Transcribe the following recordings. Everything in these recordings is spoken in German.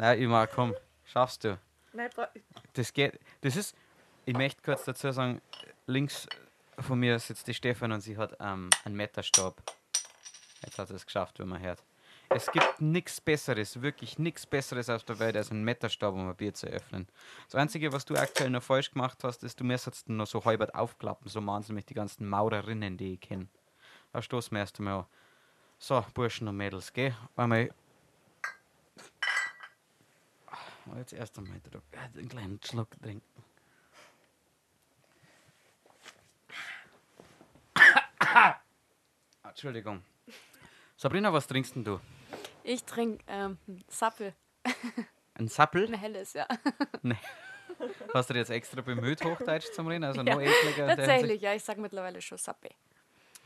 anderes. Nein, Ima, komm. Schaffst du. Nein, Das geht. Das ist. Ich möchte kurz dazu sagen, links von mir sitzt die Stefan und sie hat ähm, einen Meterstab. Jetzt hat sie es geschafft, wenn man hört. Es gibt nichts Besseres, wirklich nichts Besseres auf der Welt, als einen Meterstab, um ein Bier zu öffnen. Das Einzige, was du aktuell noch falsch gemacht hast, ist, du müsstest noch so halbert aufklappen, so machen sie nämlich die ganzen Maurerinnen, die ich kenne. Da stoßen wir erst einmal an. So, Burschen und Mädels, geh. Einmal. Jetzt erst einmal drauf. einen kleinen Schluck trinken. Entschuldigung. Sabrina, was trinkst denn du? Ich trinke ähm, Sappel. Ein Sappel? Ein helles, ja. Nee. Hast du dich jetzt extra bemüht, Hochdeutsch zu reden? Also ja. noch ekliger. Tatsächlich, ja, ich sage mittlerweile schon Sappe.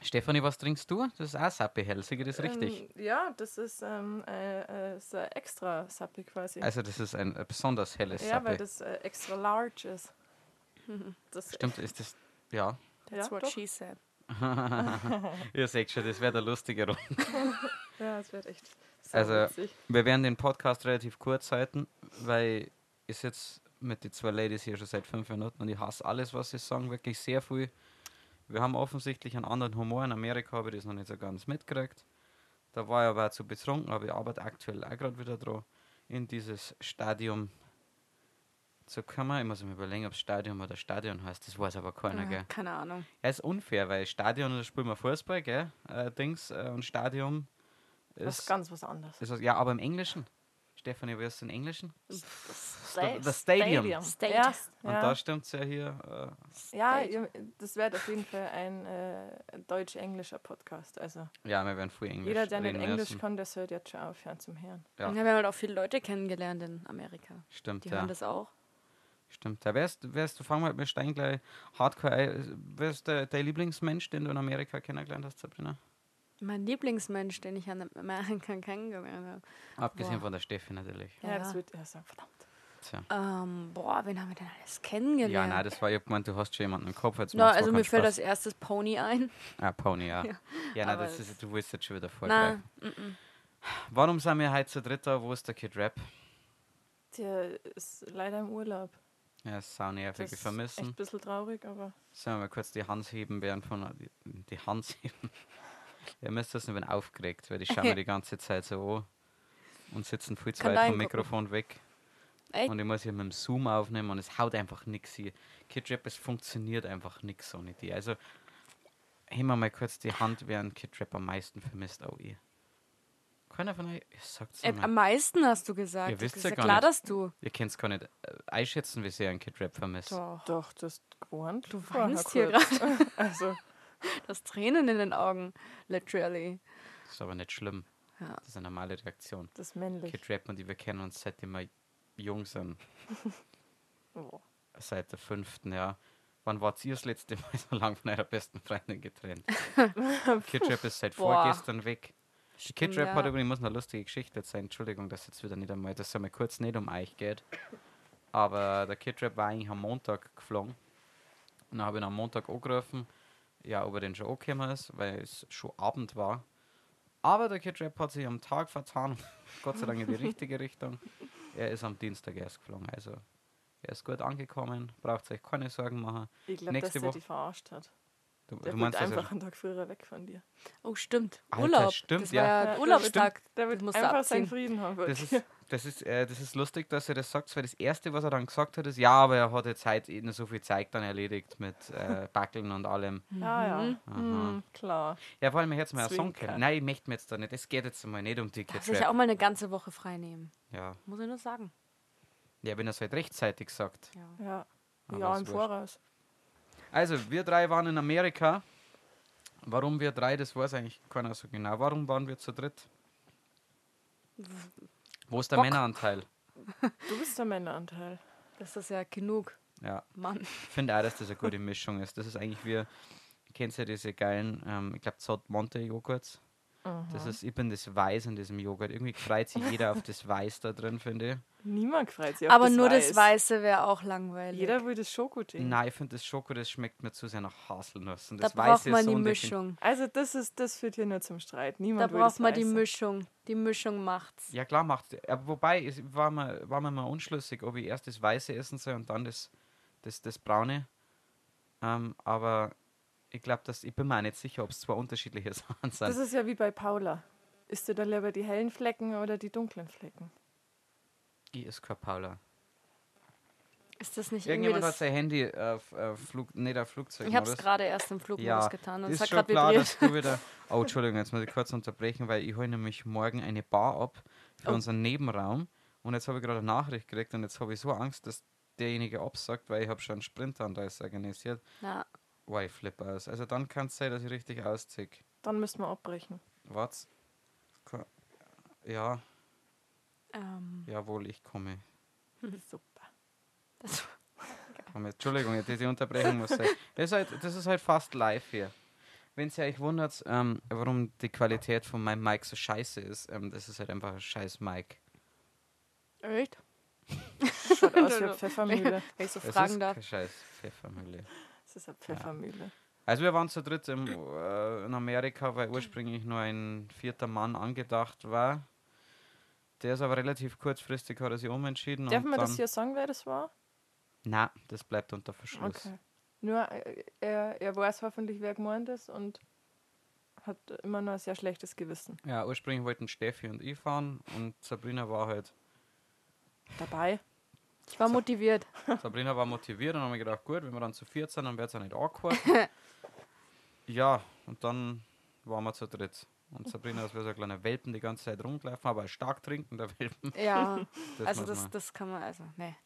Stefanie, was trinkst du? Das ist auch Sappe hell, sehe ich das richtig? Ähm, ja, das ist ähm, äh, äh, so extra Sappi quasi. Also das ist ein, ein besonders helles ja, weil Sappe. das äh, extra large ist. Das Stimmt, ist das... Ja. That's Ja, what doch. she said. Ihr seht schon, das wäre der lustige Rund. Ja, es wird echt Also, witzig. wir werden den Podcast relativ kurz halten, weil ich sitze mit den zwei Ladies hier schon seit fünf Minuten und ich hasse alles, was sie sagen, wirklich sehr viel. Wir haben offensichtlich einen anderen Humor. In Amerika habe ich das noch nicht so ganz mitgekriegt. Da war ich aber zu betrunken, aber ich arbeite aktuell auch gerade wieder dran, in dieses Stadium zu kommen. Ich muss mir überlegen, ob es Stadion oder Stadion heißt. Das weiß aber keiner, gell? keine Ahnung. Ja, ist unfair, weil Stadion, da spielen wir Fußball, gell? Äh, Dings, äh, und Stadion Das ist ist, ganz was anderes. ist was, ja, aber im Englischen. Stefanie, wie ist es im Englischen? Sta- das Stadium. State. Ja, Und ja. da stimmt es ja hier. ja ihr- das wird auf jeden Fall ein äh, deutsch-englischer Podcast. Also Äh, ja, wir werden viel Englisch jeder, der nicht Englisch müssen. kann, das hört jetzt schon aufhören zum Hören. Ja. Und wir haben halt auch viele Leute kennengelernt in Amerika. Stimmt, Die ja. hören das auch. Stimmt. Ja, wer ist, wer ist, fangen wir mit Stein gleich hardcore ein. Wer ist der, der Lieblingsmensch, den du in Amerika kennengelernt hast, Sabrina? Mein Lieblingsmensch, den ich an Amerika kennengelernt habe. Abgesehen Boah. von der Steffi natürlich. Ja, Ja. das wird er sagen, verdammt. Tja. Ähm, boah, wen haben wir denn alles kennengelernt? Ja, nein, das war, ich hab gemeint, du hast schon jemanden im Kopf. Jetzt Na, macht's also mir fällt als erstes Pony ein. Ah, Pony, ja. Ja. Ja, nein, das ist, du willst jetzt schon wieder Nein, vorgreifen. Warum sind wir heute zu dritt da? Wo ist der Kid Rap? Der ist leider im Urlaub. Ja, ist sau nervig. Das Wir ist vermissen. echt ein bisschen traurig, aber Sollen wir mal kurz die Hand heben, während von die, die Hand heben. Ihr müsst das nicht wenn aufgeregt, weil die schauen mir die ganze Zeit so an und sitzen viel zu weit vom. Mikrofon weg. Echt? Und ich muss hier mit dem Zoom aufnehmen und es haut einfach nichts hier. Kid Rap, es funktioniert einfach nichts ohne die. Also heben wir mal kurz die Hand, während Kid Rap am meisten vermisst. Oh, ihr. Keiner von euch, ihr sagt's Äh, am meisten hast du gesagt. Ihr Das wisst's ist ja ja gar klar, nicht. dass du. Ihr könnt es gar nicht äh, einschätzen, wie sehr ein Kid Rap vermisst. Doch. doch, das gewarnt. Du weinst hier kurz. gerade. Also, Das Tränen in den Augen. Literally. Das ist aber nicht schlimm. Ja. Das ist eine normale Reaktion. das ist männlich. Kid Rap und die wir kennen uns seitdem wir jung sind. Oh. Seit der fünften, ja. Wann wart ihr das letzte Mal so lang von eurer besten Freundin getrennt? Kid Rap ist seit Boah. vorgestern weg. Die Kid Rap ja. hat übrigens eine lustige Geschichte sein. Entschuldigung, dass jetzt wieder nicht einmal, dass es einmal kurz nicht um euch geht. Aber der Kid Rap war eigentlich am Montag geflogen. Und dann habe ich ihn am Montag angerufen, ja, ob er denn schon angekommen ist, weil es schon Abend war. Aber der Kid Rap hat sich am Tag vertan. Gott sei Dank in die richtige Richtung. Er ist am Dienstag erst geflogen. Also er ist gut angekommen, braucht euch keine Sorgen machen. Ich glaube, dass Woche- dich verarscht hat. Du, Der du wird meinst, einfach er, einen Tag früher weg von dir. Oh, stimmt. Alter, Urlaub. stimmt, das ja. war ja, Ja, der Urlaubstag. Der wird einfach abziehen. seinen Frieden haben. das ist, das, ist, äh, das ist lustig, dass er das sagt, weil das Erste, was er dann gesagt hat, ist, ja, aber er hat jetzt heute eh nicht so viel Zeit dann erledigt mit äh, Backeln und allem. Ja, ja. Mhm. Hm, klar. Ja, vor allem, ich hätte mir einen Song kennen. Nein, ich möchte mir jetzt da nicht. Es geht jetzt einmal nicht um die Darf sich auch mal eine ganze Woche frei nehmen. Ja. Muss ich nur sagen. ja, wenn er es halt rechtzeitig sagt. Ja. Ja. Aber ja, im. Voraus. Also, wir drei waren in Amerika. Warum wir drei, das weiß eigentlich keiner so genau. Warum waren wir zu dritt? Wo ist der Bock. Männeranteil? Du bist der Männeranteil. Das ist ja genug. Ja, Mann. ich finde auch, dass das eine gute Mischung ist. Das ist eigentlich wie, kennst du ja diese geilen, ähm, ich glaube, Zott Monte Joghurts? Das ist, ich bin das Weiß in diesem Joghurt. Irgendwie freut sich jeder auf das Weiß da drin, finde ich. Niemand freut sich auf Aber das nur Weiß. das Weiße wäre auch langweilig. Jeder will das Schokoding. Nein, ich finde das Schoko, das schmeckt mir zu sehr nach Haselnuss. Und da das braucht Weiße man ist so die Mischung. Also das ist das führt hier nur zum Streit. Da Niemand will braucht das man die Weiße. Mischung. Die Mischung macht's. Ja, klar macht. Aber wobei, es war mir, war mir mal unschlüssig, ob ich erst das Weiße essen soll und dann das, das, das Braune. Ähm, aber ich glaube, dass ich bin mir auch nicht sicher, ob es zwei unterschiedliche Sachen Das sind. ist ja wie bei Paula. Isst du da lieber die hellen Flecken oder die dunklen Flecken? Ich ist kein Paula. Ist das nicht irgendwie Irgendjemand hat das... sein Handy auf äh, Flug, nicht auf Flugzeug. Ich habe es gerade erst im Flugmodus Ja, getan und ist es hat gerade klar, dass du wieder. Oh, Entschuldigung, jetzt muss ich kurz unterbrechen, weil ich hole nämlich morgen eine Bar ab für Oh. unseren Nebenraum. Und jetzt habe ich gerade eine Nachricht gekriegt und jetzt habe ich so Angst, dass derjenige absagt, weil ich habe schon einen Sprintanreis organisiert. Ja, Ich flippe aus. Also dann kann es sein, dass ich richtig ausziehe. Dann müssen wir abbrechen. Was? Ja, ähm, jawohl, ich komme. Super. das, komme. Entschuldigung, jetzt diese Unterbrechung muss sein. Das ist halt, das ist halt fast live hier. Wenn ihr euch wundert, ähm, warum die Qualität von meinem Mic so scheiße ist, ähm, das ist halt einfach ein scheiß Mic. echt? Schaut aus wie Wenn Pfeffermühle. ich so fragen ist darf. scheiß Pfeffermühle. Das ist eine Pfeffermühle. Also wir waren zu dritt im, äh, in Amerika, weil ursprünglich nur ein vierter Mann angedacht war. Der ist aber relativ kurzfristig, hat er sich umentschieden. Darf man das hier sagen, wer das war? Nein, das bleibt unter Verschluss. Okay. Nur äh, er, er weiß hoffentlich, wer gemeint ist und hat immer noch ein sehr schlechtes Gewissen. Ja, ursprünglich wollten Steffi und ich fahren und Sabrina war halt Dabei. Ich war motiviert. Sabrina war motiviert und haben wir gedacht, gut, wenn wir dann zu viert sind, dann wird es ja nicht awkward. ja, und dann waren wir zu dritt. Und Sabrina ist wie so ein kleiner Welpen die ganze Zeit rumgelaufen, aber stark trinkender Welpen. Ja, Das also das, das kann man, also, ne.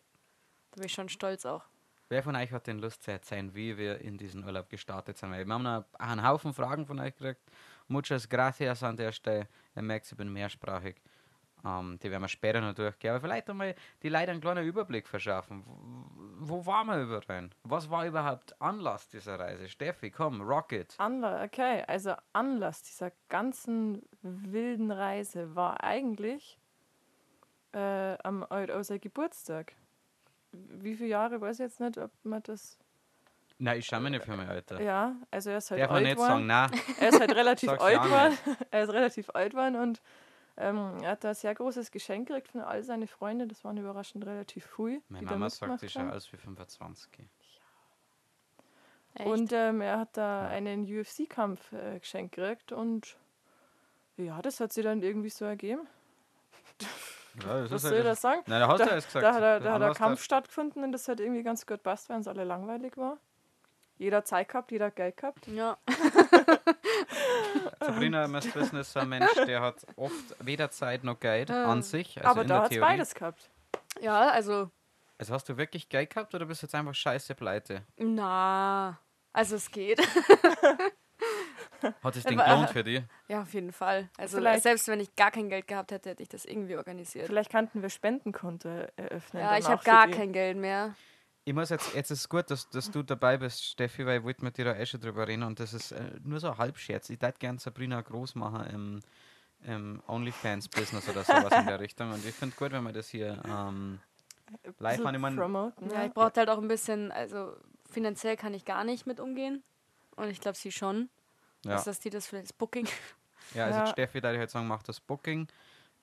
Da bin ich schon stolz auch. Wer von euch hat denn Lust zu erzählen, wie wir in diesen Urlaub gestartet sind? Weil wir haben noch einen Haufen Fragen von euch gekriegt. Muchas gracias an der Stelle. Ihr merkt, ich bin mehrsprachig. Ähm, die werden wir später noch durchgehen. Aber vielleicht einmal die Leute einen kleinen Überblick verschaffen. Wo, wo waren wir überall? Was war überhaupt Anlass dieser Reise? Steffi, komm, rocket. Anlass, okay, also Anlass dieser ganzen wilden Reise war eigentlich äh, am unser Geburtstag. Wie viele Jahre weiß ich jetzt nicht, ob man das. Nein, ich schaue mir nicht für mein Alter. Ja, also er ist halt Darf man alt nicht sagen, nein. Er ist halt relativ alt geworden. Er ist relativ alt geworden und ähm, er hat da ein sehr großes Geschenk gekriegt von all seinen Freunden. Das waren überraschend relativ viel. Meine da Mama sagt, ich schaue aus wie 25. Echt? Und ähm, er hat da Ja. einen UFC-Kampf äh, geschenkt gekriegt und ja, das hat sich dann irgendwie so ergeben. Ja, das Was ist soll halt ich da sagen? Nein, da Da, gesagt. da hat, er, da hat ein Kampf stattgefunden und das hat irgendwie ganz gut passt, weil uns alle langweilig war. Jeder hat Zeit gehabt, jeder hat Geld gehabt. ja, Sabrina, ihr müsst wissen, ist so ein Mensch, der hat oft weder Zeit noch Geld Ah. an sich. Also Aber in da hat es beides gehabt. ja, also, Also hast du wirklich Geld gehabt oder bist du jetzt einfach scheiße pleite? na, also es geht. Hat es den gelohnt für dich? Ja, auf jeden Fall. Also Vielleicht- selbst wenn ich gar kein Geld gehabt hätte, hätte ich das irgendwie organisiert. Vielleicht könnten wir Spendenkonto eröffnen. Ja, ich habe gar kein Geld mehr. Ich muss jetzt, jetzt ist es gut, dass, dass du dabei bist, Steffi, weil ich wollte mit dir da eh schon drüber reden und das ist äh, nur so ein Halbscherz. Ich würde gerne Sabrina groß machen im, im OnlyFans-Business oder sowas in der Richtung und ich finde gut, wenn wir das hier ähm, live an. Ich mein, promoten. Ja, ich brauche halt auch ein bisschen, also finanziell kann ich gar nicht mit umgehen. Und ich glaube, sie schon. ja. Was ist die das für das Booking? Ja, also Ja. Steffi, da ich halt sagen, macht das Booking.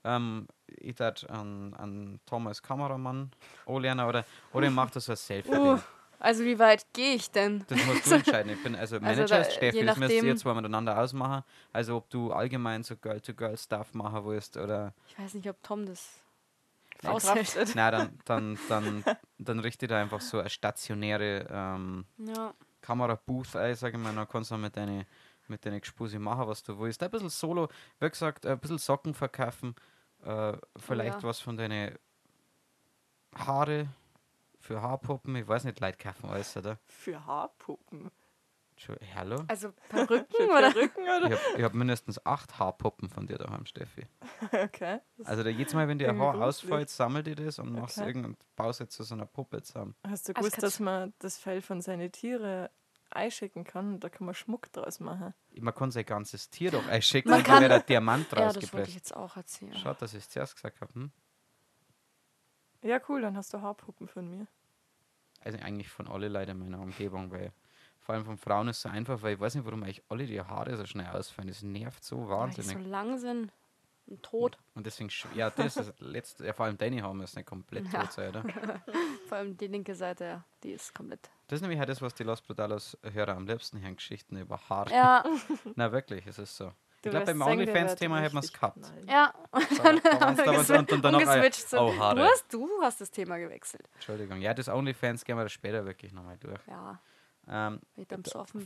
Ähm, ich darf an, an Thomas Kameramann anlernen oder, oder ich mache das als selfie Uh, also wie weit gehe ich denn? Das musst du entscheiden. Ich bin also Manager da, ist Steffi, das müsst ihr zwei miteinander ausmachen. Also ob du allgemein so Girl-to-Girl-Stuff machen willst oder. Ich weiß nicht, ob Tom das aushält. Na, dann, dann, dann, dann richte da einfach so eine stationäre ähm, Ja, Kamerabooth ein, sage ich mal, dann kannst du mit deinen mit deine Gespusi machen, was du willst. Ein bisschen Solo, wie gesagt, ein bisschen Socken verkaufen, äh, vielleicht ja. was von deinen Haare für Haarpuppen, ich weiß nicht, Leute kaufen alles, oder? Für Haarpuppen. Hallo? also Perücken oder? Perücken, oder? Ich habe hab mindestens acht Haarpuppen von dir daheim, Steffi. Okay. Also da jedes Mal, wenn dir ein Haar ausfällt, sammelt ihr das und machst Okay. irgendein baust jetzt zu so einer Puppe zusammen. Hast du Also gewusst, kannst dass man das Fell von seinen Tieren einschicken kann. Da kann man Schmuck draus machen. Man kann sein ganzes Tier doch einschicken Man und dann wird ein Diamant Ja, das wollte ich jetzt auch erzählen. Schaut, dass ich es zuerst gesagt habe. Hm? Ja, cool, dann hast du Haarpuppen von mir. Also eigentlich von alle Leuten in meiner Umgebung, weil vor allem von Frauen ist es so einfach, weil ich weiß nicht, warum eigentlich alle die Haare so schnell ausfallen. Das nervt so Weil die so wahnsinnig. lang sind und tot. Und deswegen, ja, das ist das letzte, ja, vor allem deine Haare müssen nicht komplett Ja. tot sein, oder? Vor allem die linke Seite, ja, die ist komplett. Das ist nämlich auch das, was die Los Brutalos Hörer am liebsten hören, Geschichten über Haare. Ja, Na wirklich, es ist so. Du ich glaube, beim OnlyFans-Thema hätten wir es gehabt. ja. Da- da- da- und, und dann Umgeswitcht sind. oh, Du Haare. hast, du hast das Thema gewechselt. Entschuldigung. Ja, das OnlyFans gehen wir später wirklich nochmal durch. Ja, Ähm, ich.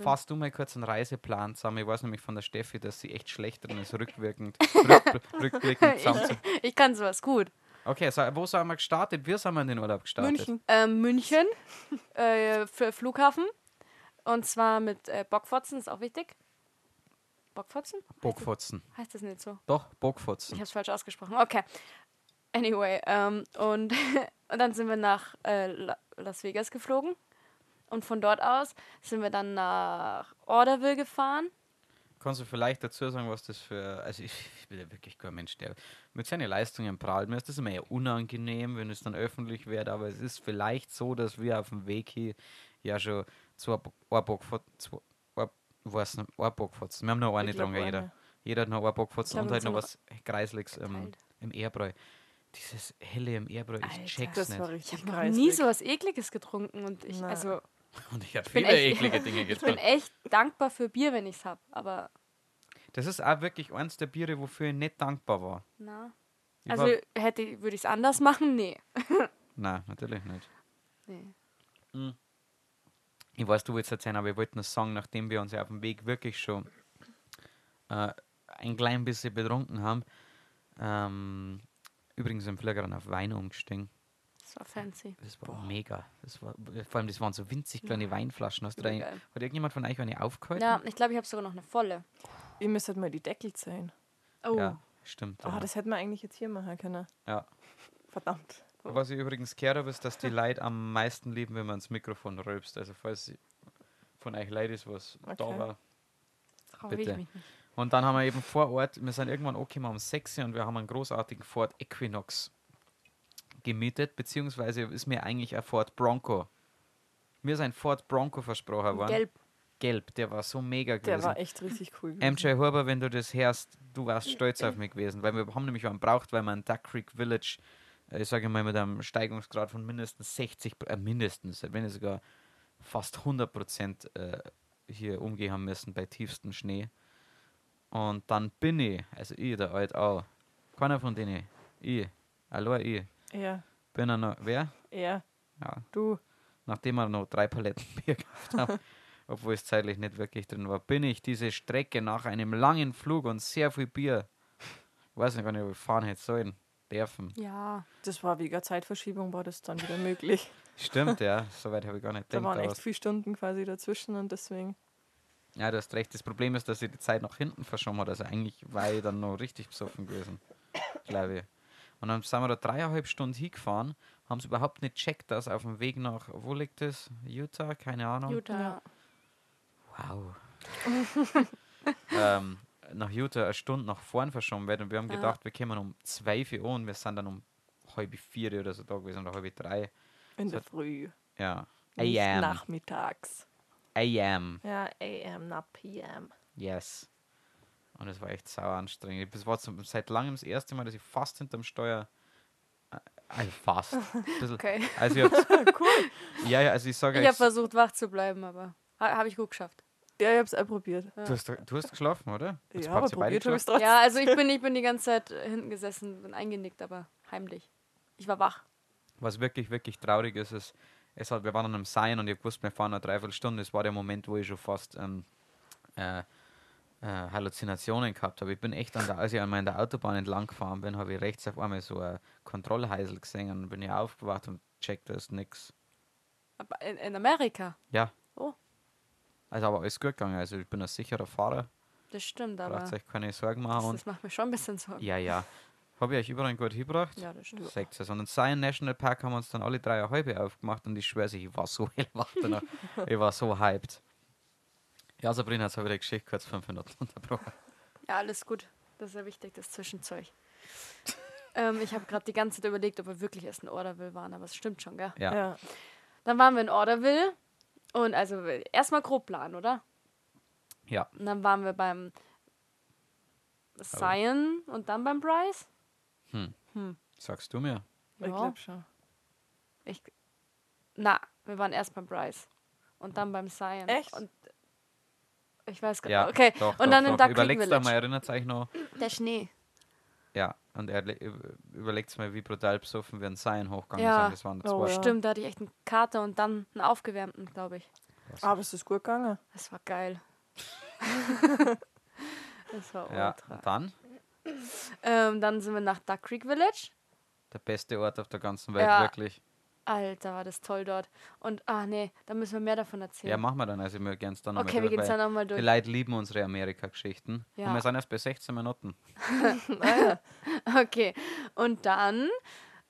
Fass du mal kurz einen Reiseplan zusammen. Ich weiß nämlich von der Steffi, dass sie echt schlecht drin ist, rückwirkend, rück, rückblickend zusammen zu. Ich kann sowas gut. Okay, so, wo sind wir gestartet? Wir sind wir in den Urlaub gestartet. München. Ähm, München äh, für Flughafen. Und zwar mit äh, Bockfotzen, ist auch wichtig. Bockfotzen? Burgfotzen. Heißt das nicht so? Doch, Ich Burgfotzen. habe es falsch ausgesprochen. Okay. Anyway, ähm, und, und dann sind wir nach äh, La Las Vegas geflogen. Und von dort aus sind wir dann nach Orderville gefahren. Kannst du vielleicht dazu sagen, was das für. Also, ich, ich bin ja wirklich kein Mensch, der mit seinen Leistungen prahlt. Mir ist das immer eher unangenehm, wenn es dann öffentlich wird, aber es ist vielleicht so, dass wir auf dem Weg hier ja schon ein Burgfotzen. Wir haben noch eine dran, jeder. eine. Jeder hat noch Ich und halt noch was Kreisliges im, im Ehrbräu. Dieses helle im Ehrbräu, ich check's Das nicht. Ich habe noch nie so was Ekliges getrunken. Und ich, Na. also, Und ich habe viele echt- eklige Dinge ich bin echt dankbar für Bier, wenn ich es habe. Aber Das ist auch wirklich eins der Biere, wofür ich nicht dankbar war. na. Ich Also war, hätte, würde ich es anders machen? Nee. nein, natürlich nicht. nee. Ich weiß, du willst erzählen, aber ich wollte nur sagen, nachdem wir uns ja auf dem Weg wirklich schon äh, ein klein bisschen betrunken haben, ähm, übrigens im Flieger dann auf Wein umgestiegen. Das war fancy. Das war mega. Das war, vor allem, das waren so winzig kleine Weinflaschen. Hast du da, hat irgendjemand von euch eine aufgehalten? Ja, ich glaube, ich habe sogar noch eine volle. Ihr müsstet mal die Deckel sein. Oh. Ja, stimmt. Ah, ja. das hätten wir eigentlich jetzt hier machen können. ja. Verdammt. Was ich übrigens gehört habe, ist, dass die Leute am meisten lieben, wenn man ins Mikrofon rülpst. Also falls von euch Leute ist, was da Okay. war. Traue ich bitte. mich nicht. Und dann haben wir eben vor Ort, wir sind irgendwann angekommen um 6 Uhr und wir haben einen großartigen Ford Equinox gemietet, beziehungsweise ist mir eigentlich ein Ford Bronco. Mir ist ein Ford Bronco versprochen worden. Gelb. Gelb, der war so mega Der gewesen. war echt richtig cool. gewesen. MJ Huber, wenn du das hörst, du warst stolz auf mich gewesen, weil wir haben nämlich einen braucht, weil in Duck Creek Village, äh, ich sage mal mit einem Steigungsgrad von mindestens 60, äh, mindestens, wenn nicht sogar fast 100 Prozent äh, hier umgehen haben müssen bei tiefstem Schnee. Und dann bin ich, also ich, der alt auch, keiner von denen, ich, allein ich, Er, bin er noch, wer? er, Ja, du. nachdem wir noch drei Paletten Bier gekauft haben, obwohl es zeitlich nicht wirklich drin war, bin ich diese Strecke nach einem langen Flug und sehr viel Bier, weiß nicht, gar nicht, ob ich fahren hätte sollen, dürfen. Ja. Das war wegen Zeitverschiebung, war das dann wieder möglich. Stimmt, ja, soweit habe ich gar nicht Da gedacht. waren aber echt viele Stunden quasi dazwischen und deswegen. Ja, du hast recht. Das Problem ist, dass ich die Zeit nach hinten verschoben habe. Also eigentlich war ich dann noch richtig besoffen gewesen, glaube ich. Und dann sind wir da dreieinhalb Stunden hingefahren, haben es überhaupt nicht checkt, dass auf dem Weg nach, wo liegt das? Utah? Keine Ahnung. Utah. Ja. Wow. ähm, nach Utah eine Stunde nach vorn verschoben wird und wir haben Ja. gedacht, wir kommen um zwei Uhr an und wir sind dann um halb vier oder so da gewesen oder halb drei. In der hat- Früh. Ja. Nicht AM. nachmittags. AM. Ja, AM, not PM. Yes. Und es war echt sauer anstrengend. Das war zum, seit langem das erste Mal, dass ich fast hinterm Steuer. äh, Also fast. Okay. Also ich hab's, cool. ja, ja, also ich sage Ich habe versucht, wach zu bleiben, aber ha, habe ich gut geschafft. Ja, ich hab's auch probiert. du hast, du hast geschlafen, oder? Jetzt Ja, aber probiert habe trotzdem. Ja, also ich bin, ich bin die ganze Zeit äh, hinten gesessen, bin eingenickt, aber heimlich. Ich war wach. Was wirklich, wirklich traurig ist, ist, es hat, wir waren an einem Sein und ich wusste, wir fahren eine Dreiviertelstunde. Das war der Moment, wo ich schon fast ähm, äh, äh, Halluzinationen gehabt habe. Ich bin echt, an der, als ich einmal an der Autobahn entlang gefahren bin, habe ich rechts auf einmal so ein Kontrollheisel gesehen und bin ich aufgewacht und checkt, da ist nichts. In, in Amerika. Ja. Oh. Also aber alles gut gegangen. Also ich bin ein sicherer Fahrer. Das stimmt, aber Braucht euch keine Sorgen machen. das, das macht mir schon ein bisschen Sorgen. ja, ja. Habe ich euch überall gut hingebracht? Ja, das stimmt. Es. Und in Zion National Park haben wir uns dann alle drei halbe aufgemacht und ich schwöre, ich war so hellwach danach. ich war so hyped. Ja, Sabrina, jetzt habe ich die Geschichte kurz fünf Minuten unterbrochen. Ja, alles gut. Das ist ja wichtig, das Zwischenzeug. ähm, ich habe gerade die ganze Zeit überlegt, ob wir wirklich erst in Orderville waren, aber es stimmt schon, gell? Ja. Ja. Dann waren wir in Orderville und also erstmal grob planen, oder? Ja. Und dann waren wir beim Cyan und dann beim Bryce. Sagst du mir? Ich Ja. glaube schon. Ich, na, wir waren erst beim Bryce und dann beim Cyan. Echt? Und ich weiß gar Ja. nicht. Okay, Doch, und doch, dann in doch. Duck Creek Überlegst Village. mal, erinnert euch noch? Der Schnee. Ja. Und er überlegt mal, wie brutal besoffen wir in Seien hochgegangen Ja. sind. Das waren Oh, zwei. Stimmt, da hatte ich echt einen Kater und dann einen aufgewärmten, glaube ich. Aber es ist gut gegangen. Das war geil. das war Ja, ultra. und dann Ähm, dann sind wir nach Duck Creek Village. der beste Ort auf der ganzen Welt, Ja. wirklich. Alter, war das toll dort. Und, ah nee, da müssen wir mehr davon erzählen. Ja, machen wir dann. Also, wir gehen es dann nochmal okay, wir gehen es dann nochmal Die durch. Leute lieben unsere Amerika-Geschichten. Ja. Und wir sind erst bei 16 Minuten. Okay, und dann,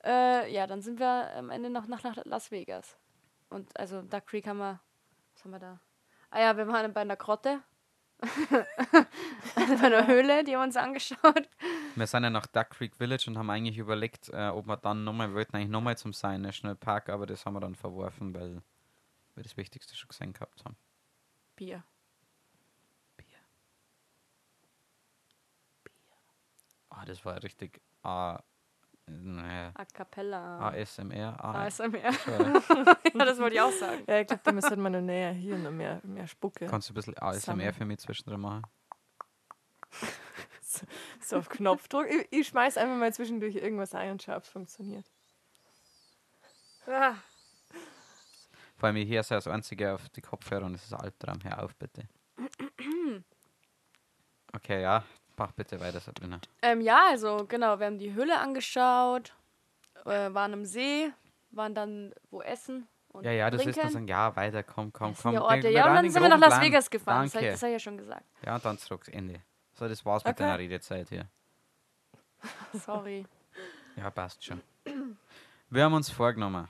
äh, ja, dann sind wir am Ende noch nach, nach Las Vegas. Und also Duck Creek haben wir, was haben wir da? Ah ja, wir waren bei einer Grotte. also bei einer Höhle, die haben wir uns angeschaut. Wir sind ja nach Duck Creek Village und haben eigentlich überlegt, äh, ob wir dann nochmal, wir wollten eigentlich nochmal zum Sein National Park, aber das haben wir dann verworfen, weil wir das Wichtigste schon gesehen gehabt haben. Bier. Ah, das war richtig A, naja, A Cappella. ASMR. A, ASMR. Sorry. ja, das wollte ich auch sagen. Ja, ich glaube, da müsste man noch näher hier noch mehr, mehr Spucke. Kannst du ein bisschen ASMR Sammeln. für mich zwischendrin machen? So auf Knopfdruck. Ich, ich schmeiß einfach mal zwischendurch irgendwas ein und schau, ob es funktioniert. Ah, Vor allem hier ist ja das einzige auf die Kopfhörer und es ist Albtraum. Hör auf, bitte. Okay, ja. Mach bitte weiter, Sabrina. Ähm, ja, also genau, wir haben die Höhle angeschaut, äh, waren im See, waren dann wo essen und Ja, ja, das trinken. ist dann sagen, ja, weiter, komm, komm, komm. ja, Orte. Wir ja, und dann sind wir nach Las. Vegas gefahren. Das, hab ich- habe ich ja schon gesagt. Ja, und dann zurück, Ende. So, das war's mit Okay. deiner Redezeit hier. Sorry. Ja, passt schon. Wir haben uns vorgenommen,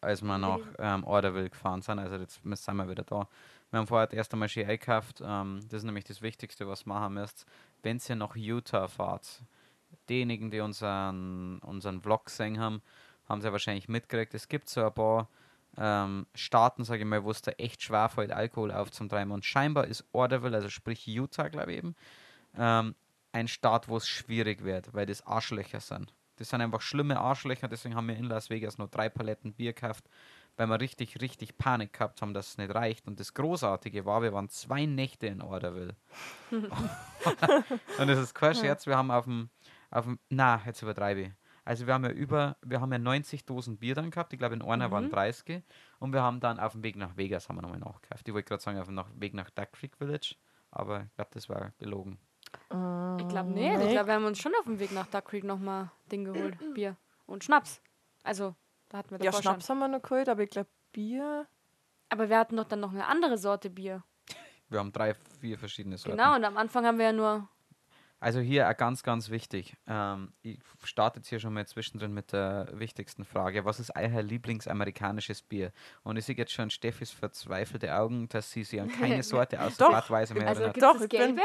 als wir nach ähm, Orderville gefahren sind, also jetzt müssen- sind wir wieder da. Wir haben vorher erst einmal Ski eingekauft. Ähm, das ist nämlich das Wichtigste, was machen müsst. Wenn ihr nach Utah fahrt, diejenigen, die unseren, unseren Vlog gesehen haben, haben sie ja wahrscheinlich mitgekriegt. Es gibt so ein paar ähm, Staaten, sage ich mal, wo es da echt schwer fällt, Alkohol aufzutreiben. Und scheinbar ist Orderville, also sprich Utah, glaube ich eben, ähm, ein Staat, wo es schwierig wird, weil das Arschlöcher sind. Das sind einfach schlimme Arschlöcher, deswegen haben wir in Las Vegas nur drei Paletten Bier gekauft, weil wir richtig, richtig Panik gehabt haben, dass es nicht reicht. Und das Großartige war, wir waren zwei Nächte in Orderville. Und das ist kein Scherz, wir haben auf dem, auf dem, na, jetzt übertreibe ich. Also wir haben ja über, wir haben ja 90 Dosen Bier dann gehabt, ich glaube in einer waren 30 und wir haben dann auf dem Weg nach Vegas haben wir nochmal nachgekauft. Ich wollte gerade sagen, auf dem Weg nach Duck Creek Village, aber ich glaube, das war gelogen. Ich glaube nicht. Ich glaube, wir haben uns schon auf dem Weg nach Duck Creek nochmal Ding geholt. Bier und Schnaps. Also, da hatten wir Ja, Schnaps schon. haben wir noch geholt, aber ich glaube, Bier. Aber wir hatten doch dann noch eine andere Sorte Bier. Wir haben drei, vier verschiedene Sorten. Genau, und am Anfang haben wir ja nur. Also hier ganz, ganz wichtig. Ähm, ich starte jetzt hier schon mal zwischendrin mit der wichtigsten Frage. Was ist euer Lieblingsamerikanisches Bier? Und ich sehe jetzt schon Steffis verzweifelte Augen, dass sie sich an keine Sorte aus Doch. Budweiser mehr Also, erinnert. gibt Doch, es das Gelbe?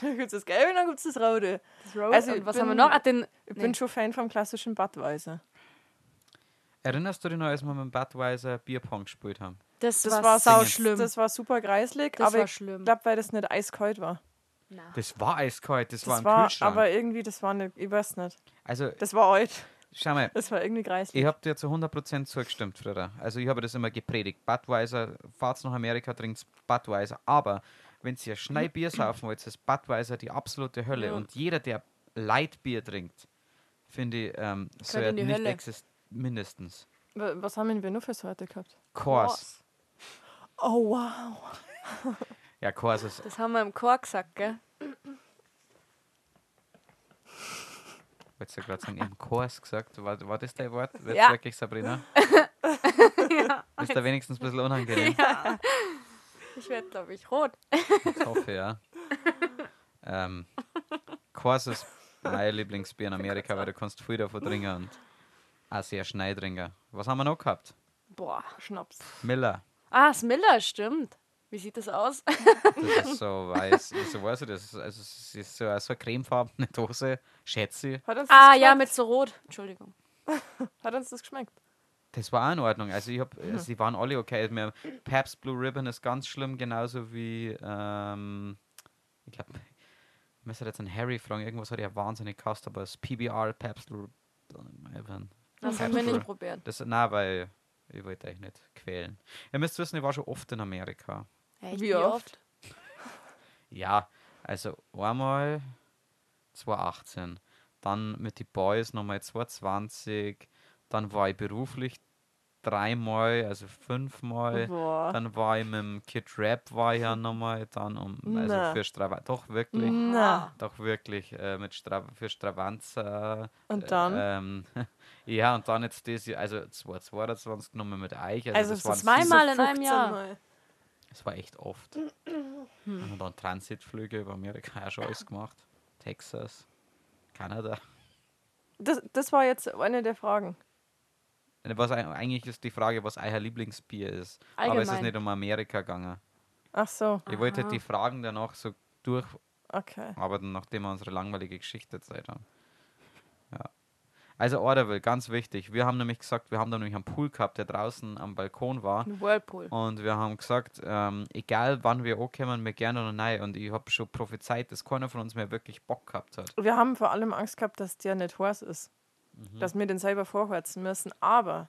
Dann gibt es das Gelbe und dann gibt es das Rote. Das Rose? Also, was bin- haben wir noch? Ah, den, Ich Nee. bin schon Fan vom klassischen Budweiser. Erinnerst du dich noch, als wir mit dem Budweiser Bierpong gespielt haben? das, Das war, war sau schlimm. Das war super greislig, Das aber war ich glaube, weil das nicht eiskalt war. Na. Das war eiskalt, das, war Das im war, Kühlschrank. aber irgendwie, das war nicht, ich weiß nicht. also, Das war alt. schau mal, Das war irgendwie greislich. ich habe dir zu 100% zugestimmt, früher. Also ich habe das immer gepredigt. Budweiser, fahrt nach Amerika, trinkt Budweiser. Aber wenn ihr Schneibier saufen wollt, ist Budweiser die absolute Hölle. Ja. Und jeder, der Lightbier trinkt, finde ich, ähm, soll nicht Hölle. exist mindestens. Wa- Was haben wir nur für Sorte gehabt? Kors. Oh, wow. Ja, Kors ist, Das haben wir im Chor gesagt, gell? wolltest du gerade sagen, im Kors gesagt. War, war das dein Wort? Jetzt Ja. wirklich, Sabrina? Ist da wenigstens ein bisschen unangenehm? Ich werde, glaube ich, rot. Ich hoffe, ja. ähm, Kors ist mein Lieblingsbier in Amerika, weil du kannst viel davon trinken und auch sehr schnell trinken. Was haben wir noch gehabt? Boah. Schnaps. Miller. Ah, das Miller, stimmt. Wie sieht das aus? Das ist so weiß, wieso weiß ich das? ist- Also es ist so, so eine cremefarbene Dose, schätze ich. Hat uns das ah, ja, geschmeckt? mit so rot. Entschuldigung. Hat uns das geschmeckt? Das war auch in Ordnung. Also ich hab, also die waren alle okay. Also Mir, Pabst Blue Ribbon ist ganz schlimm, genauso wie, ähm, ich glaube, ich müsste jetzt einen Harry fragen, irgendwas hat er wahnsinnig gekostet, aber das PBR Pabst Blue Ribbon. Das haben wir Blue- nicht probiert. Das, nein, weil ich wollte euch nicht quälen. Ihr müsst wissen, ich war schon oft in Amerika. Echt? Wie oft? Ja, also einmal 2018, dann mit den Boys nochmal 2020, dann war ich beruflich dreimal, also fünfmal. Boah. Dann war ich mit dem Kid Rap war ich ja nochmal dann um also Na. für Strava doch wirklich Na. doch wirklich äh, mit Stra für Stravanza Und dann? ähm, ja und dann jetzt das Jahr, also 2022 nochmal mit euch also, Also das es waren zweimal in einem 15 Jahr. Mal. Das war echt oft und dann Transitflüge über Amerika auch schon alles gemacht Texas Kanada Das, das war jetzt eine der Fragen. was eig- eigentlich ist die Frage was euer Lieblingsbier ist aber es ist Allgemein. nicht um Amerika gegangen Ach so, ich wollte Aha. die Fragen danach so durch okay. Aber nachdem wir unsere langweilige Geschichte erzählt haben. Ja. Also Orderville, ganz wichtig. Wir haben nämlich gesagt, wir haben da nämlich einen Pool gehabt, der draußen am Balkon war. Ein Whirlpool. Und wir haben gesagt, ähm, egal wann wir ankommen, wir gerne oder nein. Und ich habe schon prophezeit, dass keiner von uns mehr wirklich Bock gehabt hat. Wir haben vor allem Angst gehabt, dass der nicht heiß ist. Mhm. Dass wir den selber vorheizen müssen. Aber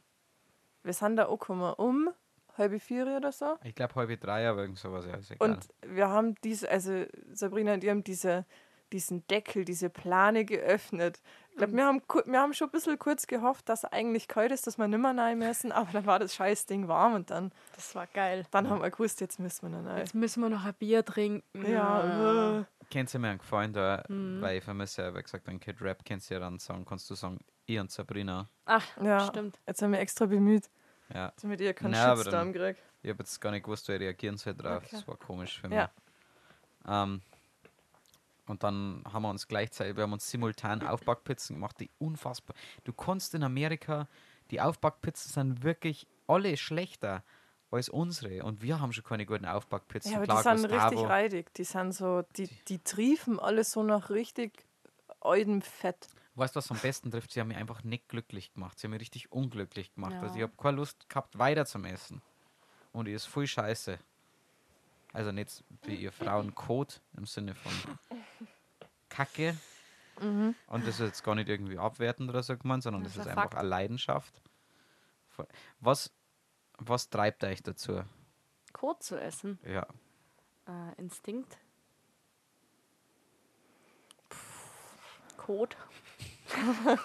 wir sind da angekommen um halb vier oder so. Ich glaube halb drei, aber irgend sowas, ja, ist egal. Und wir haben diese, also Sabrina und ich haben diese, diesen Deckel, diese Plane geöffnet. Ich glaube, wir, haben, wir haben schon ein bisschen kurz gehofft, dass es eigentlich kalt ist, dass wir nimmer rein müssen, aber dann war das scheiß Ding warm und dann, Das war geil. dann haben wir gewusst, jetzt müssen wir noch rein. Jetzt müssen wir noch ein Bier trinken. Ja, äh, Kennst du mir einen Gefallen da, Mhm. weil ich vermisse ja, wie gesagt, einen Kid Rap kennst du ja dann sagen, kannst du sagen, ich und Sabrina. Ach, ja. stimmt. Jetzt haben wir extra bemüht, Ja. damit ihr keinen aber Shitstorm kriegt. Ich habe jetzt gar nicht gewusst, wie ich reagieren soll drauf. Okay. Das war komisch für mich. Ja. Ähm, und dann haben wir uns gleichzeitig, wir haben uns simultan Aufbackpizzen gemacht, die unfassbar. Du kannst in Amerika, die Aufbackpizzen sind wirklich alle schlechter als unsere. Und wir haben schon keine guten Aufbackpizzen. Ja, aber Klar, die sind Gustavo- richtig reidig. Die sind so, die, die triefen alles so nach richtig altem Fett. Weißt du, was am besten trifft? Sie haben mich einfach nicht glücklich gemacht. Sie haben mich richtig unglücklich gemacht. Also ich Ja. habe keine Lust gehabt, weiter zum Essen. Und die ist voll scheiße. Also nicht wie ihr Frauencode im Sinne von Kacke. Mhm. Und das ist jetzt gar nicht irgendwie abwertend oder so gemeint, sondern das, Das ist ist ein einfach Fakt. eine Leidenschaft. Was, was treibt euch dazu? Kot zu essen. Ja. Äh, Instinkt. Kot.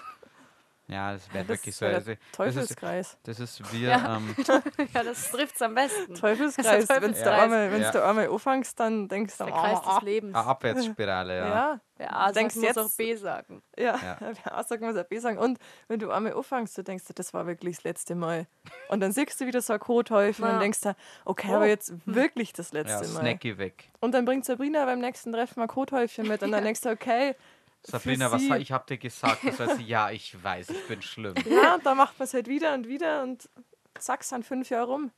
Ja, das wäre das wirklich so. ja Also, der das, ist, Teufelskreis. das ist wir. Ja. Ähm, ja, das trifft's am besten. Teufelskreis. Ist Wenn du Teufelskreis. einmal, wenn's Ja. du einmal anfängst, dann denkst du, Der Kreis ah, des Lebens. eine Abwärtsspirale, ja. ja. Wer A Denkst sagt, muss jetzt- auch B sagen. Ja, Ja. ja. A sagen, was er B sagen. Und wenn du einmal anfängst, du denkst, du, das war wirklich das letzte Mal. Und dann siehst du wieder so ein Kothäufchen und Ja. dann denkst du, okay, Oh. aber jetzt wirklich das Ja, letzte Mal. Snacky weg. Und dann bringt Sabrina beim nächsten Treffen ein Kothäufchen mit und dann denkst du, okay, Sabrina, was ich hab dir gesagt? Das heißt, ja, ich weiß, ich bin schlimm. ja, und dann macht man es halt wieder und wieder und zack, sind fünf Jahre rum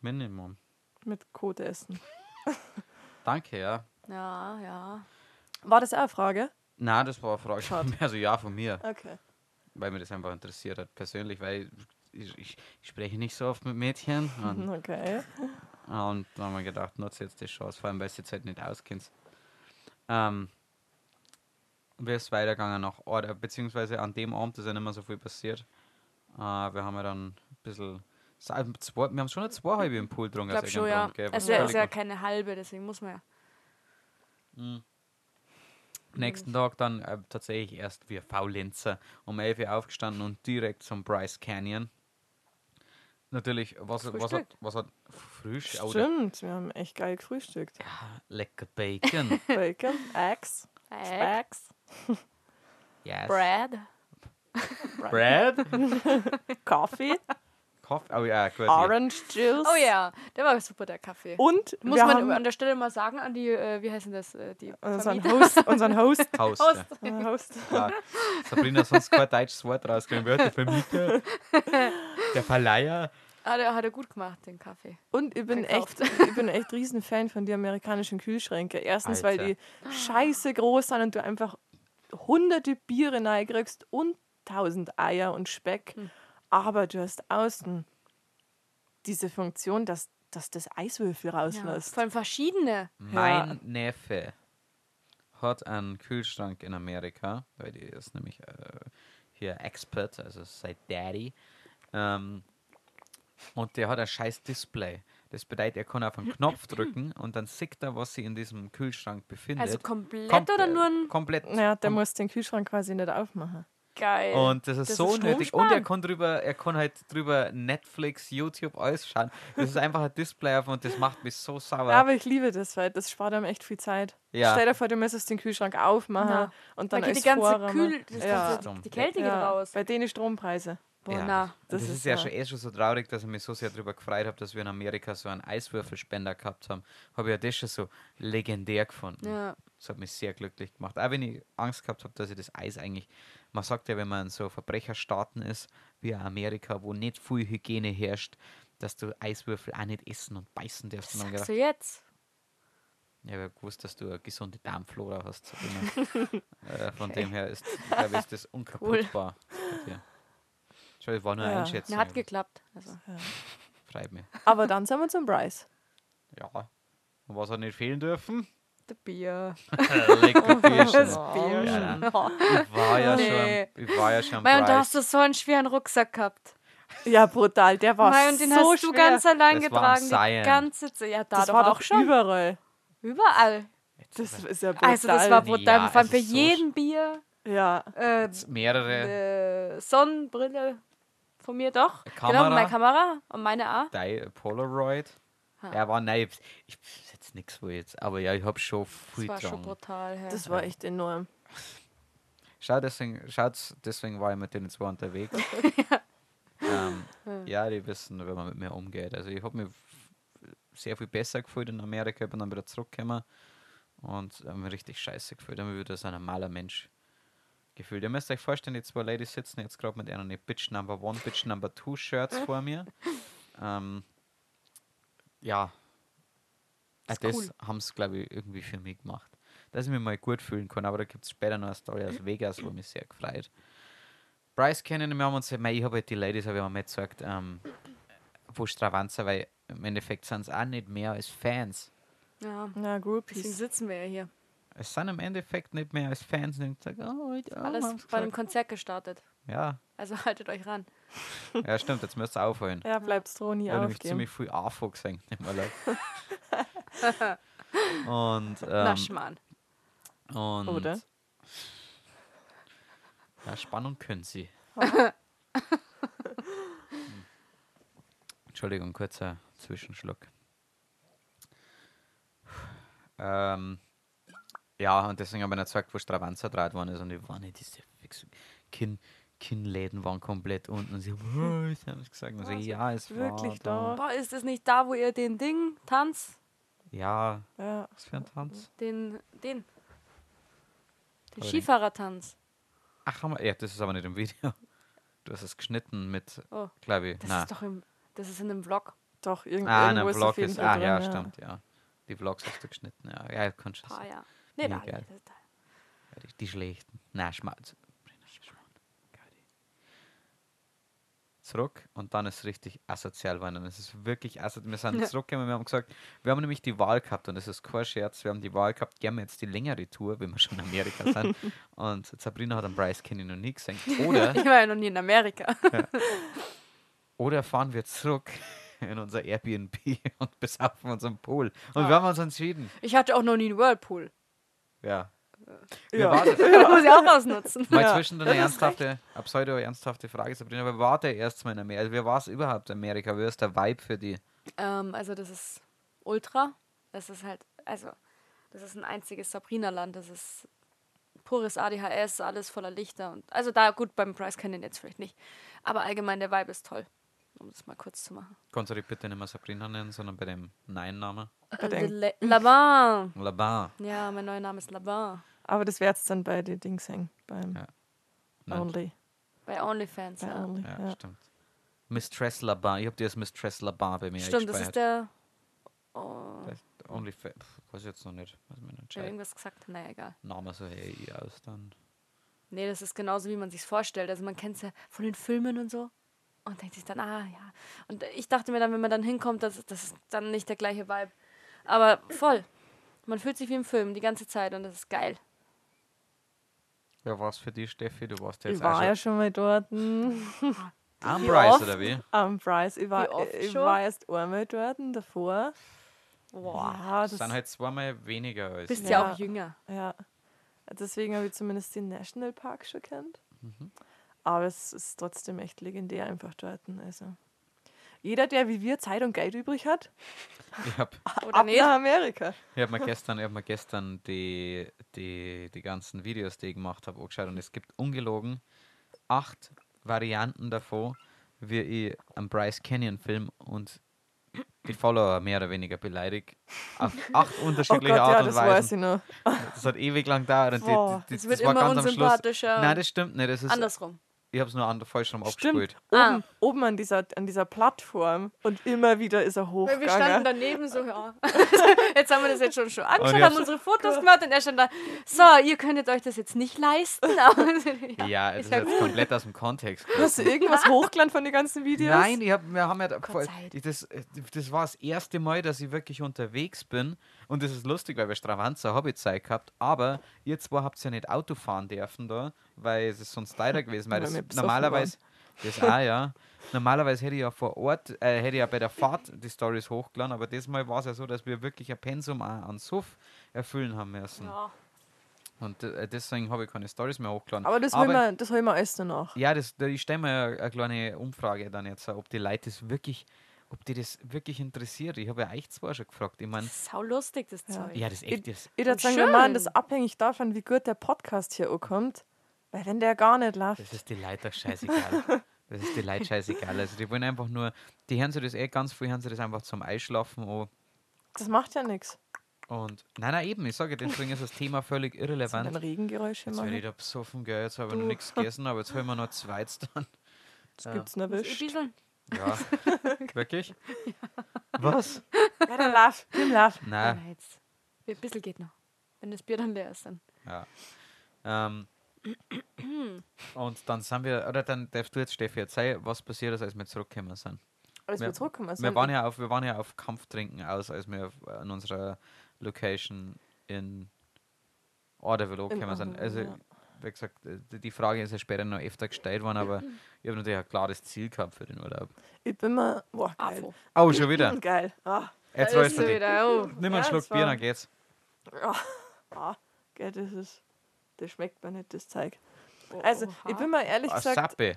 Minimum. mit Kot essen. Danke, ja. Ja, ja. War das auch eine Frage? Na, das war eine Frage. Schade. Also ja, von mir. Okay. Weil mir das einfach interessiert hat, persönlich, weil ich, ich, ich spreche nicht so oft mit Mädchen. Und, Okay. und dann haben wir gedacht, nutze jetzt die Chance, vor allem weil du jetzt halt nicht auskennst. Ähm, ist es weitergegangen nach Order, beziehungsweise an dem Abend ist ja nicht mehr so viel passiert. Äh, wir haben ja dann ein bisschen. sa- Zwei, wir haben schon eine zweihalbe im Pool getrunken. Ich glaube aus schon, ja. Gell, Es ist ja, ist ja keine halbe, deswegen muss man ja. Nächsten Tag dann äh, tatsächlich erst wir Faulenzer um 11 Uhr aufgestanden und direkt zum Bryce Canyon. Natürlich, was, was hat, was hat Frühstück? Stimmt, wir haben echt geil gefrühstückt. lecker Bacon. Bacon, Eggs, Egg, Specs, yes. Bread. Bread? Kaffee, Kaffee? Oh ja, ja. Orange Juice. Oh ja, der war super, der Kaffee. Und Muss man haben an der Stelle mal sagen an die, äh, wie heißen das, äh, die unseren? Host, unseren Host, Haus. Host. Ja. äh, Host. Klar. Sabrina hat sonst kein deutsches Wort rausgekriegt. Wer hat Der Vermieter, der Verleiher. Hat er, hat er gut gemacht, den Kaffee. Und ich bin Gekauft. echt, ich bin echt riesen Fan von den amerikanischen Kühlschränken. Erstens, weil Alter. die scheiße groß sind und du einfach hunderte Biere reingriegst und tausend Eier und Speck. Hm. Aber du hast außen diese Funktion, dass, dass das Eiswürfel Ja, rauslässt. vor allem verschiedene. Mein Neffe hat einen Kühlschrank in Amerika, weil die ist nämlich äh, hier Expert, also sein Daddy. Ähm, und der hat ein scheiß Display. Das bedeutet, er kann auf einen Knopf drücken und dann sieht er, was sich in diesem Kühlschrank befindet. Also komplett Kom- oder nur ein Komplett. Naja, der kom- muss den Kühlschrank quasi nicht aufmachen. geil. Und das ist Das so ist nötig. Und er kann drüber, er kann halt drüber Netflix, YouTube alles schauen. Das ist einfach ein Display auf und das macht mich so sauer. Ja, aber ich liebe das, weil das spart einem echt viel Zeit. Ja. Stell dir vor, du müsstest den Kühlschrank aufmachen Na, und da dann geht als die ganze Vorrahmen. Kühl, das Ja. ganze, die Kälte geht ja, raus. Bei denen Strompreise. Boah, ja, na. das, das ist, ist ja ja- schon eh schon so traurig, dass ich mich so sehr darüber gefreut habe, dass wir in Amerika so einen Eiswürfelspender gehabt haben. Habe ich ja das schon so legendär gefunden. Ja. Das hat mich sehr glücklich gemacht. Auch wenn ich Angst gehabt habe, dass ich das Eis eigentlich. Man sagt ja, wenn man in so Verbrecherstaaten ist, wie Amerika, wo nicht viel Hygiene herrscht, dass du Eiswürfel auch nicht essen und beißen darfst. Und hab ich Sagst gedacht, du jetzt? ja, ich hab gewusst, dass du eine gesunde Darmflora hast. Äh, von dem her ist, glaube ich, ist das unkaputtbar. bei das war nur Ja. Einschätzung. Na, hat geklappt. Also. Freut mich. Aber dann sind wir zum Bryce. Ja. Und was hat nicht fehlen dürfen? Der Bier. Lecker Bierchen. Bier. Ja, Oh. Ich war ja Nee. schon, ich war ja schon Mei, und da hast du so einen schweren Rucksack gehabt. Ja, brutal. Der war Mei, und den so hast schwer. du ganz allein Das war getragen. Die Seien. ganze Zeit. Ja, da das doch war doch schon. überall. Überall. Das ist ja brutal. Also, das war brutal. Ja, Vor allem ist so jeden Bier. Ja, Äh, mehrere äh, Sonnenbrille von mir doch. Genau, Kamera. meine Kamera und meine auch. Di- Polaroid. Ha. Ja, war nein, ich, ich jetzt nichts wo jetzt, aber ja, ich habe schon viel Das war schon dran. brutal. Ja. das war echt enorm. Schau, deswegen, schaut's, deswegen war ich mit denen zwei unterwegs. ähm, ja, die wissen, wenn man mit mir umgeht. Also ich habe mich sehr viel besser gefühlt in Amerika, bin dann wieder zurückgekommen und habe mich richtig scheiße gefühlt. mich wieder so ein normaler Mensch gefühlt. Ihr müsst euch vorstellen, die zwei Ladies sitzen jetzt gerade mit einer Bitch Number One, Bitch Number Two Shirts vor mir. Ähm, ja. Äh, Ist Das cool. haben sie, glaube ich, irgendwie für mich gemacht. Dass ich mich mal gut fühlen kann. Aber da gibt es später noch eine Story aus Vegas, wo mich sehr gefreut. Bryce kennen wir haben uns, mei, ich habe halt die Ladies, habe ich mal gesagt, ähm, wo Stravanzer, weil im Endeffekt sind es auch nicht mehr als Fans. ja. Deswegen Groupies. sitzen wir ja hier. Es sind im Endeffekt nicht mehr als Fans. Und sagen, oh, ja, Alles bei einem. Konzert gestartet. ja, Also haltet euch ran. ja, stimmt, jetzt müsst ihr aufholen. Ja, bleibt's droh nie Ich habe nämlich aufgeben. ziemlich viel AFO gesehen im Urlaub. und, Na, ähm, Schmarrn. und Oder? Ja, Spannung können sie. Hm. Entschuldigung, kurzer Zwischenschluck. Ähm, ja, und deswegen habe ich nicht gesagt, wo Stravanzer draht worden ist. Und die waren nicht diese fix- Kinn, Kinnläden waren komplett unten. Und sie haben sie gesagt. Und so, ja, es Wirklich war da? Boah, ist das nicht da, wo ihr den Ding, Tanz, Ja, Ja. was für ein Tanz? den, den, den Skifahrertanz. Ach, haben wir, ja, das ist aber nicht im Video. Du hast es geschnitten mit, Oh, glaube ich, das na. ist doch im, das ist in einem Vlog. Doch, irgend, Ah, irgendwo ein ist Vlog ist, Fall ah, drin, ja, stimmt, ja. Die Vlogs hast du geschnitten, ja. Ja, kannst du Paar, ja. Nee, Ja, da, geil. das, da. Ja, die, schlechten. Nein, schmalz. Zurück und dann ist es richtig asozial. Und es ist wirklich asozial. Wir sind Ja. zurückgekommen, wir haben gesagt, wir haben nämlich die Wahl gehabt und das ist kein Scherz, wir haben die Wahl gehabt, gehen wir jetzt die längere Tour, wenn wir schon in Amerika sind. und Sabrina hat einen Bryce Kenny noch nie gesehen. Oder, Ich war ja noch nie in Amerika. oder fahren wir zurück in unser Airbnb und besaufen uns am Pool. Und wir haben uns entschieden. Ich hatte auch noch nie einen Whirlpool. Ja. Ja. Wir warten, Muss ich auch ausnutzen. Mal Ja, zwischen eine ernsthafte, eine pseudo-ernsthafte Frage, Sabrina, aber war der erste Mal in Amerika? Also, wer war es überhaupt in Amerika? Wie ist der Vibe für die? Ähm, also das ist Ultra. Das ist halt, also das ist ein einziges Sabrina-Land. Das ist pures ADHS, alles voller Lichter. Und, also da gut, beim Price Canyon jetzt vielleicht nicht. Aber allgemein der Vibe ist toll. Um das mal kurz zu machen. Kannst du dich bitte nicht mehr Sabrina nennen, sondern bei dem Nein-Namen? Le- Laban. Laban. Ja, mein neuer Name ist Laban. Aber das wär's dann bei den Dings hängen. Beim Ja. Only. Bei OnlyFans. Bei Ja. Only. Ja, Ja. stimmt. Mistress La Bar. Ich hab dir das Mistress La Bar bei mir Stimmt, das ist der. Oh, Das ist Only Fa- pf, weiß ich jetzt noch nicht. Was mir ich habe irgendwas gesagt. Naja, egal. Name so hey aus dann. Nee, das ist genauso, wie man sich vorstellt. Also man kennt es ja von den Filmen und so. Und denkt sich dann, ah ja. Und ich dachte mir dann, wenn man dann hinkommt, das, das ist dann nicht der gleiche Vibe. Aber voll. Man fühlt sich wie im Film die ganze Zeit und das ist geil. Ja, was für dich, Steffi? Du warst ja jetzt Ich war auch ja schon mal dort. am Wie oft? oder wie? Am Preis. Ich war, ich schon? war erst einmal dort davor. Boah. Ja, Das das, sind halt zweimal weniger als. Bist ja, Ja. auch jünger. ja. Deswegen habe ich zumindest den Nationalpark schon kennt. Mhm. Aber es ist trotzdem echt legendär einfach dort. Also. Jeder, der wie wir Zeit und Geld übrig hat, Ich hab, Oder ab nicht? nach Amerika. ich hab mir gestern, ich hab mir gestern die, die, die ganzen Videos, die ich gemacht habe, angeschaut und es gibt ungelogen acht Varianten davon, wie ich einen Bryce Canyon Film und die Follower mehr oder weniger beleidigt. Auf acht Oh Gott, unterschiedliche ja, Art und das weiß Weise. ich noch. Das hat ewig lang gedauert. Und Boah, die, die, Es die, wird das war immer ganz am Schluss. unsympathischer. Nein, das stimmt nicht. Das ist, Andersrum. Ich habe es nur an, falsch rum Stimmt. abgespielt. Oben, Ah. oben an, dieser, an dieser Plattform und immer wieder ist er Weil wir standen hochgegangen. daneben so, ja. jetzt haben wir das jetzt schon, schon angeschaut, Und haben unsere Fotos gemacht und er stand da, so, ihr könntet euch das jetzt nicht leisten. Ja. Ja, das ist jetzt gut. komplett aus dem Kontext. Hast du irgendwas hochgeladen von den ganzen Videos? Nein, ich hab, wir haben ja da voll, das, äh, das war das erste Mal, dass ich wirklich unterwegs bin. Und das ist lustig, weil wir Stravanza habe ich Zeit gehabt. Aber ihr zwei habt ja nicht Auto fahren dürfen da, weil es ist sonst leider gewesen. Weil Weil das normalerweise, das auch ja. Normalerweise hätte ich ja vor Ort, äh, hätte ich ja bei der Fahrt die Stories hochgeladen, aber diesmal war es ja so, dass wir wirklich ein Pensum auch an Suff erfüllen haben müssen. Ja. Und äh, deswegen habe ich keine Stories mehr hochgeladen. Aber das holen wir, das wir alles danach. Ja, das, da- ich stelle mir eine, eine kleine Umfrage dann jetzt, ob die Leute das wirklich, ob die das wirklich interessiert. Ich habe ja euch zwar schon gefragt. Ich meine, Sau lustig, das Ja. Zeug. ja, das ist echt das. Ich würde sagen, wir machen das abhängig davon, wie gut der Podcast hier ankommt. Weil wenn der gar nicht läuft, Das ist die Leute doch scheißegal. Das ist die Leute scheißegal. Also die wollen einfach nur, die hören sich das eh ganz viel, hören sich das einfach zum Einschlafen an. das macht ja nichts. Und nein, nein, eben, ich sage, deswegen ist das Thema völlig irrelevant. Regengeräusche Jetzt werde ich machen. da besoffen, gell, jetzt habe ich noch nichts gegessen, aber jetzt haben wir noch zweites dann. Das Ja. gibt's ich nervös. bisschen? Ja, wirklich? Was? Ja, dann lauf. Nimm lauf. Nein. Ja, jetzt. Ein bisschen geht noch. Wenn das Bier dann leer ist, dann. Ja. Ähm, und dann sind wir, oder dann darfst du jetzt, Steffi, erzählen, was passiert ist, als wir zurückgekommen sind. Als Wir- wir zurückkommen. Wir waren, ja auf, wir waren ja auf Kampftrinken aus, als wir an unserer Location in Orderville angekommen sind. Also, ja. Wie gesagt, äh, die- Frage ist ja später noch öfter gestellt worden, aber ich habe natürlich ein klares Ziel gehabt für den Urlaub. Ich bin mal. Boah, geil. Afo. Oh, schon wieder. Geil. Ah, Jetzt ist du wieder. Oh. Nimm einen Ja, Schluck Bier, dann geht's. ah, geil, das ist. Das schmeckt mir nicht, das Zeug. Also, ich Oha. bin mir ehrlich Ah, gesagt. Sappe.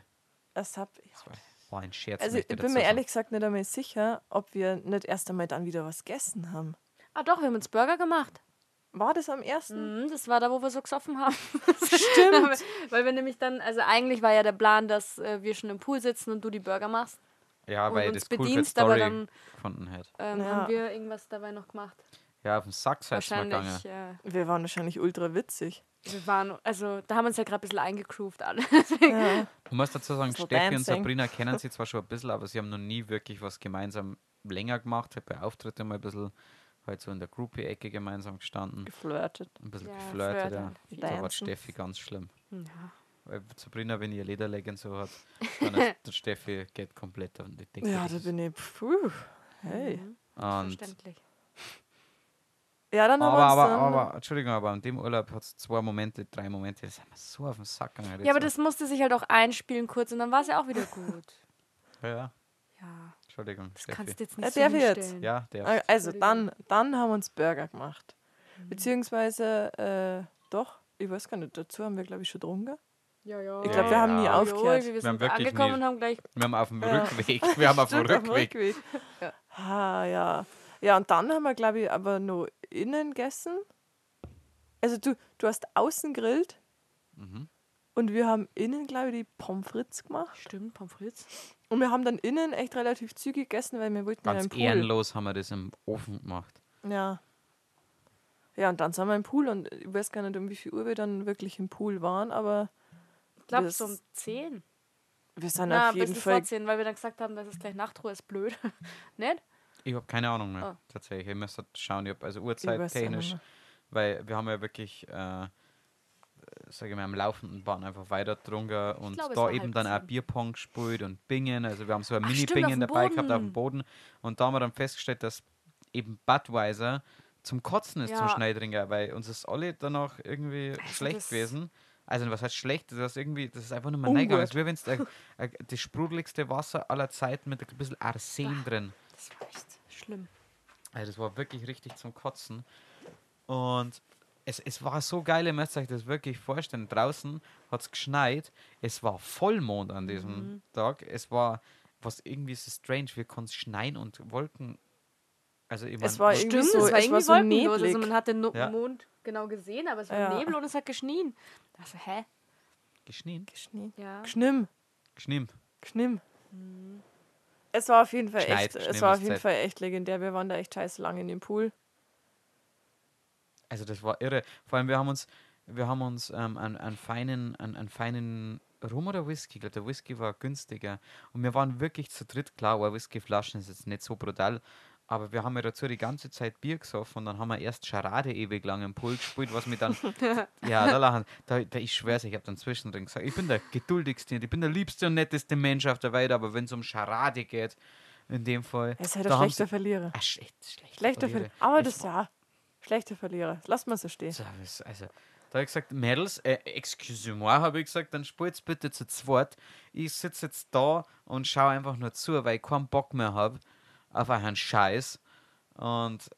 ein Sap, Das war, war ein Scherz. Also, ich bin mir ehrlich gesagt nicht einmal sicher, ob wir nicht erst einmal dann wieder was gegessen haben. Ah doch, wir haben uns Burger gemacht. War das am ersten? Mhm, das war da, wo wir so gesoffen haben. Stimmt. Weil wir nämlich dann, also eigentlich war ja der Plan, dass äh, wir schon im Pool sitzen und du die Burger machst Ja, und weil uns das cool bedienst, aber Story dann gefunden hat. ähm, Ja. haben wir irgendwas dabei noch gemacht. Ja, auf den Sack. Wahrscheinlich, äh, Wir waren wahrscheinlich ultra witzig. wir waren, also da haben wir uns ja gerade ein bisschen eingegroovt alle. Ja. Ich muss dazu sagen, So Steffi und dancing. Sabrina kennen sie zwar schon ein bisschen, aber sie haben noch nie wirklich was gemeinsam länger gemacht. Bei Auftritten mal ein bisschen halt so in der Groupie-Ecke gemeinsam gestanden, Geflirtet. ein bisschen Ja, geflirtet. Ja. Da war. Steffi ganz schlimm. ja. Weil Sabrina, wenn ihr Lederleggings so hat, dann ist der Steffi geht komplett auf die Decke. Ja, Das da ist- bin ich. Puh. Hey. Mhm, und, Verständlich. Ja, dann haben aber, aber, dann, aber, Entschuldigung, aber an dem Urlaub hat es zwei Momente, drei Momente, das haben wir so auf den Sack gegangen. Ja, aber das musste sich halt auch einspielen kurz und dann war es ja auch wieder gut. Ja, ja, Ja, Entschuldigung, das Steffi. kannst du jetzt nicht so ich jetzt? hinstellen. Ja, der. Ah, Also dann, dann haben wir uns Burger gemacht. Mhm. Beziehungsweise, äh, doch, ich weiß gar nicht, dazu haben wir, glaube ich, schon getrunken. Ja, ja. Ich glaube, wir haben nie Ja. aufgehört. Wir Wir sind haben wirklich angekommen nie- und haben gleich. Wir haben auf dem Ja. Rückweg, wir haben auf dem dem Rückweg. Ja. Ah, ja. Ja, und dann haben wir, glaube ich, aber noch innen gegessen. Also du, du hast außen grillt Mhm. und wir haben innen, glaube ich, die Pommes frites gemacht. Stimmt, Pommes frites. Und wir haben dann innen echt relativ zügig gegessen, weil wir wollten ja Ganz im Pool. ehrenlos haben wir das im Ofen gemacht. Ja. Ja, und dann sind wir im Pool und ich weiß gar nicht, um wie viel Uhr wir dann wirklich im Pool waren, aber Ich glaube, so um 10. Wir sind Na, auf ein jeden bisschen Fall. vorziehen, weil wir dann gesagt haben, dass es gleich Nachtruhe ist blöd. nicht? Ich habe keine Ahnung mehr, Oh. tatsächlich. Ich müsste schauen, ob, also Ich weiß auch nicht uhrzeittechnisch, mehr. weil wir haben ja wirklich, äh, sage ich mal, am laufenden Band einfach weiter getrunken und glaube, es da eben dann auch. Bierpong gespielt und Bingen. Also wir haben so ein Ach, Mini-Bingen dabei gehabt auf dem Boden. Und da haben wir dann festgestellt, dass eben Budweiser zum Kotzen ist zum Ja. Schneiddringer, weil uns ist alle danach irgendwie schlecht das- gewesen. Also was heißt schlecht? Das ist irgendwie, das ist einfach nur mal reingegangen. Es ist wie wenn es äh, das sprudeligste Wasser aller Zeiten mit ein bisschen Arsen drin. Das war echt schlimm. Also das war wirklich richtig zum Kotzen. Und es, es war so geil, ihr müsst euch das wirklich vorstellen. Draußen hat es geschneit. Es war Vollmond an diesem Mhm. Tag. Es war, was irgendwie so strange, wie konnte es schneien und Wolken. Also ich Es mein, war was- irgendwie Stimmt, so, es war es irgendwie war so wolkenlos. Also man hat den no Ja. Mond genau gesehen, aber es war Ja. Nebel und es hat geschnien. Also, hä? geschnien. Geschnien. Ja. Geschnimm. Geschnien. Geschnimm. Es war auf jeden Fall echt, es war auf jeden Zeit. Fall echt legendär. Wir waren da echt scheiße lang in dem Pool. Also das war irre. Vor allem wir haben uns, wir haben uns ähm, einen, einen feinen, einen, einen feinen Rum oder Whisky, ich glaube der Whisky war günstiger. Und wir waren wirklich zu dritt, klar, eine Whiskyflaschen ist jetzt nicht so brutal, aber wir haben ja dazu die ganze Zeit Bier gesoffen und dann haben wir erst Charade ewig lang im Pool gespielt, was mir dann, ja, da lachen, da, da ich schwör's, ich habe dann zwischendrin gesagt, ich bin der geduldigste, und ich bin der liebste und netteste Mensch auf der Welt, aber wenn es um Charade geht, in dem Fall, Er ist halt ein schlechter Verlierer. Ah, schlecht, schlecht. Schlechter Verlierer. Verlierer. Aber das war- ja. Schlechter Verlierer. Lass mal so stehen. also, da habe ich gesagt, Mädels, äh, excuse-moi, habe ich gesagt, dann spielt's bitte zu zweit. Ich sitze jetzt da und schaue einfach nur zu, weil ich keinen Bock mehr habe auf einen Scheiß. Und,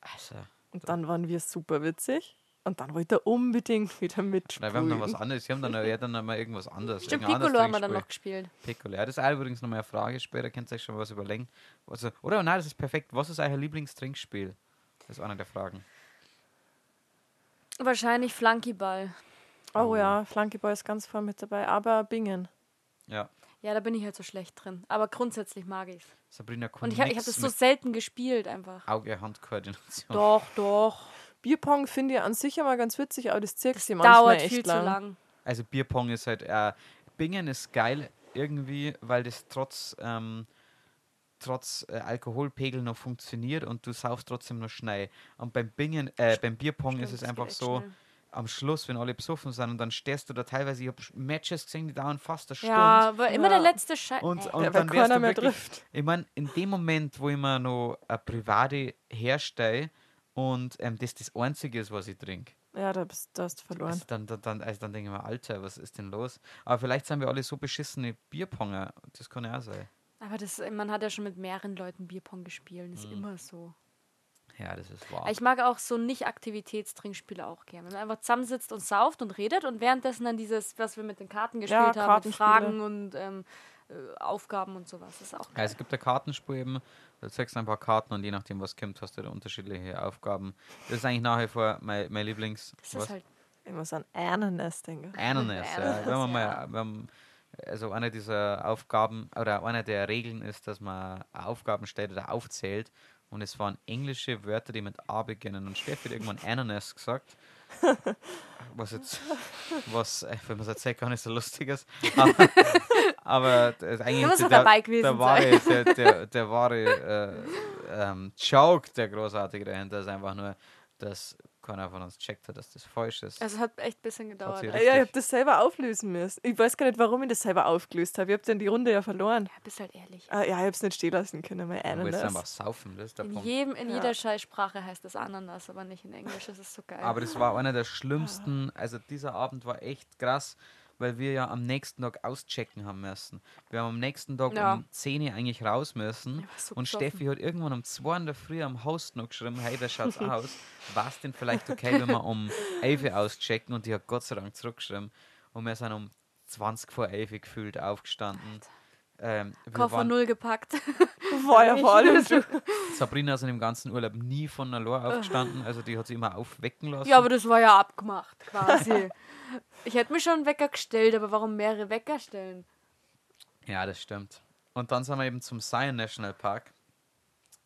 also, Und dann waren wir super witzig. Und dann wollte er unbedingt wieder nein, mitspielen. wir haben dann was anderes. Wir haben dann, hat dann noch mal irgendwas anderes. Stimmt, irgendein anderes Piccolo haben wir dann noch gespielt. Piccolo, ja, das ist übrigens noch mal eine Frage. Später könnt ihr euch schon was überlegen. Also, oder nein, das ist perfekt. Was ist euer Lieblingstrinkspiel? Das ist eine der Fragen. Wahrscheinlich Flunkyball. Oh ja, Flankeball ist ganz vorne mit dabei. Aber Bingen. Ja, Ja, da bin ich halt so schlecht drin. Aber grundsätzlich mag ich's. Sabrina Und ich habe ich hab das so selten gespielt einfach. Auge-Hand-Koordination. Doch, doch. Bierpong finde ich an sich immer ganz witzig, aber das zirkt sie manchmal dauert echt viel lang. zu lang. Also Bierpong ist halt, äh, Bingen ist geil irgendwie, weil das trotz, ähm, trotz äh, Alkoholpegel noch funktioniert und du saufst trotzdem noch schnell. Und beim Bingen, äh, beim Bierpong Stimmt, ist es einfach so, schnell. am Schluss, wenn alle besoffen sind und dann stehst du da teilweise, ich habe Matches gesehen, die dauern fast eine Stunde. Ja, aber immer der Ja. letzte Scheiß. Und, äh. und Ja, weil dann wärst keiner du mehr wirklich, trifft. ich meine, in dem Moment, wo ich mir noch eine private herstelle und ähm, das das Einzige ist, was ich trinke, Ja, da, bist, da hast du verloren. also dann, dann, dann, also dann denke ich mir, Alter, was ist denn los? Aber vielleicht sind wir alle so beschissene Bierponger. Das kann ja auch sein. Aber das, man hat ja schon mit mehreren Leuten Bierpong gespielt. Mhm. Das ist immer so. Ja, das ist wahr. Ich mag auch so Nicht-Aktivitätstrinkspiele auch gerne. Wenn man einfach zusammensitzt und sauft und redet und währenddessen dann dieses, was wir mit den Karten gespielt haben, mit. Fragen und ähm, äh, Aufgaben und sowas. Das ist auch ja, geil. es gibt ein Kartenspiel eben, da zeigst du ein paar Karten und je nachdem, was kommt, hast du da unterschiedliche Aufgaben. Das ist eigentlich nach wie vor mein, mein Lieblings. Das was? ist halt Ich muss an Ananas denken. Ananas, ja. Ananas, Wenn man ja. mal, wenn, also eine dieser Aufgaben oder eine der Regeln ist, dass man Aufgaben stellt oder aufzählt und es waren englische Wörter, die mit A beginnen und Steffi hat irgendwann Ananas gesagt. Was jetzt, was, äh, wenn man es erzählt, gar nicht so lustig ist. Aber, aber das ist eigentlich der, dabei gewesen der wahre, der, der, der wahre äh, ähm, Joke, der großartige dahinter ist einfach nur, dass keiner von uns checkt hat, dass das falsch ist. Also es hat echt ein bisschen gedauert. Ja. Ja, ich habe das selber auflösen müssen. Ich weiß gar nicht, warum ich das selber aufgelöst habe. Ich habe dann die Runde ja verloren. bist halt ehrlich. Ah, ja, ich habe es nicht stehen lassen können. Mein Du willst einfach saufen, das ist der In, Punkt. jedem, in Ja. jeder Scheißsprache heißt das Ananas, aber nicht in Englisch. Das ist so geil. Aber das war einer der schlimmsten, also dieser Abend war echt krass, weil wir ja am nächsten Tag auschecken haben müssen. Wir haben am nächsten Tag Ja. um 10 Uhr eigentlich raus müssen so und besoffen. Steffi hat irgendwann um 2 in der Früh am Host noch geschrieben, hey, wer schaut's aus? War es denn vielleicht okay, wenn wir um 11 Uhr auschecken? Und die hat Gott sei Dank zurückgeschrieben und wir sind um 20 vor 11 Uhr gefühlt aufgestanden. Ähm, Koffer waren, null gepackt. War ja vor allem. Sabrina ist in dem ganzen Urlaub nie von allein aufgestanden, also die hat sie immer aufwecken lassen. Ja, aber das war ja abgemacht, quasi. ich hätte mir schon einen Wecker gestellt, aber warum mehrere Wecker stellen? Ja, das stimmt. Und dann sind wir eben zum Zion National Park.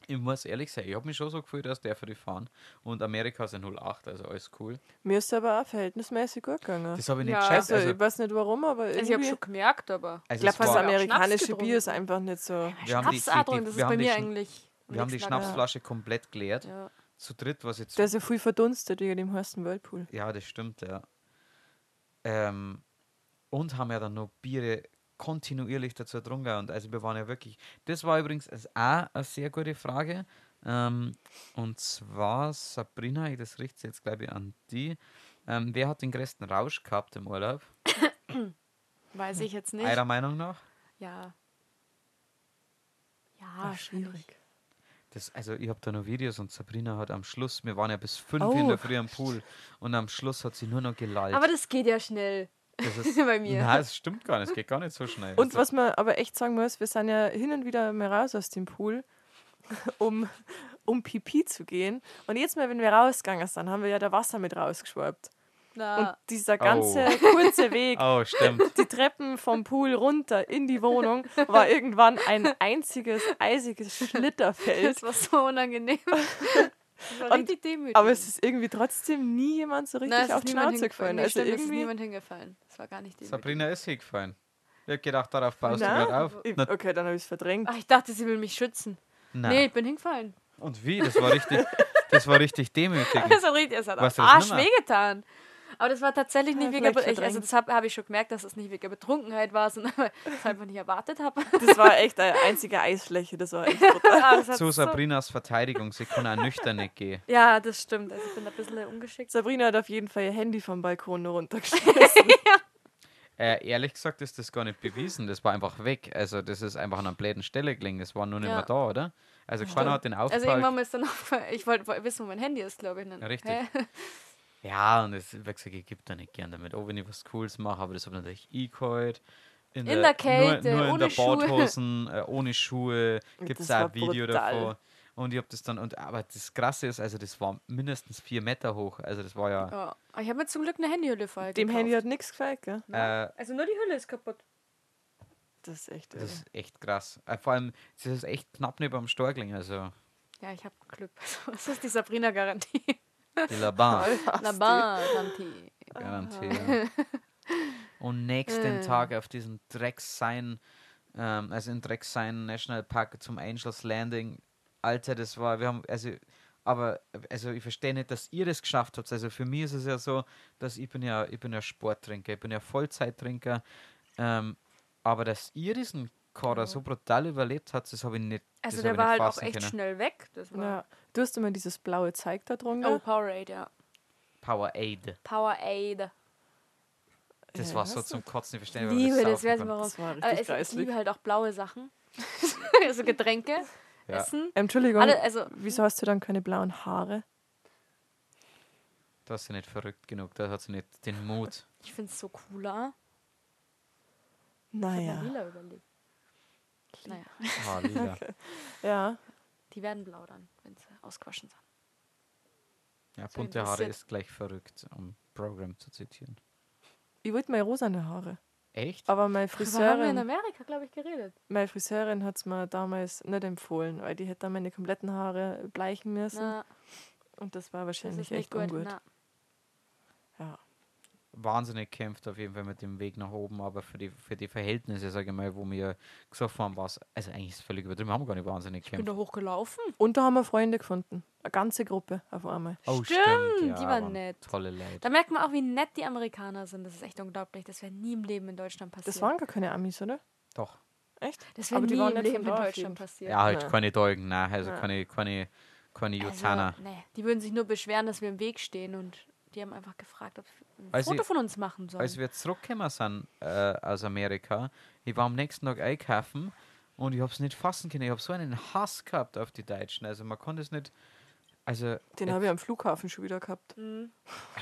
Ich muss ehrlich sein, ich habe mich schon so gefühlt, dass der für die fahren. Und Amerika ist ein 08, also alles cool. Mir ist aber auch verhältnismäßig gut gegangen. Das habe ich nicht Ja, geschafft. Also, Also, ich weiß nicht warum, aber Also ich irgendwie... habe schon gemerkt, aber. ich also glaube, es das amerikanische. Bier ist einfach nicht so... Wir haben die- die- die- das wir ist bei mir eigentlich. wir haben die. Schnapsflasche komplett geleert. Ja. Zu dritt, was jetzt. Der ist ja viel verdunstet wegen dem heißen Whirlpool. Ja, das stimmt, ja. Ähm, und haben ja dann noch Biere kontinuierlich dazu getrunken. Und also wir waren ja wirklich. Das war übrigens auch eine sehr gute Frage. Ähm, und zwar, Sabrina, ich- das richtet jetzt, glaube ich, an die. Ähm, wer hat den größten Rausch gehabt im Urlaub? Weiß ich jetzt nicht. Eurer Meinung nach? Ja. Ja, Ach, schwierig. Das, also ich habe da noch Videos und Sabrina hat am Schluss, wir waren ja bis fünf Oh. in der Früh am Pool und am Schluss hat sie nur noch gelallt. Aber das geht ja schnell das ist, bei mir. Nein, das stimmt gar nicht, es geht gar nicht so schnell. Und was man aber echt sagen muss, wir sind ja hin und wieder mal raus aus dem Pool, um, um Pipi zu gehen. Und jetzt mal, wenn wir rausgegangen sind, haben wir ja da Wasser mit rausgeschwappt. Und Na, dieser ganze kurze Weg, Oh, stimmt. die Treppen vom Pool runter in die Wohnung, war irgendwann ein einziges eisiges Schlitterfeld. das war so unangenehm. Und-. Aber es ist irgendwie trotzdem nie jemand so richtig Nein, es ist auf die Schnauze gefallen. Nee, Also stimmt, es ist irgendwie. niemand hingefallen. Das war gar nicht demütigend. Sabrina ist hingefallen. Ich hab gedacht, darauf baust Na? du gerade auf. Ich- Na, Okay, dann habe ich es verdrängt. Ach, ich dachte, sie will mich schützen. na. Nee, ich bin hingefallen. Und wie? Das war richtig, das war richtig demütigend. Das hat richtig, es hat Arsch wehgetan. Aber das war tatsächlich nicht Ja, wegen, vielleicht ich, also das habe hab ich schon gemerkt, dass es nicht wegen Betrunkenheit war, sondern weil ich es einfach nicht erwartet habe. Das war echt eine einzige Eisfläche. Das war echt brutal. Ah, das Zu so- Sabrinas Verteidigung, sie kann auch nüchtern nicht gehen. Ja, das stimmt. Also ich bin ein bisschen ungeschickt. Sabrina hat auf jeden Fall ihr Handy vom Balkon nur runtergeschmissen. Äh, ehrlich gesagt ist das gar nicht bewiesen, das war einfach weg. Also das ist einfach an einer bläden Stelle gelegen, das war nur nicht Ja. mehr da, oder? Also keiner hat den Also aufgepackt. irgendwann ist dann aufgefallen, ich wollte wissen, wo mein Handy ist, glaube ich. Dann, Ja, richtig. Hä? Ja, und das, wie gesagt, ich gebe da nicht gern damit. Auch wenn ich was Cooles mache, aber das habe ich natürlich eingeholt. In, der Kälte, nur, nur in ohne der Schuhe. Badhosen, äh, ohne Schuhe, gibt es auch ein Video brutal. davon. Und ich habe das dann, und aber das Krasse ist, also das war mindestens vier Meter hoch. Also das war ja, Ja. Aber Ich habe mir zum Glück eine Handyhülle vorher Dem gekauft. Handy hat nichts gefällt, gell? äh, Also nur die Hülle ist kaputt. Das ist echt. das irre. ist echt krass. Äh, vor allem, das ist echt knapp neben am Storgling, also Ja, ich habe Glück. Das ist die Sabrina-Garantie. Die Laban. La Garantie. Garantiert. Und nächsten Äh. Tag auf diesen Drecksein, ähm, also in Drecksein National Park zum Angels Landing. Alter, das war, wir haben, also, aber, also ich verstehe nicht, dass ihr das geschafft habt. Also für mich ist es ja so, dass ich bin ja, ich bin ja Sporttrinker, ich bin ja Vollzeittrinker, ähm, aber dass ihr diesen Kader so brutal überlebt habt, das habe ich nicht. Also das der ich war halt auch echt können. schnell weg. Das war Ja. Du hast immer dieses blaue Zeug da drunter. Oh, Powerade, ja. Powerade. Powerade. Das Ja, war so zum Kotzen, ich verstehe Ich nicht, liebe das, weiß saufen nicht warum. Das war richtig ich liebe halt auch blaue Sachen. also Getränke, Ja. Essen. Entschuldigung, Alle, also, wieso hast du dann keine blauen Haare? Da ist sie nicht verrückt genug, da hat sie nicht den Mut. ich finde es so cooler. Ich Naja. habe lila überlegt. Naja, Ah, lila. Ja. die werden blau dann, wenn sie ausgewaschen sind. Ja, So bunte Haare ist gleich verrückt, um Programm zu zitieren. Ich wollte mal rosane Haare. Echt? Aber meine Darüber haben wir in Friseurin, Amerika, glaube ich, geredet. meine Friseurin hat es mir damals nicht empfohlen, weil die hätte dann meine kompletten Haare bleichen müssen. Na, Und das war das wahrscheinlich nicht echt gut. ungut. Na. Ja. Wahnsinnig kämpft auf jeden Fall mit dem Weg nach oben, aber für die, für die Verhältnisse, sage ich mal, wo wir gesagt haben, war es, also eigentlich ist es völlig übertrieben, wir haben gar nicht wahnsinnig Ich bin gekämpft. da hochgelaufen. Und da haben wir Freunde gefunden. Eine ganze Gruppe auf einmal. Oh, Stimmt, ja, die waren nett. Tolle Leute. Da merkt man auch, wie nett die Amerikaner sind. Das ist echt unglaublich. Das wäre nie im Leben in Deutschland passiert. Das waren gar keine Amis, oder? Doch. Echt? das wäre aber die nie im nicht Leben in Deutschland passiert. Ja, halt Nein. keine Dolgen, nein, also Ja. keine, keine, keine Also, Jutaner. nee, die würden sich nur beschweren, dass wir im Weg stehen und die haben einfach gefragt, ob wir ein Foto sie- von uns machen sollen. Als wir zurückgekommen sind äh, aus Amerika, ich war am nächsten Tag einkaufen und ich habe es nicht fassen können. Ich habe so einen Hass gehabt auf die Deutschen. Also man konnte es nicht. Also Den habe ich am Flughafen schon wieder gehabt. Mhm.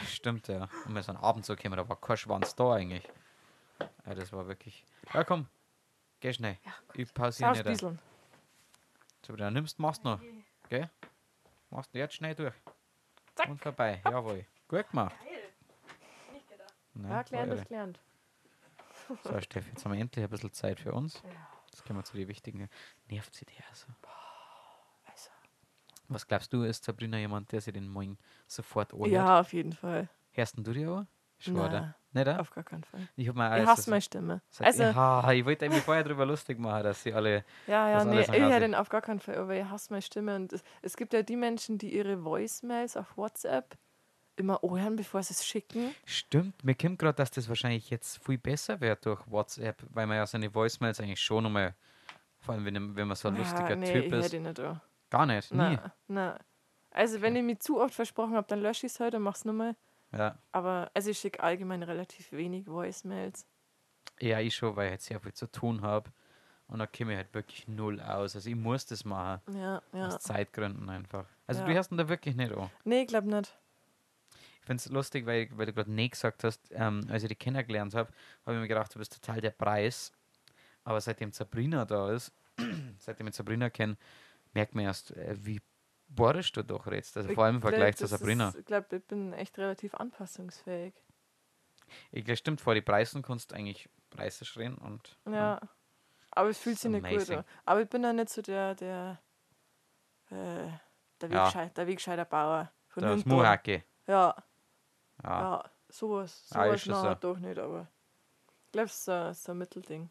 Stimmt, ja. Und wir sind abends so gekommen, da war kein Schwanz da eigentlich. Ja, das war wirklich. Ja, komm, geh schnell. Ich pausiere nicht. Sauspieseln. So, dann nimmst, machst noch. Gell? Machst jetzt schnell durch. Und vorbei. Jawohl. Gut gemacht. Nein, Ja, war gelernt ist gelernt. So, Steffi, jetzt haben wir endlich ein bisschen Zeit für uns. Jetzt kommen wir zu den wichtigen. Nervt sie dir also? Also, Was glaubst du, ist Sabrina jemand, der sich den Moing sofort anhört? Ja, auf jeden Fall. Hörst denn du die auch? Oder? Nicht, oder? Auf gar keinen Fall. Ich hab Ich alles hasse so- meine Stimme. Sag, Also, ja, ich wollte mich vorher darüber lustig machen, dass sie alle. ja, ja, nee, ich höre den auf gar keinen Fall, aber ich hasse meine Stimme. Und es, es gibt ja die Menschen, die ihre Voicemails auf WhatsApp immer anhören, bevor sie es schicken. Stimmt, mir kommt gerade, dass das wahrscheinlich jetzt viel besser wird durch WhatsApp, weil man ja seine Voicemails eigentlich schon nochmal, vor allem wenn, wenn man so ein lustiger ja, nee, Typ ich ist. die nicht an. Gar nicht, nie. Nein, nein. Also, wenn ich mich zu oft versprochen habe, dann lösche ich es halt und mache es nochmal. Ja. Aber also ich schicke allgemein relativ wenig Voicemails. ja, ich schon, weil ich halt sehr viel zu tun habe. Und da komme ich halt wirklich null aus. Also ich muss das machen, Ja, ja. aus Zeitgründen einfach. Also Ja. du hörst ihn da wirklich nicht an. Nee, ich glaube nicht. Ich finde es lustig, weil, weil du gerade nicht gesagt hast, ähm, als ich die kennengelernt habe, habe ich mir gedacht, du bist total der Preis. Aber seitdem Sabrina da ist, seitdem ich Sabrina kenne, merkt man erst, äh, wie borisch du doch redest. Also vor allem im Ich Vergleich zu Sabrina. Ist, ich glaube, ich bin echt relativ anpassungsfähig. Ich glaube, stimmt, vor die Preisen kannst du eigentlich Preise schreien und Ja. Aber es fühlt sich nicht gut an. Aber ich bin da nicht so der, der, äh, der, Ja. Wegschei der Wegscheider Bauer. Von an. Muhacke. Ja, Ja. ja, sowas, sowas nah so. doch nicht, aber ich glaube, es ist ein Mittelding.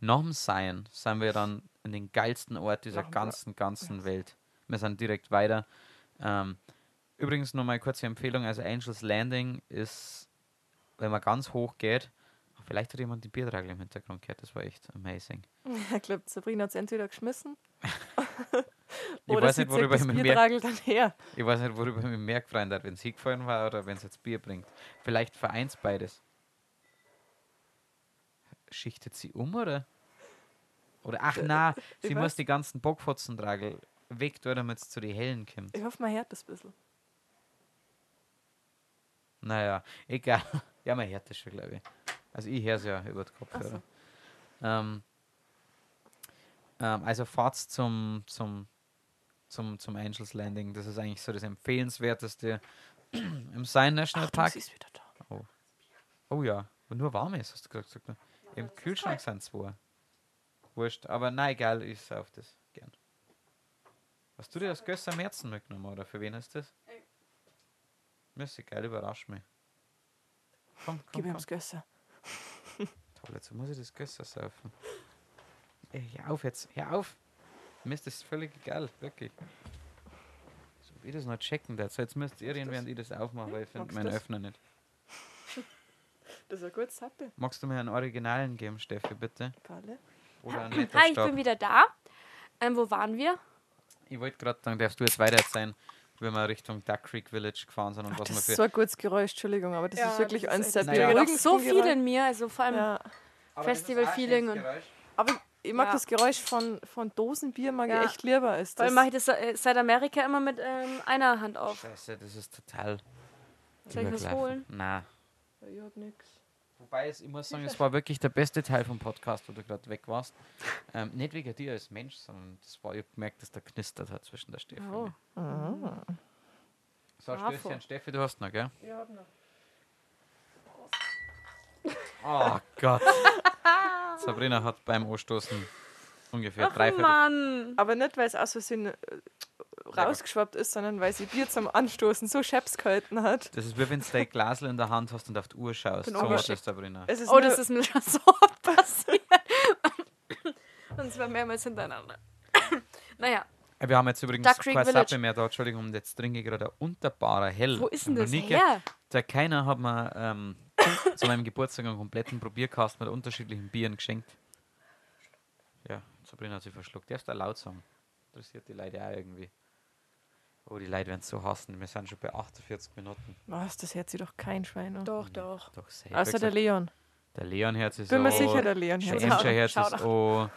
Nach dem Sein sind wir dann in den geilsten Ort dieser Nach ganzen, ganzen Welt. Wir sind direkt weiter. Ähm, übrigens noch mal eine kurze Empfehlung: Also, Angels Landing ist, wenn man ganz hoch geht, vielleicht hat jemand die Biertragel im Hintergrund gehört, das war echt amazing. Ich glaube, Sabrina hat es entweder geschmissen Ich oder weiß sie nicht, worüber ich mich mehr, ich weiß nicht, worüber ich mich mehr gefreut habe, wenn es hingefallen war oder wenn es jetzt Bier bringt. Vielleicht vereint beides. Schichtet sie um, oder? Oder, ach na, ich sie weiß. muss die ganzen Bockfotzentragel weg, damit es zu den Hellen kommt. Ich hoffe, man hört das ein bisschen. Naja, egal. Ja, man hört das schon, glaube ich. Also ich höre es ja über den Kopfhörer. so. Ähm, ähm, also fahrt zum, zum, zum, zum Angels Landing. Das ist eigentlich so das empfehlenswerteste im Sein National Ach, Park. da. Oh ja, und nur warm ist, hast du gesagt. ne? Im Kühlschrank sind zwei. Wurscht, aber nein, egal, ich sauf das gern. Hast du dir das Gösser Märzen mitgenommen oder für wen ist das? Mir ist egal, überrasch mich. Komm, komm, Gib komm. das Gösser. Toll, jetzt muss ich das Gösser saufen. Ey, hör auf jetzt, hör auf! Mir ist das völlig egal, wirklich. So wie das noch checken das. Jetzt müsst ihr reden, während ich das aufmache, weil ich finde meinen das? Öffner nicht. Das ist ein gutes Sappe. Magst du mir einen Originalen geben, Steffi, bitte? Palle. Oder einen Hi, ich Meterstab? bin wieder da. Ähm, wo waren wir? Ich wollte gerade sagen, darfst du jetzt weiter erzählen, wie wir Richtung Duck Creek Village gefahren sind und Ach, was wir das für. ist so ein gutes Geräusch, Entschuldigung, aber das Ja, ist wirklich das ist eins der Naja. So viel in mir, also vor allem Ja. Festival-Feeling und Aber ich mag Ja. das Geräusch von, von Dosenbier, mag Ja. ich echt lieber vor das. allem mache ich das äh, seit Amerika immer mit ähm, einer Hand auf. Scheiße, das ist total. Soll ich was übergelaufen. holen? Na. Ich hab nix. Wobei, es, ich muss sagen, es war wirklich der beste Teil vom Podcast, wo du gerade weg warst. Ähm, nicht wegen dir als Mensch, sondern das war, ich hab gemerkt, dass da knistert hat zwischen der Steffi. Oh. So. Stößchen, Steffi, du hast noch, gell? Ich hab noch. Oh Gott. Sabrina hat beim Anstoßen ungefähr Ach drei. Mann. Aber nicht, weil es aus Versehen äh, rausgeschwappt ist, sondern weil sie Bier zum Anstoßen so scheps gehalten hat. Das ist wie wenn du dein Glasl in der Hand hast und auf die Uhr schaust. Bin So geschickt. das Sabrina. Es ist Oh, das ist mir schon so passiert. Und zwar mehrmals hintereinander. naja, Äh, Wir haben jetzt übrigens keine. Sappe mehr da, Entschuldigung, und jetzt trinke ich gerade ein unterbarer Hell. wo ist denn das her? Der Keiner hat mir ähm, zu meinem Geburtstag einen kompletten Probierkasten mit unterschiedlichen Bieren geschenkt. Ja, Sabrina hat sich verschluckt. Darfst du laut sagen? Interessiert die Leute auch irgendwie. Oh, die Leute werden es so hassen. Wir sind schon bei 48 Minuten. Was, das hört sie doch kein Schwein an. Doch, doch. Doch. Außer der Leon. der Leonherz ist Bin mir oh, sicher, der Leon Der hört Schau- Emscherherz schau ist oh,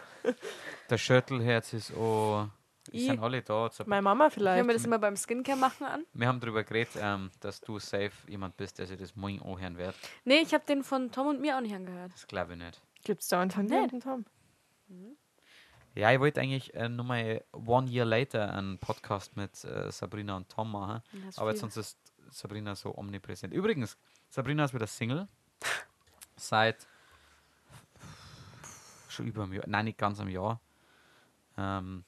der Schöttelherz ist oh. Die Ich- sind alle da. Sab- Meine Mama vielleicht. Hören wir das immer beim Skincare machen an? Wir haben darüber geredet, ähm, dass du safe jemand bist, der sich das morgen anhören wird. Nee, ich habe den von Tom und mir auch nicht angehört. Das glaube ich nicht. Gibt es da einen von und Tom? Ja, ich wollte eigentlich äh, nochmal One Year Later einen Podcast mit äh, Sabrina und Tom machen, aber sonst ist Sabrina so omnipräsent. Übrigens, Sabrina ist wieder Single. Seit schon über einem Jahr, nein, nicht ganz einem Jahr. Ähm,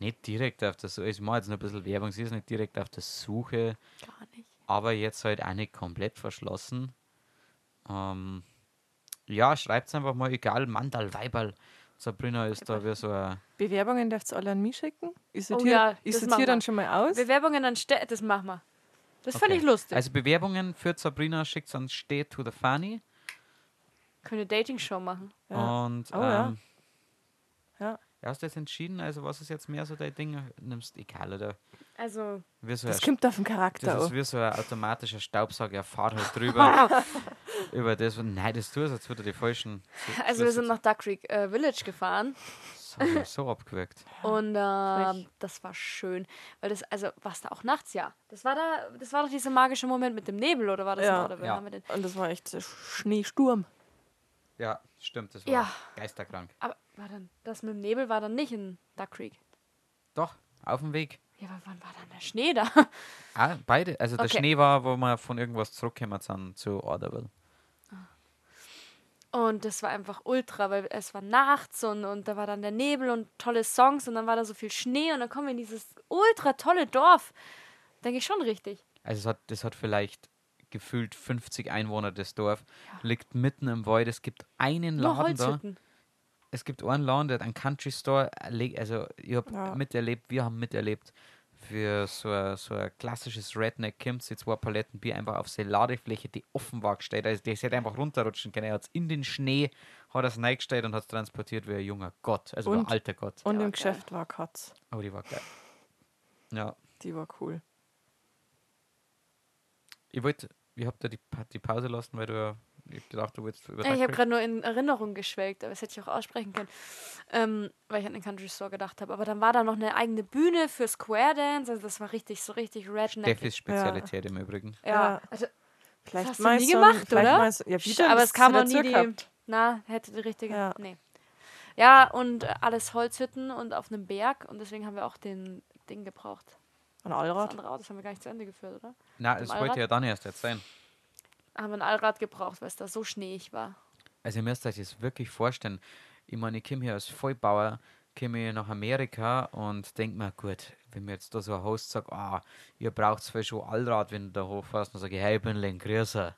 Nicht direkt auf der Suche. Ich mache jetzt noch ein bisschen Werbung. Sie ist nicht direkt auf der Suche, Gar nicht. aber jetzt halt auch nicht komplett verschlossen. Ähm, ja, schreibt einfach mal, egal, Mandal, Weiberl. Sabrina ist da wie so ein. Bewerbungen dürft ihr alle an mich schicken. Ich Oh ja, ich das machen dann schon mal aus. Bewerbungen an Städte, das machen wir. Das fand Okay. ich lustig. Also Bewerbungen für Sabrina schickt an Steh to the Funny. Können eine Dating-Show machen. Ja. Und Oh ja. ähm, Ja. Hast du jetzt entschieden? Also was ist jetzt mehr so dein Ding? Nimmst egal, oder? Also, so Das kommt auf den Charakter Das ist wie so ein automatischer Staubsauger, er fährt halt drüber. über das. Und nein, das tust du, als würde die falschen. also wir sind nach Duck Creek äh, Village gefahren So, so abgewürgt. und äh, das war schön. Weil das, also, was da auch nachts, ja. Das war da, das war doch dieser magische Moment mit dem Nebel, oder war das Ja. Orderville? Ja. Haben wir den? Und das war echt so Schneesturm. Ja, stimmt, das war Ja. geisterkrank. Aber war dann, das mit dem Nebel war dann nicht in Duck Creek. Doch, auf dem Weg. Ja, aber wann war dann der Schnee da? Ah, beide. Also der Okay. Schnee war, wo wir von irgendwas zurückgekommen sind zu Orderville. Und das war einfach ultra, weil es war nachts und, und da war dann der Nebel und tolle Songs und dann war da so viel Schnee und dann kommen wir in dieses ultra tolle Dorf. Denke ich schon richtig. Also es hat, das hat vielleicht gefühlt 50 Einwohner, das Dorf. Liegt mitten im Wald. Es gibt einen Nur Laden da. Es gibt einen Laden, der hat einen Country Store, erle- also ich habe Ja. miterlebt, wir haben miterlebt, für so ein, so ein klassisches Redneck kommt sie zwei Paletten Bier einfach auf seine Ladefläche, die offen war gestellt, also der hätte einfach runterrutschen können, er hat es in den Schnee, hat es reingestellt und hat es transportiert wie ein junger Gott, also wie ein Und- alter Gott. Und Ja, im geil. Geschäft war Katz. Aber die war geil. Ja, Die war cool. ich wollte, ich habe da die, die Pause lassen, weil du ja, ich gedacht, du willst über Ja, ich habe gerade nur in Erinnerung geschwelgt, aber das hätte ich auch aussprechen können, ähm, weil ich an den Country Store gedacht habe. Aber dann war da noch eine eigene Bühne für Square Dance, also das war richtig, so richtig Redneck. Steffis Spezialität im Übrigen. Ja, Ja. also, Vielleicht hast du mal nie so ein- gemacht, vielleicht oder? so- ja, wieder, aber das es kam auch nie die, gehabt. na, hätte die richtige, Ja. nee. Ja, und äh, alles Holzhütten und auf einem Berg und deswegen haben wir auch den Ding gebraucht. Ein Das Allrad. andere Auto das haben wir gar nicht zu Ende geführt, oder? Na, das wollte ja dann erst erzählen. Haben wir ein Allrad gebraucht, weil es da so schneeig war. Also ihr müsst euch das wirklich vorstellen. Ich meine, ich komme hier als Vollbauer, komme ich nach Amerika und denke mir, gut, wenn mir jetzt da so ein Host sagt, ah, ihr braucht zwar schon Allrad, wenn du da hochfährst, dann sage ich, hey, ich bin Lenkgrößer.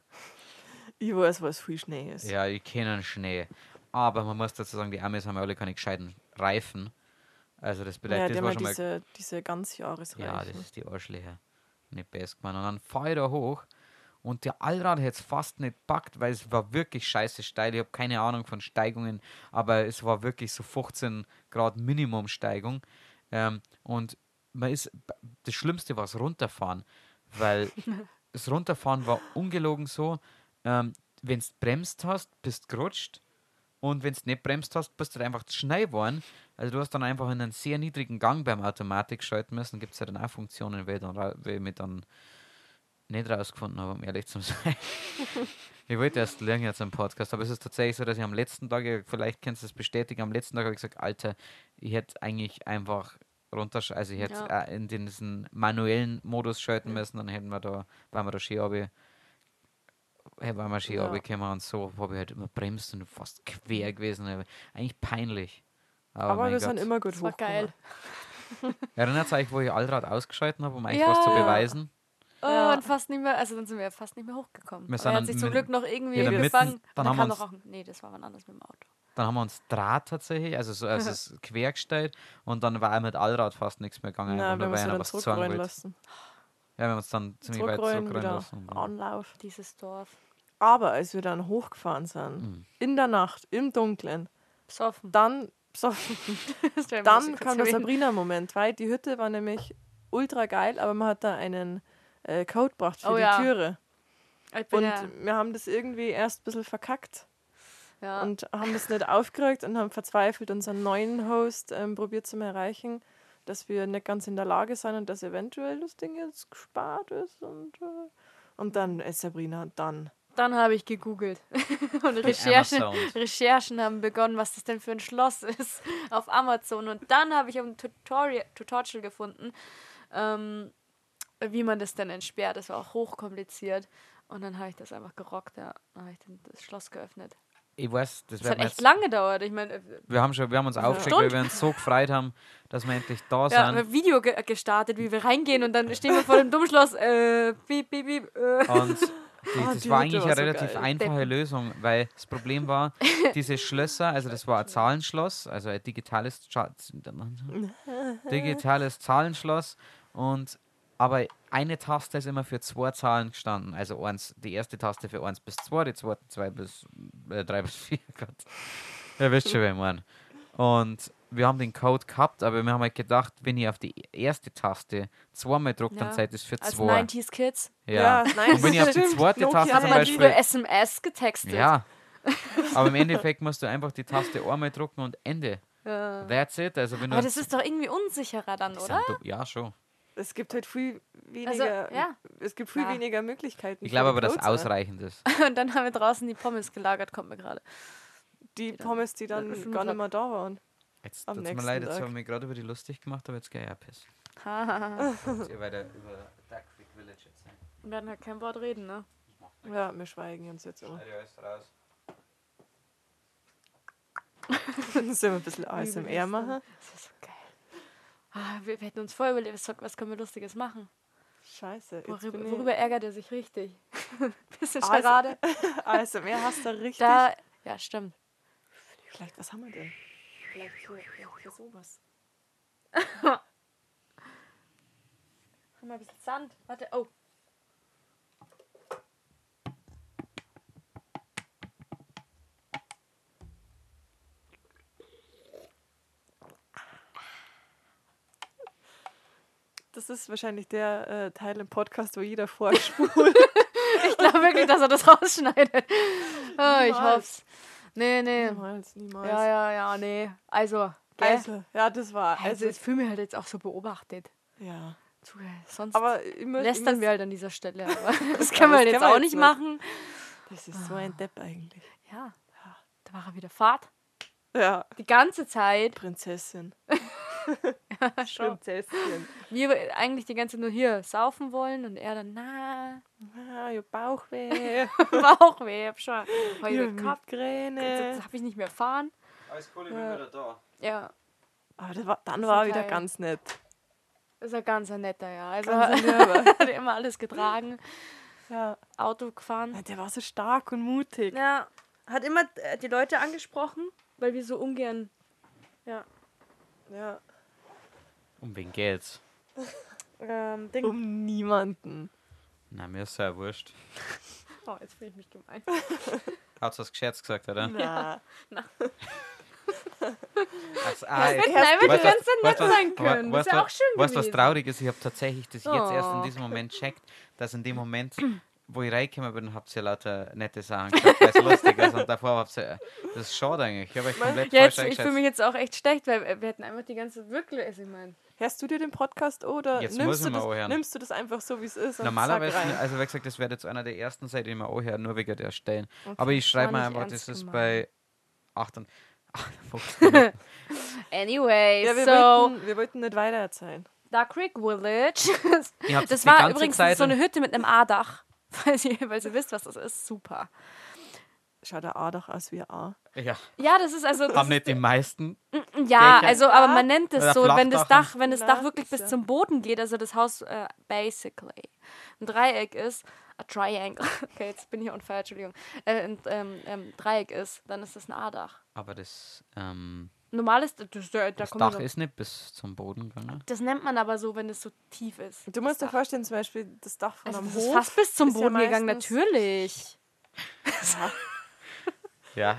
Ich weiß, was viel Schnee ist. Ja, ich kenne Schnee. Aber man muss dazu sagen, die Amis haben ja alle keine gescheiten Reifen. Also das Ja, bedeutet, die das haben war ja schon mal diese, diese Ganzjahresreifen. Ja, das ist die Arschlöcher. Nicht best gemacht. Und dann fahre ich da hoch und der Allrad hat es fast nicht packt, weil es war wirklich scheiße steil. Ich habe keine Ahnung von Steigungen, aber es war wirklich so 15 Grad Minimumsteigung. Ähm, und man ist, das Schlimmste war das Runterfahren, weil das Runterfahren war ungelogen so, ähm, wenn du bremst hast, bist du gerutscht. Und wenn du nicht bremst hast, bist du halt einfach zu schnell geworden. Also du hast dann einfach in einen sehr niedrigen Gang beim Automatik schalten müssen. Gibt es ja dann auch Funktionen, wie dann, wie mich dann nicht rausgefunden habe, um ehrlich zu sein. ich wollte erst lernen jetzt im Podcast, aber es ist tatsächlich so, dass ich am letzten Tag, vielleicht kannst du es bestätigen, am letzten Tag habe ich gesagt, Alter, ich hätte eigentlich einfach runter, also ich hätte Ja. in diesen manuellen Modus schalten müssen, dann hätten wir da, weil wir da Ski habe, hey, weil wir Ski Ja. gekommen und so, habe ich halt immer bremst und fast quer gewesen. Eigentlich peinlich. Aber, Aber wir Gott. sind immer gut Das war geil. Erinnert euch, wo ich Allrad ausgeschalten habe, um eigentlich Ja. was zu beweisen? Oh, Ja. und fast nicht mehr, also dann sind wir fast nicht mehr hochgekommen. Wir er dann hat sich zum Glück noch irgendwie Ja, dann mitten- gefangen. Und dann dann haben kam wir doch auch, nee, das war wann anders mit dem Auto. Dann haben wir uns Draht tatsächlich, also, so, also es ist quer gestellt und dann war auch mit Allrad fast nichts mehr gegangen. Nein, haben weil uns einer dann was zurückrollen lassen. Ja, wir haben uns dann ziemlich weit Zurückrollen, lassen. und- Anlauf. Dieses Dorf. Aber als wir dann hochgefahren sind, Mhm. in der Nacht, im Dunkeln, Besoffen. dann, muss dann kam der. Sabrina-Moment, weil die Hütte war nämlich ultra geil, aber man hat da einen äh, Code gebracht für Oh die ja. Türe. Und ja, wir haben das irgendwie erst ein bisschen verkackt ja. und haben das nicht aufgeregt und haben verzweifelt unseren neuen Host ähm, probiert zu erreichen, dass wir nicht ganz in der Lage sind und dass eventuell das Ding jetzt gespart ist. Und, äh, und dann, äh, Sabrina, dann. Dann habe ich gegoogelt. und Recherchen. Recherchen haben begonnen, was das denn für ein Schloss ist auf Amazon. Und dann habe ich ein Tutorial, Tutorial gefunden, ähm, wie man das denn entsperrt. Das war auch hochkompliziert. Und dann habe ich das einfach gerockt, ja. Dann habe ich dann das Schloss geöffnet. Ich weiß, das Das hat wir echt lange gedauert. Ich meine, äh, Wir haben, schon, wir haben uns aufgeregt, weil wir uns so gefreut haben, dass wir endlich da ja, sind. ein Video ge gestartet, wie wir reingehen und dann stehen wir vor dem Dummschloss. Äh, piep, piep, piep. Äh. Und die, Ah, das war eigentlich eine so relativ geil. einfache Deppen. Lösung, weil das Problem war, diese Schlösser, also das war ein Zahlenschloss, also ein digitales, digitales Zahlenschloss und aber eine Taste ist immer für zwei Zahlen gestanden. Also eins, die erste Taste für 1 bis 2, die zweite 2 bis äh, 3 bis 4. Gott. Ihr wisst schon, wer ich meine. Und wir haben den Code gehabt, aber wir haben halt gedacht, wenn ihr auf die erste Taste zweimal dann Ja. seid es für Als zwei. 90s Kids Ja. nein, Und wenn ihr auf die stimmt. zweite Nokia Taste hat zum man. Beispiel früher SMS getextet. ja. Aber im Endeffekt musst du einfach die Taste einmal drucken und Ende. Ja. That's it. Also wenn du Aber das ist doch irgendwie unsicherer dann, oder? ja, schon. Es gibt halt viel Also, weniger, ja. es gibt viel Ja. weniger Möglichkeiten. Ich glaube die aber, dass ausreichend ist. Und dann haben wir draußen die Pommes gelagert, kommt mir gerade. Die Pommes, die dann Fünf gar nicht mehr da waren. Jetzt Am tut mir nächsten leid, jetzt Tag. habe ich mich gerade über die lustig gemacht, aber jetzt gehe ich auch. Jetzt ihr weiter über wir werden halt kein Wort reden, ne? Ja, wir schweigen uns jetzt um. Raus. Sollen wir ein bisschen ASMR machen? Das ist so geil. Ah, wir, wir hätten uns vorher überlegt, was, was können wir Lustiges machen. Scheiße. Worüber, worüber ärgert er sich richtig? Bisschen Also, Scharade. ich, ASMR hast du richtig. Da, ja, stimmt. Vielleicht, was haben wir denn? Vielleicht für sowas. Haben wir ein bisschen Sand. Warte, oh. Das ist wahrscheinlich der äh, Teil im Podcast, wo jeder vorspult. Ich glaube wirklich, dass er das rausschneidet. Oh, ich hoff's. Nee, nee. niemals, niemals. Ja, ja, ja, nee. Also, gell? Also, ja, das war. Also, ich fühle mich halt jetzt auch so beobachtet. ja. Zu, sonst Aber ich lästern muss, wir halt an dieser Stelle. Aber das können wir das jetzt auch nicht nicht. machen. Das ist so ein Depp eigentlich. Ja, da war er wieder Fahrt. Ja. Die ganze Zeit. Prinzessin. Schon. Wir eigentlich die ganze Zeit nur hier saufen wollen und er dann, na, Ah, ihr Bauchweh. Bauchweh, hab schon heute. Migräne. Jetzt habe ich nicht mehr fahren. Alles cool, ich bin Ja. wieder da. Ja, Aber das war, dann Das war er wieder ganz nett. ist ein ganz netter, ja. Also hat immer alles getragen, ja. Auto gefahren. Der war so stark und mutig. Ja, hat immer äh, die Leute angesprochen, weil wir so ungern. Ja. Ja. Um wen geht's? Ähm, Ding. Um niemanden. Na, mir ist ja wurscht. Oh, jetzt fühle ich mich gemein. Hat's was Gescherz gesagt, oder? Na. Also, ah, hätten jetzt- einfach die weißt du, ganze Zeit weißt nett du, sein können. Das ist du, ja auch schön Weißt du, was gewesen. traurig ist? Ich habe tatsächlich das jetzt erst in Oh. diesem Moment checkt, dass in dem Moment, wo ich reingekommen bin, habt ihr lauter nette Sachen gesagt, weil es lustig ist. Und davor habt ihr, das ist schade eigentlich. Ich habe euch komplett Ja, jetzt, falsch ich fühle mich jetzt auch echt schlecht, weil wir hätten einfach die ganze wirklich, also ich meine, Hörst du dir den Podcast oder Jetzt nimmst, du mal das, nimmst du das einfach so, wie es ist? Normalerweise, also wie gesagt, das wäre jetzt einer der ersten Seiten, die ich auch höre, nur wegen der Stellen. Okay. Aber ich schreibe nicht einfach, das ist bei 8 und 58 Minuten. anyway, Ja, wir, so, wollten, wir wollten nicht weiter erzählen. Dark Creek Village. Das war übrigens Zeit so eine Hütte mit einem A-Dach. Falls ihr, weil ihr wisst, was das ist. Super. Schaut der A doch aus wie ein A. Ja, Ja, das ist also. Das haben ist, nicht die meisten. ja, Dächer. also, aber man nennt es so, wenn das Dach, wenn das Dach wirklich ist bis zum Boden geht, also das Haus äh, basically ein Dreieck ist, a triangle. Okay, jetzt bin ich on fire, Entschuldigung. Äh, ein ähm, ähm, Dreieck ist, dann ist das ein A-Dach. Aber das, ähm, Normales, das, das, da das kommt Dach so, ist nicht bis zum Boden gegangen. das nennt man aber so, wenn es so tief ist. Du musst dir das Dach. vorstellen, zum Beispiel das Dach von Also einem das ist Hof. fast bis zum ist ja Boden gegangen, natürlich. Ja,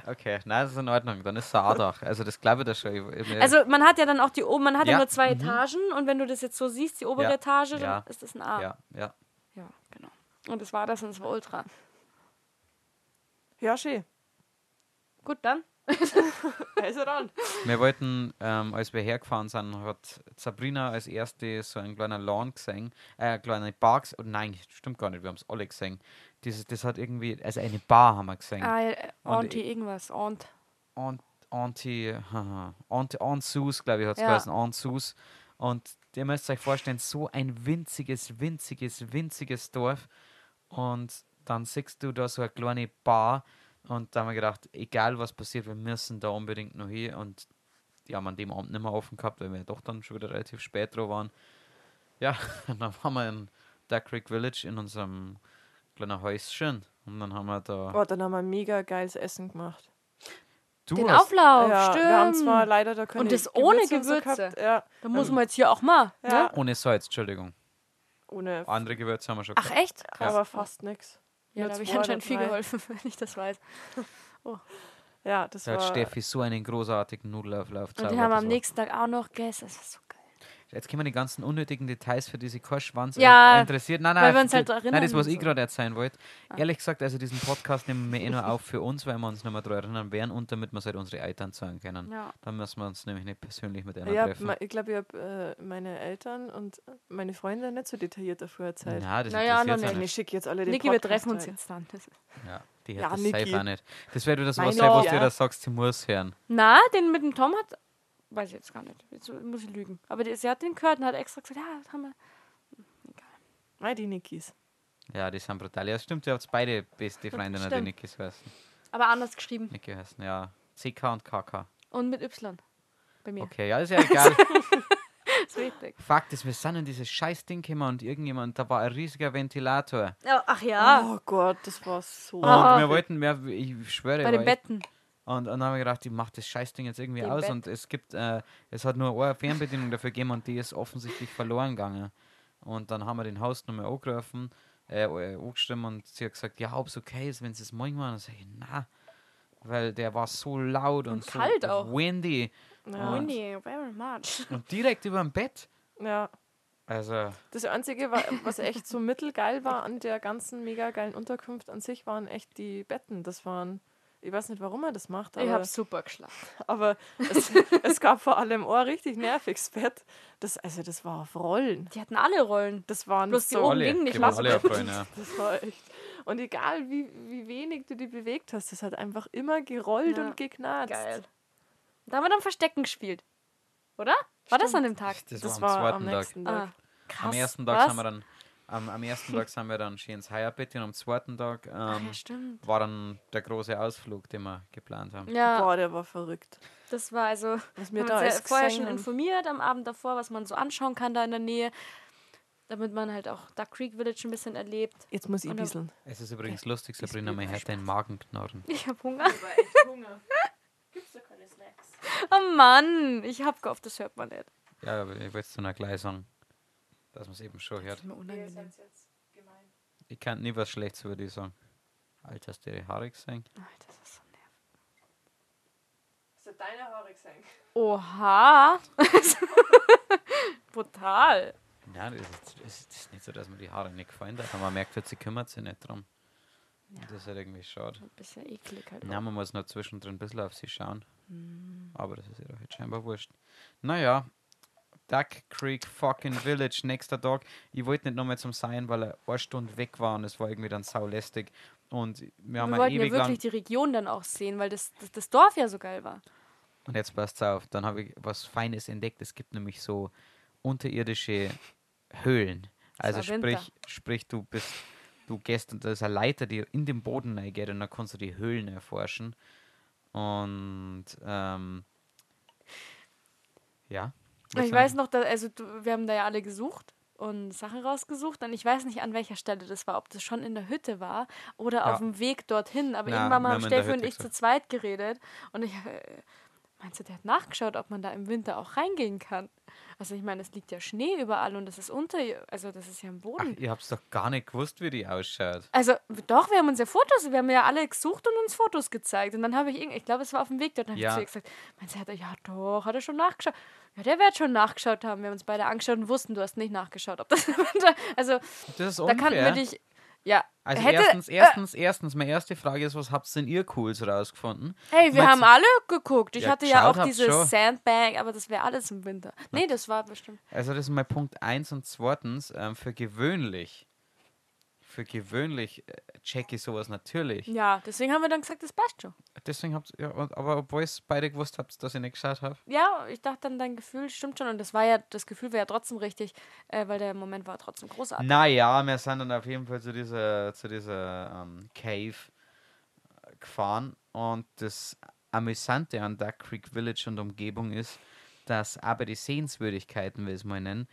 okay. Nein, das ist in Ordnung. Dann ist es ein A-Dach. Also das glaube ich da schon. Ich- ich- Also man hat ja dann auch die oben, man hat ja, Ja, nur zwei mhm. Etagen und wenn du das jetzt so siehst, die obere Ja, Etage, dann ja, ist das ein A. ja, ja. Ja, genau. Und das war das und das war Ultra. Ja, schön. Gut, dann. Also dann. Wir wollten, ähm, als wir hergefahren sind, hat Sabrina als erste so einen kleinen Lawn gesehen, äh, eine kleine gesehen. Oh nein, stimmt gar nicht, wir haben es alle gesehen. Dieses, das hat irgendwie, also eine Bar haben wir gesehen. Ah, ja, äh, Und Auntie irgendwas. Aunt. Aunt, Auntie, haha, Aunt, Aunt Sus, glaube ich, hat es Ja. geheißen, Aunt Sus. Und ihr müsst euch vorstellen, so ein winziges, winziges, winziges Dorf. Und dann siehst du da so eine kleine Bar, Und da haben wir gedacht, egal was passiert, wir müssen da unbedingt noch hin. Und die haben an dem Abend nicht mehr offen gehabt, weil wir doch dann schon wieder relativ spät dran waren. Ja, und dann waren wir in Duck Creek Village in unserem kleinen Häuschen. Und dann haben wir da. Oh, dann haben wir mega geiles Essen gemacht. Du Den hast- Auflauf, ja, stimmt. wir haben zwar leider da Und das ohne so Gewürze. gehabt. Ja, da muss man jetzt hier auch mal. Ja. Ne? Ohne Salz, Entschuldigung. ohne, Andere Gewürze haben wir schon Ach gehabt. echt? aber fast nichts. Ja, da habe ich anscheinend viel geholfen, wenn ich das weiß. Ja, das Da hat war. Steffi so einen großartigen Nudelauflauf Und den haben wir am nächsten Tag auch noch gegessen. Das war so Jetzt kommen die ganzen unnötigen Details, für die sich kein Schwanz Ja, äh, interessiert. Nein, nein, weil wir uns halt erinnern Nein, das, was ich so. gerade erzählen wollte. Ah. Ehrlich gesagt, also diesen Podcast nehmen wir eh nur auf für uns, weil wir uns nicht mehr daran erinnern werden und damit wir es halt unsere Eltern zeigen können. Ja. Dann müssen wir uns nämlich nicht persönlich mit einer ja, treffen. ich glaube, ich habe äh, meine Eltern und meine Freunde nicht so detailliert davor erzählt. Nein, das Naja, interessiert noch sie Ich nicht. schicke jetzt alle den Niki, wir treffen uns rein. jetzt dann. Ja, die Ja, hat das Niki. safe auch nicht. Das wäre das was sein, was du ja. da sagst, sie muss hören. Na, den mit dem Tom hat. Weiß ich jetzt gar nicht. Jetzt muss ich lügen. Aber die, sie hat den gehört und hat extra gesagt: Ja, das haben wir. Nein, die Nikis. Ja, die sind brutal. Ja, stimmt, ihr habt beide beste Freundinnen, die stimmt. Nikis heißen. Aber anders geschrieben. Niki heißen, ja. CK und KK. Und mit Y. Bei mir. Okay, ja, ist ja egal. Das ist wichtig. Fakt ist, wir sind in dieses scheiß Ding gekommen und irgendjemand, da war ein riesiger Ventilator. Ach ja. Oh Gott, das war so. Und Ah. wir wollten mehr, ich schwöre Bei den. Betten. Und, und dann haben wir gedacht, ich mach das Scheißding jetzt irgendwie Im aus Bett. und es gibt, äh, es hat nur eine Fernbedienung dafür gegeben und die ist offensichtlich verloren gegangen. Und dann haben wir den Hausnummer angerufen, äh, äh, angestimmt und sie hat gesagt, ja, ob es okay ist, wenn sie es morgen machen. Und sag ich, na, weil der war so laut und, Und so kalt auch. windy Ja. Winnie, very much. und direkt über dem Bett. ja. Also, Das Einzige, wa- was echt so mittelgeil war an der ganzen mega geilen Unterkunft an sich, waren echt die Betten. Das waren, ich weiß nicht, warum er das macht, Ich aber, habe super geschlafen. aber es, es gab vor allem ein richtig nerviges Bett. Das, also das war auf Rollen. Die hatten alle Rollen. Das waren Bloß die so, oben alle, gingen nicht die waren alle lassen. auf Rollen, ja. das war echt. Und egal wie, wie wenig du die bewegt hast, das hat einfach immer gerollt Ja. und geknarzt. Geil. Da haben wir dann Verstecken gespielt. Oder? War das an dem Tag? Das, Das war am war am zweiten Tag. nächsten Tag. Ah, krass. Am ersten Tag Was? sind wir dann, am, am ersten Tag sind wir dann schön ins Heierbett und am zweiten Tag Ach, ähm, ja, stimmt. war dann der große Ausflug, den wir geplant haben. Ja, Boah, der war verrückt. das war also. Was Wir wir da haben uns ja alles vorher schon informiert am Abend davor, was man so anschauen kann da in der Nähe. Damit man halt auch Duck Creek Village ein bisschen erlebt. Jetzt muss ich ein bisschen. Es ist übrigens lustig, Sabrina, man hört deinen Magen knarren. Ich hab Hunger. echt Hunger. Gibt's da keine Snacks? Oh Mann, ich hab gehofft, das hört man nicht. Ja, aber ich wollte es dann auch gleich sagen, dass man es eben schon Das hört. ist mir unangenehm. jetzt gemein. Ich kann nie was Schlechtes über die sagen. Alter, hast du ihre Haare gesehen? Ach, das ist so nervig. Hast du deine Haare gesehen? Oha. Brutal. Nein, das ist, das ist nicht so, dass mir die Haare nicht gefallen hat, aber man merkt halt, sie kümmert sich nicht drum. Und das ist halt irgendwie schade. Ein bisschen eklig halt. Ja, man muss nur zwischendrin ein bisschen auf sie schauen. Hm. Aber das ist ihr doch jetzt scheinbar wurscht. Naja, Duck Creek fucking Village, nächster Tag. Ich wollte nicht nochmal zum Sein, weil er eine Stunde weg war und es war irgendwie dann saulästig. Und wir haben Wir ja wollten ja ewig wirklich lang. die Region dann auch sehen, weil das, das, das Dorf ja so geil war. Und jetzt passt auf, dann habe ich was Feines entdeckt. Es gibt nämlich so unterirdische Höhlen. Also sprich, sprich, du bist, du gehst und da ist eine Leiter, die in den Boden reingeht und dann kannst du die Höhlen erforschen. Und ähm, ja. Ich weiß noch, dass, also wir haben da ja alle gesucht und Sachen rausgesucht und ich weiß nicht, an welcher Stelle das war, ob das schon in der Hütte war oder Ja. auf dem Weg dorthin. Aber Na, irgendwann mal haben Steffi und ich zu zweit geredet und ich, äh, meinst du, der hat nachgeschaut, ob man da im Winter auch reingehen kann? Also ich meine, es liegt ja Schnee überall und das ist unter, also das ist ja im Ach, Boden. ihr habt doch gar nicht gewusst, wie die ausschaut. Also doch, wir haben uns ja Fotos, wir haben ja alle gesucht und uns Fotos gezeigt. Und dann habe ich irgendwie, ich glaube, es war auf dem Weg dort, dann Ja. habe ich zu ihr gesagt, meinst du, hat er, ja doch, hat er schon nachgeschaut. Ja, der wird schon nachgeschaut haben. Wir haben uns beide angeschaut und wussten, du hast nicht nachgeschaut, ob das also Das ist da kannten wir dich, ja, also hätte, erstens, erstens, erstens, meine erste Frage ist, was habt ihr denn ihr Cooles rausgefunden? hey, wir haben alle geguckt. Ich Ja, hatte ja auch diese schon. Sandbag, aber das wäre alles im Winter. Nee, das war bestimmt. Also das ist mein Punkt eins und zweitens, ähm, für gewöhnlich, für gewöhnlich äh, check ich sowas natürlich. Ja, deswegen haben wir dann gesagt, das passt schon. Deswegen habt ja, und- aber obwohl es beide gewusst habt, dass ich nicht geschaut habe. Ja, ich dachte dann, dein Gefühl stimmt schon und das war ja, das Gefühl wäre ja trotzdem richtig, äh, weil der Moment war trotzdem großartig. Naja, wir sind dann auf jeden Fall zu dieser, zu dieser ähm, Cave gefahren und das Amüsante an Duck Creek Village und Umgebung ist, dass aber die Sehenswürdigkeiten, will ich es mal nennen,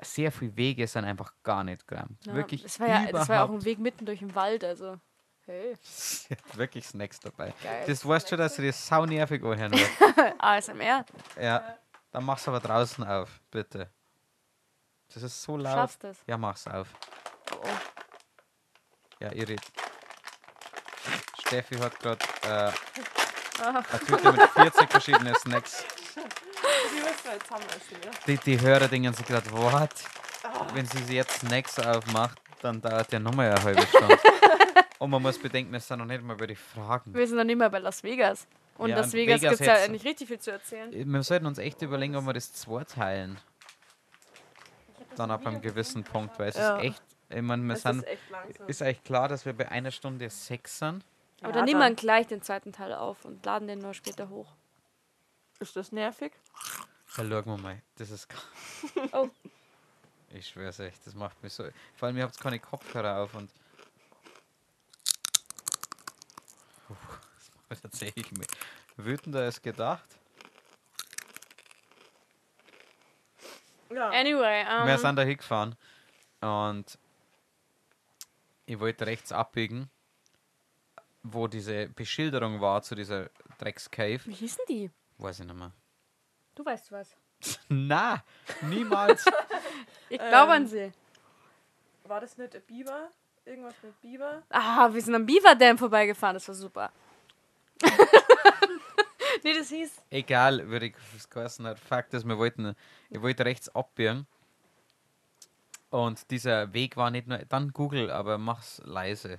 sehr viele Wege sind einfach gar nicht gerammt. Ja, Wirklich Das war ja, das war ja auch ein Weg mitten durch den Wald, also. Hey. Wirklich Snacks dabei. Geil. Das weißt schon, dass sie das sau nervig anhören wird. ASMR. ja, dann mach's aber draußen auf, bitte. Das ist so laut. Schaffst das. Ja, mach's auf. Oh, oh. Ja, ihr redet. Steffi hat gerade äh, Ah. eine Tüte mit 40 verschiedenen Snacks. Die müssen wir jetzt haben essen, ja? Die, die Hörer denken sich gerade, what? Wenn sie jetzt Snacks aufmacht, dann dauert ja nochmal eine halbe Stunde. Und man muss bedenken, wir sind noch nicht mal über die Fragen. Wir sind noch nicht mal bei Las Vegas. Und Ja, Las Vegas, Vegas gibt es ja nicht richtig viel zu erzählen. Wir sollten uns echt überlegen, ob wir das zweiteilen. Dann ab einem gewissen Punkt, weil es Ja. ist echt, ich meine, wir Es sind, ist echt langsam. ist eigentlich klar, dass wir bei einer Stunde sechs sind. Aber Ja, dann nehmen wir gleich den zweiten Teil auf und laden den nur später hoch. Ist das nervig? Da schauen wir mal. Das ist. Oh. Ich schwör's echt, das macht mich so. Vor allem, ihr habt keine Kopfhörer auf und. Puh, das macht mich tatsächlich mehr wütender als gedacht. Ja. Anyway, Wir ähm, sind da hingefahren und ich wollte rechts abbiegen, wo diese Beschilderung war zu dieser Dreckscave. wie hießen die? Weiß ich nicht mehr. Du weißt was. Na, niemals. Ich glaube Ähm, an sie. War das nicht ein Biber? Irgendwas mit Biber? Ah, wir sind am Beaver Dam vorbeigefahren, das war super. nee, das hieß. Egal, würde ich es geheißen hat. Fakt ist, wir wollten, ich wollte rechts abbiegen. Und dieser Weg war nicht nur, dann Google, aber mach's leise.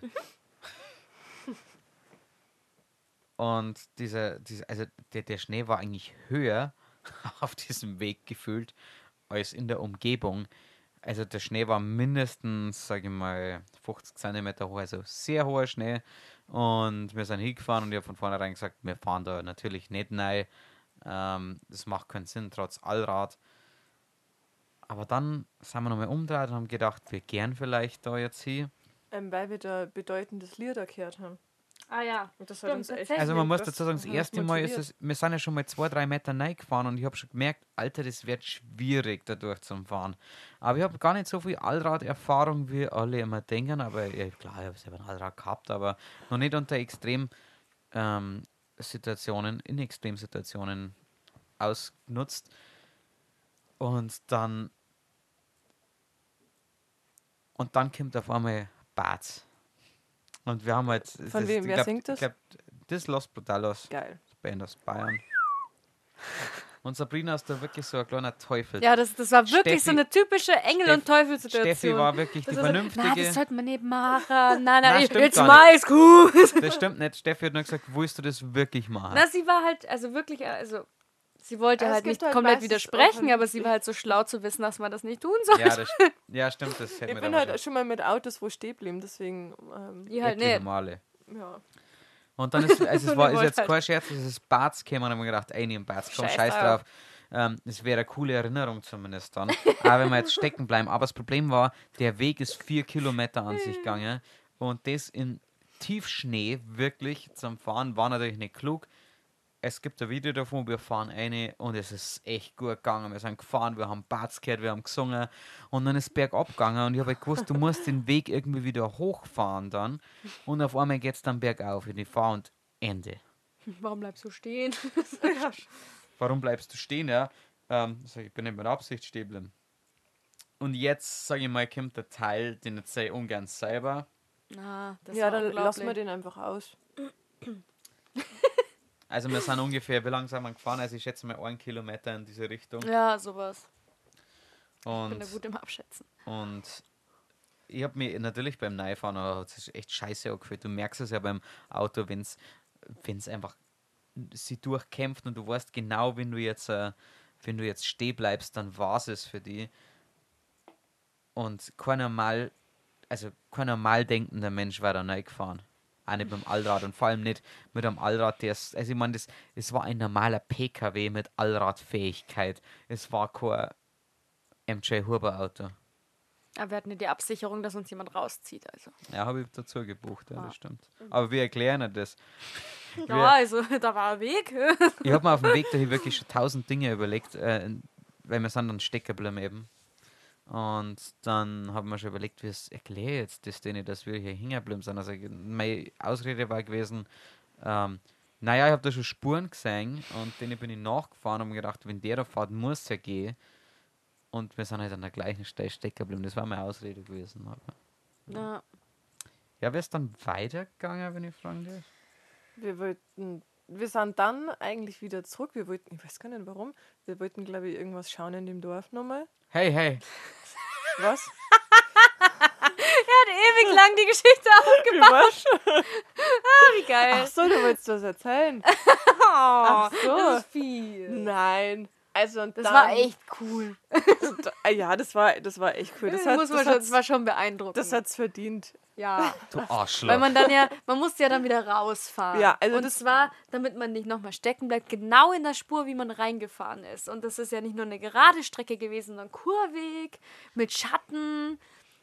Und dieser, dieser also der, der Schnee war eigentlich höher auf diesem Weg gefühlt als in der Umgebung. Also der Schnee war mindestens, sage ich mal, 50 cm hoch, also sehr hoher Schnee. Und wir sind hingefahren und ich habe von vornherein gesagt, wir fahren da natürlich nicht rein. Ähm, das macht keinen Sinn, trotz Allrad. Aber dann sind wir nochmal umgedreht und haben gedacht, wir gern vielleicht da jetzt hin. Ähm, weil wir da bedeutendes Lied erklärt haben. Ah ja. Und das hat Stimmt, uns echt. Also man muss dazu sagen, das erste Mal ist es, wir sind ja schon mal zwei, drei Meter gefahren und ich habe schon gemerkt, Alter, das wird schwierig, da durchzufahren. Aber ich habe gar nicht so viel Allrad-Erfahrung, wie alle immer denken, aber ja, klar, ich habe selber ein Allrad gehabt, aber noch nicht unter extrem ähm, Situationen, in Extremsituationen ausgenutzt. Und dann und dann kommt auf einmal Bad. Und wir haben halt. Von das- wem? Wer glaub- singt das? Glaub, das ist Los Brutalos, Geil. Band aus Bayern. Und Sabrina ist da wirklich so ein kleiner Teufel. Ja, das, das war wirklich so Steffi- eine typische Engel- und Teufelsituation. Steffi war wirklich die Das war so, vernünftige. Na, das sollte man nicht machen. Nein, nein, ich, jetzt mal ist gut. das stimmt nicht. Steffi hat nur gesagt, willst du das wirklich machen? Na, sie war halt, also wirklich, also sie wollte Ja, es halt nicht halt komplett widersprechen, aber sie war halt so schlau zu wissen, dass man das nicht tun soll. ja, das, ja, stimmt. Das hätte Ich bin halt schon mal mit Autos, wo stehen blieben, deswegen. Ähm, Die halt nicht. Male. ja. Und dann ist, also es war ist jetzt halt- kein Scherz, es ist Barts gekommen und haben wir gedacht, ey, nehmen Barts, komm, Scheiß scheiß drauf. drauf. Ähm, es wäre eine coole Erinnerung zumindest dann. Aber wenn wir jetzt stecken bleiben. Aber das Problem war, der Weg ist vier Kilometer an sich gegangen und das in Tiefschnee wirklich zum Fahren war natürlich nicht klug. Es gibt ein Video davon, wir fahren eine und es ist echt gut gegangen. Wir sind gefahren, wir haben Barts gehört, wir haben gesungen und dann ist es bergab gegangen und ich habe halt gewusst, du musst den Weg irgendwie wieder hochfahren dann und auf einmal geht es dann bergauf in die Fahr und Ende. Warum bleibst du stehen? Warum bleibst du stehen, ja? Ähm, ich, bin nicht mit Absicht stehen. Und jetzt, sage ich mal, kommt der Teil, den ich sehr ungern selber. Na, das ja, dann lassen wir den einfach aus. Also wir sind ungefähr, wie lang sind wir gefahren? Also ich schätze mal einen Kilometer in diese Richtung. Ja, sowas. Ich bin Und, da gut im Abschätzen. und ich habe mir natürlich beim Neufahren oh, das ist echt scheiße angefühlt. Du merkst es ja beim Auto, wenn es einfach sie durchkämpft und du weißt genau, wenn du jetzt, äh, wenn du jetzt stehen bleibst, dann war es für die. Und kein normal, also kein normal denkender Mensch war da neu gefahren. Auch nicht mit dem Allrad und vor allem nicht mit einem Allrad, der ist, also ich meine, das, es war ein normaler PKW mit Allradfähigkeit. Es war kein MJ Huber Auto. Aber wir hatten ja die Absicherung, dass uns jemand rauszieht. Also. Ja, habe ich dazu gebucht, ja, Ah. das stimmt. Aber wir erklären das. Ja, Wir- also da war ein Weg. Ich habe mir auf dem Weg dahin wirklich schon tausend Dinge überlegt, äh, weil wir sind dann stecken geblieben eben. Und dann haben wir schon überlegt, wie es erkläre jetzt das denen, dass wir hier hängen geblieben sind. Also meine Ausrede war gewesen, ähm, naja, ich habe da schon Spuren gesehen und denen bin ich nachgefahren und mir gedacht, wenn der da fährt, muss er gehen. Und wir sind halt an der gleichen Stelle stecken geblieben. Das war meine Ausrede gewesen. Aber ja. ja, wäre es dann weitergegangen, wenn ich fragen darf? Wir wollten, wir sind dann eigentlich wieder zurück. Wir wollten, ich weiß gar nicht warum, wir wollten, glaube ich, irgendwas schauen in dem Dorf nochmal. Hey, hey, Was? hat ewig lang die Geschichte aufgebaut. Was? Wie geil. Ach so, du wolltest was erzählen. Oh, Ach so. Das ist viel. Nein. Also und Das dann, war echt cool. Ah Ja, das war, das war echt cool. Das, hat, muss man das, schon, das war schon beeindruckend. das hat's verdient. ja. du Arschloch. Weil man dann ja, man musste ja dann wieder rausfahren. Ja, also und das war, damit man nicht nochmal stecken bleibt, genau in der Spur, wie man reingefahren ist. Und das ist ja nicht nur eine gerade Strecke gewesen, sondern Kurweg mit Schatten.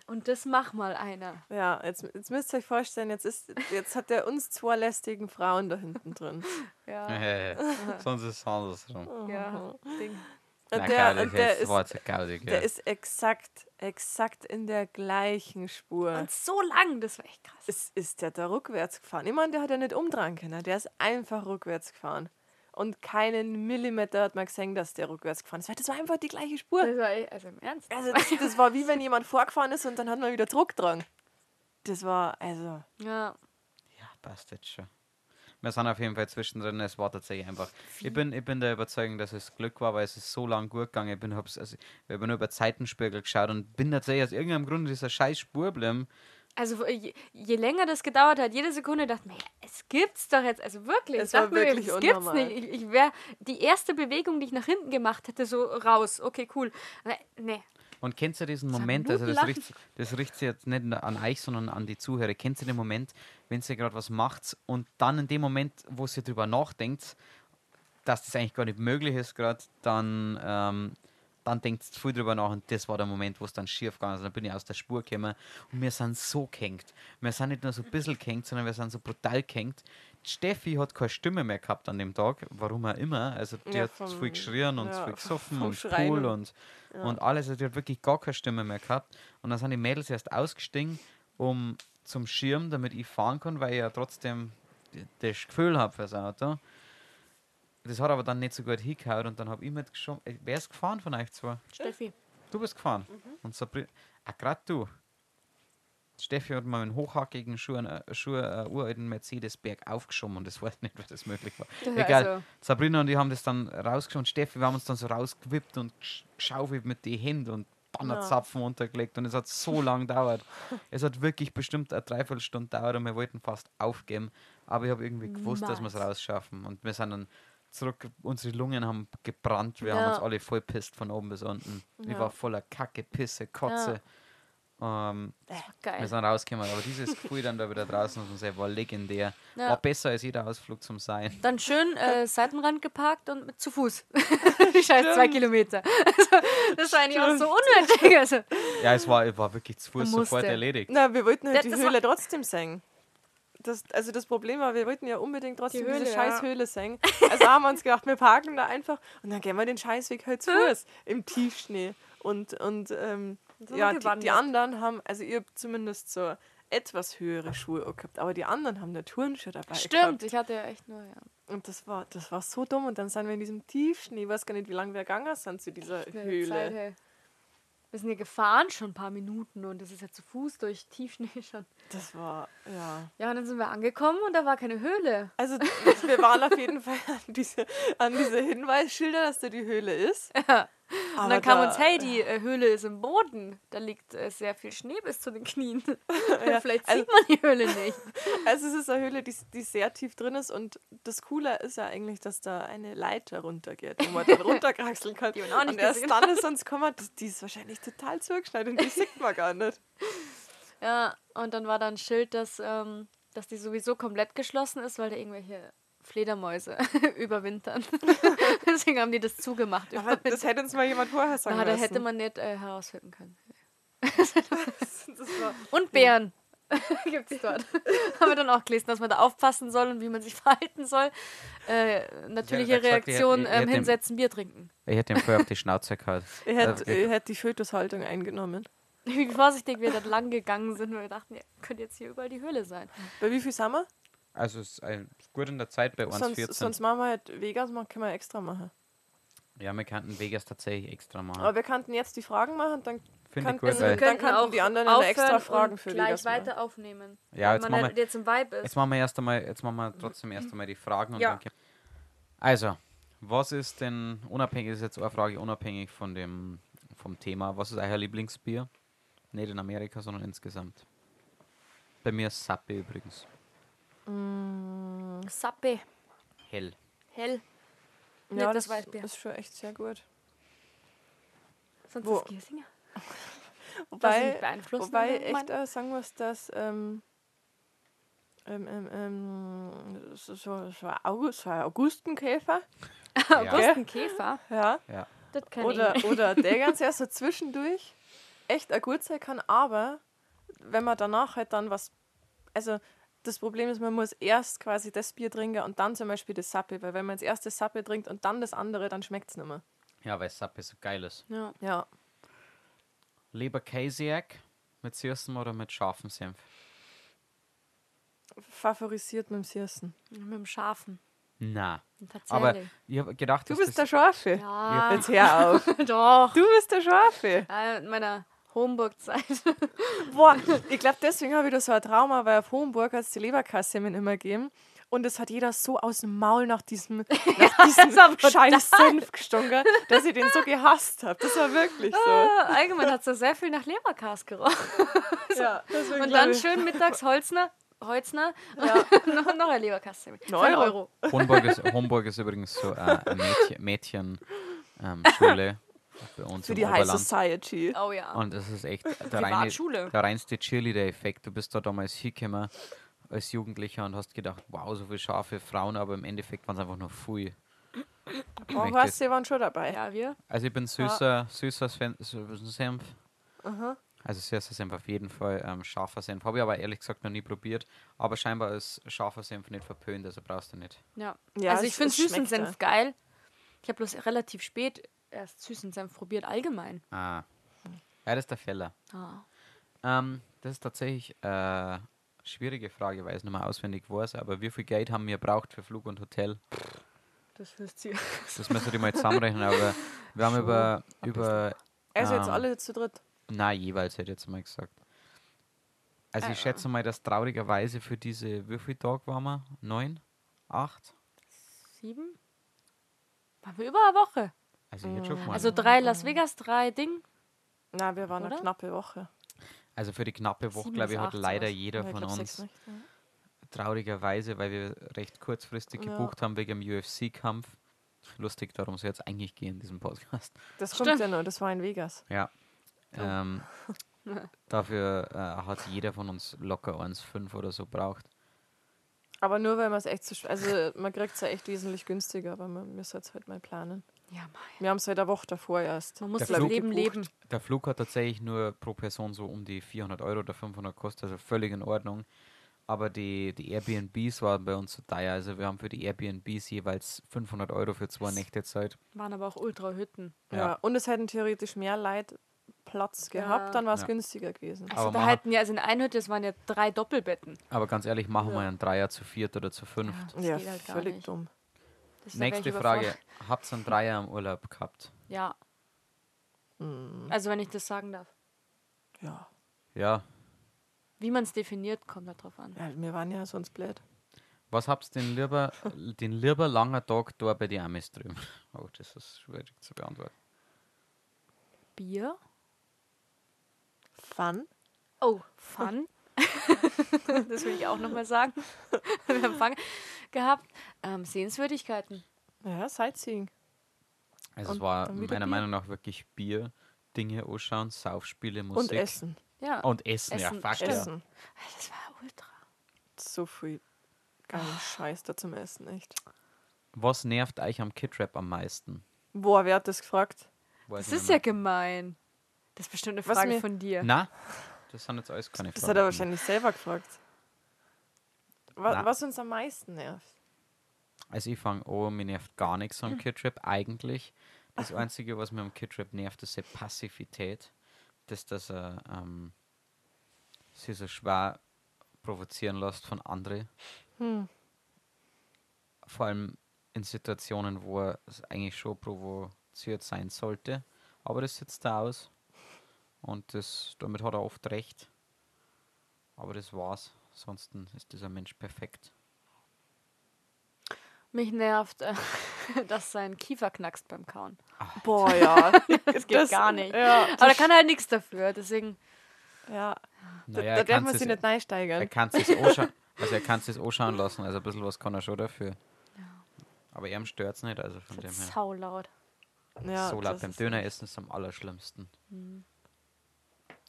Und das mach mal einer. Ja, jetzt, jetzt müsst ihr euch vorstellen, jetzt, ist, jetzt hat er uns zwei lästigen Frauen da hinten drin. Ja, Hey, sonst ist es andersrum. ja. Ding. Und der, und der, ist, ja der ja. ist exakt, exakt in der gleichen Spur. Und so lang, das war echt krass. Es ist der da rückwärts gefahren. Ich meine, der hat ja nicht umdrehen können. Der ist einfach rückwärts gefahren. Und keinen Millimeter hat man gesehen, dass der rückwärts gefahren ist. Weil das war einfach die gleiche Spur. Das war echt, also im Ernst. Also das, das war wie wenn jemand vorgefahren ist und dann hat man wieder zurückgetragen. Das war, also, Ja. Ja, passt jetzt schon. Wir sind auf jeden Fall zwischendrin, es war tatsächlich einfach. Ich bin, ich bin der Überzeugung, dass es Glück war, weil es ist so lang gut gegangen. Ich bin, hab's, also, ich habe nur über Zeitenspiegel geschaut und bin tatsächlich aus irgendeinem Grund dieser scheiß Spur geblieben. Also je, je länger das gedauert hat, jede Sekunde dachte ich mir, es gibt's doch jetzt, also wirklich, Es war mir, wirklich es gibt's nicht. Ich, ich wäre die erste Bewegung, die ich nach hinten gemacht hätte, so raus, okay, cool. Aber, Nee, Und kennst du diesen Moment, also das richtet, das richtet sich jetzt nicht an euch, sondern an die Zuhörer. Kennst du den Moment, wenn ihr gerade was macht und dann in dem Moment, wo ihr drüber nachdenkt, dass das eigentlich gar nicht möglich ist gerade, dann, ähm, dann denkt ihr viel drüber nach und das war der Moment, wo es dann schief gegangen ist. Dann bin ich aus der Spur gekommen und wir sind so gehängt. Wir sind nicht nur so ein bisschen gehängt, sondern wir sind so brutal gehängt. Steffi hat keine Stimme mehr gehabt an dem Tag, warum auch immer. Also die Ja, hat vom- zu viel geschrien und zu ja, viel gesoffen und Schreien Pool und- und, und alles. Also die hat wirklich gar keine Stimme mehr gehabt. Und dann sind die Mädels erst ausgestiegen, um zum Schirm, damit ich fahren kann, weil ich ja trotzdem das Gefühl habe fürs Auto. Das hat aber dann nicht so gut hingehauen und dann habe ich mitgeschoben. Äh, Wer ist gefahren von euch zwei? Steffi. Du bist gefahren. Und Sabrina. Ah, gerade du. Steffi hat mal mit hochhackigen Schuhen, äh, Schuhe äh, uralten Mercedes Berg aufgeschoben und das weiß nicht, wie das möglich war. Egal. Also, Sabrina und ich haben das dann rausgeschoben. Steffi, wir haben uns dann so rausgewippt und gesch- geschaufelt mit den Händen und Bannerzapfen untergelegt und es hat so lang gedauert. Es hat wirklich bestimmt eine Dreiviertelstunde gedauert und wir wollten fast aufgeben, aber ich habe irgendwie gewusst, dass wir es rausschaffen und wir sind dann zurück, unsere Lungen haben gebrannt, wir haben Ja. uns alle voll pisst von oben bis unten. Ich Ja. war voller Kacke, Pisse, Kotze. Ähm, wir geil. sind rausgekommen, aber dieses Gefühl dann da wieder draußen dem See war legendär. Ja. War besser als jeder Ausflug zum Sein. Dann schön äh, Seitenrand geparkt und mit, zu Fuß. Die scheiß zwei Kilometer. Also, das war eigentlich auch so unnötig. Also, Ja, es war, es war wirklich zu Fuß sofort erledigt. na, wir wollten halt Das- die Höhle trotzdem sehen. Das, also das Problem war, wir wollten ja unbedingt trotzdem Höhle, diese ja. scheiß Höhle sehen. Also haben wir uns gedacht, wir parken da einfach und dann gehen wir den Scheißweg halt zu Fuß im Tiefschnee. Und, und ähm, ja, die, die anderen haben, also ihr habt zumindest so etwas höhere Schuhe gehabt, aber die anderen haben eine Turnschuhe dabei stimmt, gehabt. ich hatte ja echt nur, ja. Und das war, das war so dumm. Und dann sind wir in diesem Tiefschnee, ich weiß gar nicht, wie lange wir gegangen sind zu dieser Höhle. Zeit, hey. Wir sind hier gefahren schon ein paar Minuten und das ist ja zu Fuß durch Tiefschnee schon. Das war, ja. Ja, und dann sind wir angekommen und da war keine Höhle. Also wir waren auf jeden Fall an diese, an diese Hinweisschilder, dass da die Höhle ist. Und dann kam uns, hey, die äh, Höhle ist im Boden. Da liegt äh, sehr viel Schnee bis zu den Knien. Vielleicht also- sieht man die Höhle nicht. Also es ist eine Höhle, die, die sehr tief drin ist und das Coole ist ja eigentlich, dass da eine Leiter runtergeht, wo man dann runterkraxeln kann. Die man auch nicht und erst dann ist uns gekommen, die, die ist wahrscheinlich total zugeschneit und die sieht man gar nicht. Ja, und dann war da ein Schild, dass, ähm, dass die sowieso komplett geschlossen ist, weil da irgendwelche Fledermäuse überwintern. Deswegen haben die das zugemacht. Aber das hätte uns mal jemand vorher sagen Na, da hätte man nicht äh, herausfinden können. Das war, Und Bären gibt es dort. Haben wir dann auch gelesen, dass man da aufpassen soll und wie man sich verhalten soll. Äh, natürliche er hat gesagt, er Reaktion, hätte- er ähm, hinsetzen, Bier trinken. Ich hätte ihm vorher auf die Schnauze gehauen. ich hätte Äh, die Fötushaltung eingenommen. Wie vorsichtig wir dort lang gegangen sind, weil wir dachten, ja, könnte jetzt hier überall die Höhle sein. Bei wie viel sind wir? Also es ist ein, gut in der Zeit bei uns Sonst, 14. sonst machen wir halt Vegas, machen, können wir extra machen. Ja, wir könnten Vegas tatsächlich extra machen. Aber wir könnten jetzt die Fragen machen, dann Finde ich könnten- gut, weil Dann könnten die anderen eine extra Fragen für gleich Vegas machen. weiter aufnehmen. Ja, jetzt man machen halt wir- jetzt im Vibe ist. jetzt machen wir erst einmal, jetzt machen wir trotzdem erst einmal die Fragen und Ja. Also, was ist denn unabhängig, ist jetzt eine Frage unabhängig von dem vom Thema, was ist euer Lieblingsbier? Nicht in Amerika, sondern insgesamt. Bei mir ist Sappe übrigens. Sappe, Hell. hell. Ja, Nicht das das Weißbier. ist schon echt sehr gut. Sonst Wo- ist Giersinger. Wobei, wobei echt äh, sagen muss, dass ähm, ähm, ähm, ähm, so, so, so, ein August, so Augustenkäfer, Augustenkäfer. ja, Ja. Das kann oder, ich. oder der ganz erst so zwischendurch echt ein gut sein kann, aber wenn man danach halt dann was, also das Problem ist, man muss erst quasi das Bier trinken und dann zum Beispiel das Sappe, weil wenn man jetzt erst das Sappe trinkt und dann das andere, dann schmeckt es nicht mehr. Ja, weil Sappe so geil ist. Ja. Ja, Lieber Casiac mit süßem oder mit scharfem Senf? favorisiert mit dem Siersten. Mit dem Schafen. Na. Tatsächlich. Aber ich habe gedacht, Du bist der das, Schafe. ja, Jetzt hör auf. doch. Du bist der Schafe. Ja, in meiner Homburg-Zeit. Boah, ich glaube, deswegen habe ich da so ein Trauma, weil auf Hohenburg hat es die Leberkasse immer gegeben. Und es hat jeder so aus dem Maul nach diesem, nach diesem scheiß Senf gestunken, dass ich den so gehasst habe. Das war wirklich so. Allgemein hat es da sehr viel nach Leberkas gerochen. Ja, Und dann ich- schön mittags Holzner, Holzner, Ja. noch, noch ein Neun einen Euro. Homburg ist, Homburg ist übrigens so äh, eine Mädchen, Mädchen ähm, Bei uns Für die High Oberland. Society. Oh ja. Und es ist echt der, reine, der reinste Cheerleader-Effekt. Du bist da damals hingekommen als Jugendlicher und hast gedacht, wow, so viele scharfe Frauen, aber im Endeffekt waren es einfach nur möchte weißt du, die waren schon dabei. Ja, wir. Also ich bin süßer, süßer Senf. Aha. Also süßer Senf auf jeden Fall. Ähm, scharfer Senf habe ich aber ehrlich gesagt noch nie probiert. Aber scheinbar ist scharfer Senf nicht verpönt, also brauchst du nicht. Ja. Ja, also ich finde süßen Senf geil. Ich habe bloß relativ spät erst süßen Senf probiert, allgemein. Ah. Ja, das ist der Fehler. Ah. Ähm, das ist tatsächlich äh, schwierige Frage, weil ich es nicht mehr auswendig weiß. Aber wie viel Geld haben wir braucht für Flug und Hotel? Das wisst ihr. Das müssen wir mal zusammenrechnen. Aber wir haben über, über Also jetzt Ähm. alle zu dritt. na jeweils hätte ich jetzt mal gesagt. Also ich Ah. schätze mal, dass traurigerweise für diese, wie viel waren wir? Neun? Acht? Sieben? Waren wir über eine Woche. Also hätte schon gemeint. Also drei Las Vegas, drei Ding. Na, wir waren eine Oder? knappe Woche. Also für die knappe Woche, glaube ich, hat leider sowas. jeder Ja, von uns ja. traurigerweise, weil wir recht kurzfristig Ja. gebucht haben wegen dem UFC-Kampf. Lustig, darum soll jetzt eigentlich gehen in diesem Podcast. Das Stimmt. kommt ja noch, das war in Vegas. Ja. Ähm, dafür äh, hat jeder von uns locker 1,5 oder so braucht. Aber nur weil man es echt so. sch- Also, man kriegt es ja echt wesentlich günstiger, aber man müsste jetzt halt mal planen. Ja, mei. Wir haben es halt eine Woche davor erst. Man muss Der das Flug Leben gebucht. leben. Der Flug hat tatsächlich nur pro Person so um die 400 Euro oder 500 gekostet, also völlig in Ordnung. Aber die, die Airbnbs waren bei uns so teuer. Also wir haben für die Airbnbs jeweils 500 Euro für zwei Nächte Zeit. Waren aber auch Ultra-Hütten. Ja. Ja. Und es hätten theoretisch mehr Leute Platz Ja. gehabt, dann war es Ja. günstiger gewesen. Also Aber da hatten ja, also in einer Hütte, es waren ja drei Doppelbetten. Aber ganz ehrlich, machen wir Ja. einen Dreier zu viert oder zu fünft. Das ja, geht halt gar völlig nicht. dumm. Nächste Frage. Habt ihr einen Dreier im Urlaub gehabt? Ja, Hm, also wenn ich das sagen darf. ja. Ja. Wie man es definiert, kommt halt drauf an. ja, wir waren ja sonst blöd. Was habt ihr den lieber, den lieber langen Tag da bei den Amis drüben? Oh, das ist schwierig zu beantworten. Bier? Fun? Oh, Fun. das will ich auch nochmal sagen. Wir haben Fun gehabt. Ähm, Sehenswürdigkeiten. Ja, Sightseeing. Also es Und war meiner Bier. Meinung nach wirklich Bier, Dinge anschauen, Saufspiele, Und Musik. Essen. Ja, Und Essen, Essen, ja, fuck stimmt. ja. Essen. das war ultra. So viel geilen Scheiß da zum Essen, echt. Was nervt euch am Kidrap am meisten? Boah, wer hat das gefragt? Weiß Das ist ja gemein. Das ist bestimmt eine Was Frage von dir. Na, das sind jetzt alles keine Das Fragen hat er wahrscheinlich selber gefragt. Wa Na. was uns am meisten nervt. Also ich fange an, mir nervt gar nichts am Kidtrip eigentlich. Das Einzige, was mir am Kidtrip nervt, ist die Passivität. Das, dass er ähm, sich so schwer provozieren lässt von anderen. Hm. Vor allem in Situationen, wo er eigentlich schon provoziert sein sollte. Aber das sitzt er aus. Und das, damit hat er oft recht. Aber das war's. Ansonsten ist dieser Mensch perfekt. Mich nervt, äh, dass sein Kiefer knackst beim Kauen. Boah, ja. Das geht gar nicht. Ja, Aber da kann er halt nichts dafür, deswegen. ja. Da, Naja, da er darf man sich nicht Er reinsteigern. kann es. Also er kann es anschauen lassen, also ein bisschen was kann er schon dafür. Aber ihm stört es nicht, also von dem Das ist her. saulaut. Ja, so laut das beim ist Döner essen ist am allerschlimmsten.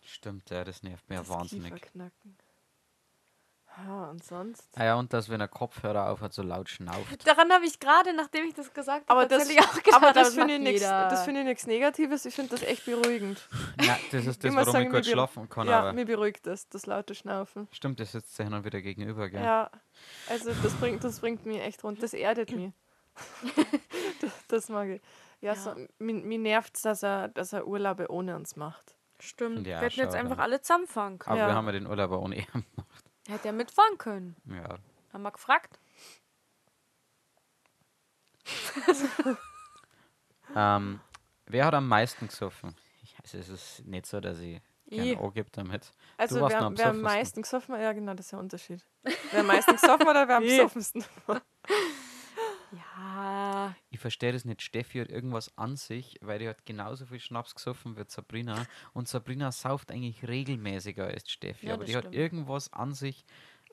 Stimmt, ja, das nervt mir das wahnsinnig. Kieferknacken. Ja, und sonst? Ah ja, und dass wenn er Kopfhörer auf hat, so laut schnauft. Daran habe ich gerade, nachdem ich das gesagt habe, Aber das, tatsächlich auch gedacht. aber das finde ich nichts das finde ich nichts Negatives. Ich finde das echt beruhigend. Ja, das ist das, muss warum sagen, ich gut schlafen kann, ja, aber mir beruhigt das, das laute Schnaufen. stimmt, das sitzt sich hin und wieder gegenüber, gell? Ja, also das bringt, das bringt mich echt runter. Das erdet mich. das, das mag ich. Ja, Ja. So, mir, mir nervt es, dass er, dass er Urlaube ohne uns macht. Stimmt. Ja, wir hätten jetzt einfach alle zusammenfahren können. Aber Ja. wir haben ja den Urlaub auch ohne ihn. Er hätte ja mitfahren können. Ja. Haben wir gefragt. Ähm, wer hat am meisten gesoffen? Ich- Also es ist nicht so, dass ich kein angebe damit. Also wer, am wer am meisten gesoffen hat, ja genau, das ist der Unterschied. Wer am meisten gesoffen hat oder wer am besoffensten? Ja. Verstehe das nicht. Steffi hat irgendwas an sich, weil die hat genauso viel Schnaps gesoffen wie Sabrina. Und Sabrina sauft eigentlich regelmäßiger als Steffi. Ja, aber die hat stimmt. irgendwas an sich,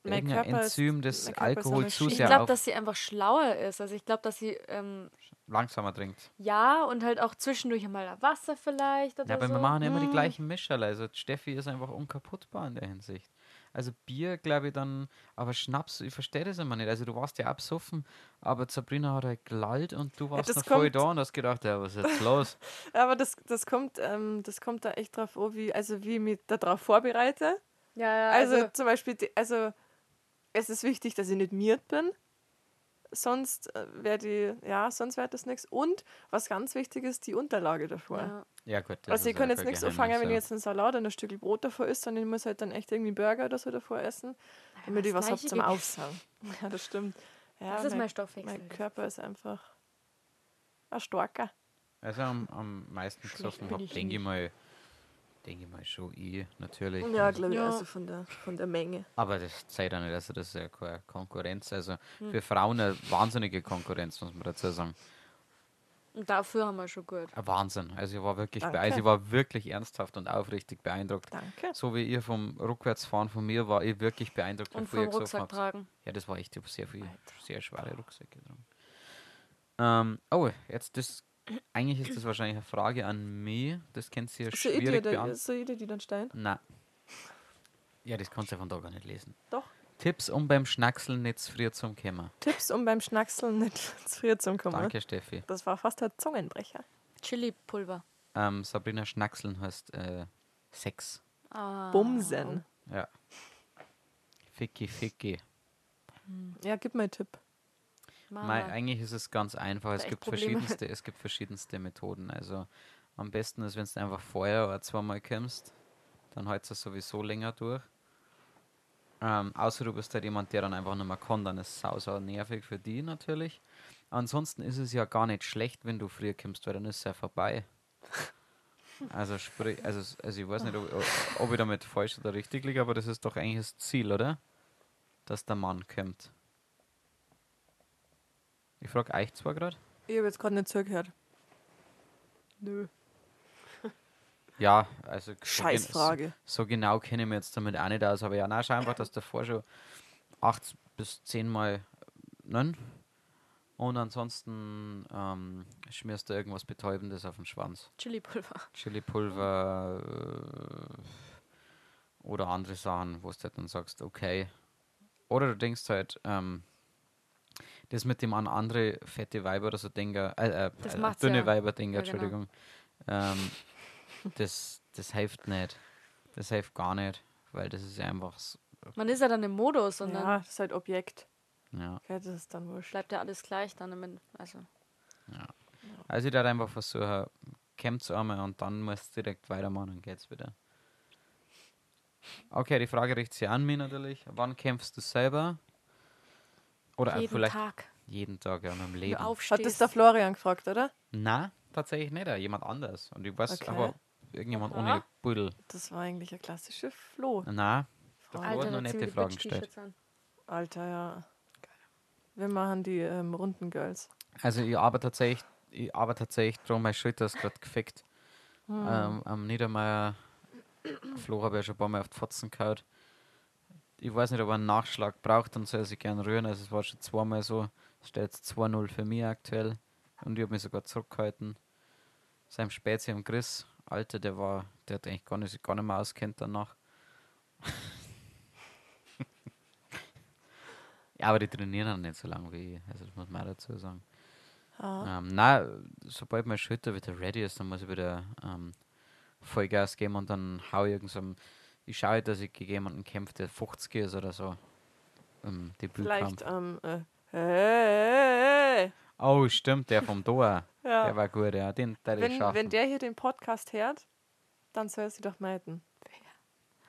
Mein irgendein Körper Enzym, das ist Alkohol zu Maschine. Ich sehr glaube, dass sie einfach schlauer ist. Also ich glaube, dass sie ähm, langsamer trinkt. ja und halt auch zwischendurch mal Wasser vielleicht oder Ja, aber so. wir machen ja immer die Hm. gleichen Mischerl. Also Steffi ist einfach unkaputtbar in der Hinsicht. Also Bier, glaube ich, dann, aber Schnaps, ich verstehe das immer nicht. Also du warst ja absoffen, aber Sabrina hat halt gelallt und du warst das noch voll da und hast gedacht, ja, was ist jetzt los? Aber das, das, kommt, ähm, das kommt da echt drauf an, wie, also wie ich mich darauf vorbereite. Ja, ja, Also, also, zum Beispiel, die, also es ist wichtig, dass ich nicht miert bin. Sonst äh, wäre die, ja, sonst wäre das nichts. Und was ganz wichtig ist, die Unterlage davor. ja. Ja gut, das also kann ja jetzt nichts anfangen, wenn ich ja. jetzt einen Salat und ein Stück Brot davor esse, sondern ich muss halt dann echt irgendwie einen Burger oder so davor essen, damit ich das was habe Gleiche zum Aufsauen. Ja, das stimmt. Ja, das ist mein mein, Stoffwechsel. mein Körper ist einfach ein starker. Also am, am meisten gesoffen habe, ich denke ich mal, denke ich mal schon ich, natürlich. Ja, glaube ich, Ja. also von der, von der Menge. aber das zeigt auch nicht, also das ist ja keine Konkurrenz. Also Hm. für Frauen eine wahnsinnige Konkurrenz, muss man dazu sagen. Und dafür haben wir schon gehört. Ein Wahnsinn. Also ich war wirklich, Danke. also ich war wirklich ernsthaft und aufrichtig beeindruckt. Danke. So wie ihr vom Rückwärtsfahren von mir war ich wirklich beeindruckt, Und vom Rucksack tragen. Ja, das war echt, ich habe sehr viel, sehr schwere Rucksäcke getragen. Ähm, oh, jetzt das, eigentlich ist das wahrscheinlich eine Frage an mich. Das könnt ihr So schwierig beantworten. so Idee, die dann stein. Nein. Ja, das kannst du ja von da gar nicht lesen. Doch. Tipps, um beim Schnackseln nicht zu früh zum Kommen. Tipps, um beim Schnackseln nicht zu früh zu kommen. Danke, Steffi. Das war fast ein Zungenbrecher. Chili-Pulver. Ähm, Sabrina Schnackseln heißt äh, Sex. Ah. Bumsen. Ja. Ficky, ficky. Ja, gib mir einen Tipp. Mei, eigentlich ist es ganz einfach. Es gibt, Probleme. verschiedenste, es gibt verschiedenste Methoden. Also am besten ist, wenn du einfach vorher oder zweimal kommst, dann hält es sowieso länger durch. Ähm, außer du bist halt jemand, der dann einfach nicht mehr kann, dann ist es sau, sau nervig für die natürlich. Ansonsten ist es ja gar nicht schlecht, wenn du früher kommst, weil dann ist es ja vorbei. Also sprich, also, also ich weiß nicht, ob, ob ich damit falsch oder richtig liege, aber das ist doch eigentlich das Ziel, oder? Dass der Mann kommt. Ich frage euch zwar gerade. Ich habe jetzt gerade nicht zugehört. Nö. Ja, also so gen- Scheißfrage. So, so genau kenne ich mich jetzt damit auch nicht aus, aber ja, na schau einfach, dass davor schon acht bis zehnmal nein. Und ansonsten ähm, schmierst du irgendwas Betäubendes auf den Schwanz. Chili-Pulver. Chili-Pulver äh, oder andere Sachen, wo du halt dann sagst, okay. Oder du denkst halt, ähm, das mit dem an andere fette Weiber oder so Dinger, äh, äh, äh, dünne ja. Weiber Dinger, Ja, genau. Entschuldigung. Ähm, das, das hilft nicht. Das hilft gar nicht, weil das ist ja einfach, s- Man ist ja dann im Modus und ja, dann das ist halt Objekt. ja. Okay, das ist dann wurscht. bleibt ja alles gleich dann im Also, Also ich würde einfach versuchen, kämpft einmal und dann musst du direkt weitermachen, dann geht's wieder. Okay, die Frage richtet sich an mich natürlich. Wann kämpfst du selber? Oder jeden vielleicht Tag. jeden Tag ja, in meinem Leben. Hat das der Florian gefragt, oder? Na, tatsächlich nicht, auch jemand anders. Und ich weiß Okay. aber irgendjemand Aha. ohne Buddel. Das war eigentlich eine klassische Flo. Na, da Frage. wurden noch da ziehen wir nette Fragen gestellt. Alter, ja. Wir machen die ähm, runden Girls. Also ich arbeite tatsächlich, ich arbeite tatsächlich drum, meine Schulter ist gerade gefickt. Hm. Ähm, am Niedermeyer Flo habe ich ja schon ein paar Mal auf die Fotzen gehauen. Ich weiß nicht, ob er einen Nachschlag braucht, dann soll er sich gerne rühren. Also es war schon zweimal so. Es steht jetzt 2-0 für mich aktuell. Und ich habe mich sogar zurückgehalten. Sein Spezi am Chris, Alter, der war, der hat eigentlich gar nicht, sich gar nicht mehr auskennt danach. ja, aber die trainieren auch nicht so lange wie ich. Also das muss man auch dazu sagen. Ah. Ähm, na, sobald meine Schulter wieder ready ist, dann muss ich wieder ähm, Vollgas geben und dann hau ich irgendeinem. Ich schaue, dass ich gegen jemanden kämpfe, der 50 ist oder so. Im Debütkampf. Vielleicht, ähm, äh, hey, Oh, stimmt, der vom Tor. Der ja. war gut, ja. Den der Wenn, wenn der hier den Podcast hört, dann soll er sie doch melden.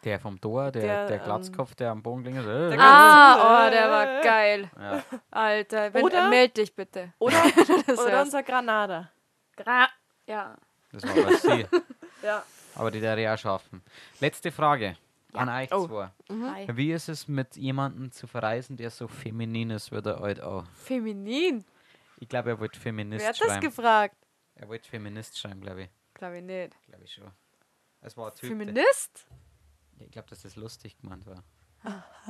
der vom Tor, der, Der, der, ähm, Glatzkopf, der am Bogen klingt. Äh, der- Ah, oh, der war geil. ja. Alter, wenn, Oder- äh, meld dich bitte. Oder, Das oder unser Granada. Gra ja. Das war was sie. Ja. Aber die der ich auch schaffen. Letzte Frage an euch Oh. zwei. Hi. Wie ist es mit jemandem zu verreisen, der so feminin ist wie der alt auch? Feminin. Ich glaube, er wollte Feminist Wer hat das schreiben. gefragt? Er wollte Feminist schreiben, glaube ich. Glaube ich nicht. Glaube ich schon. Es war ein Typ. der- Feminist? Ja, ich glaube, dass das lustig gemeint war.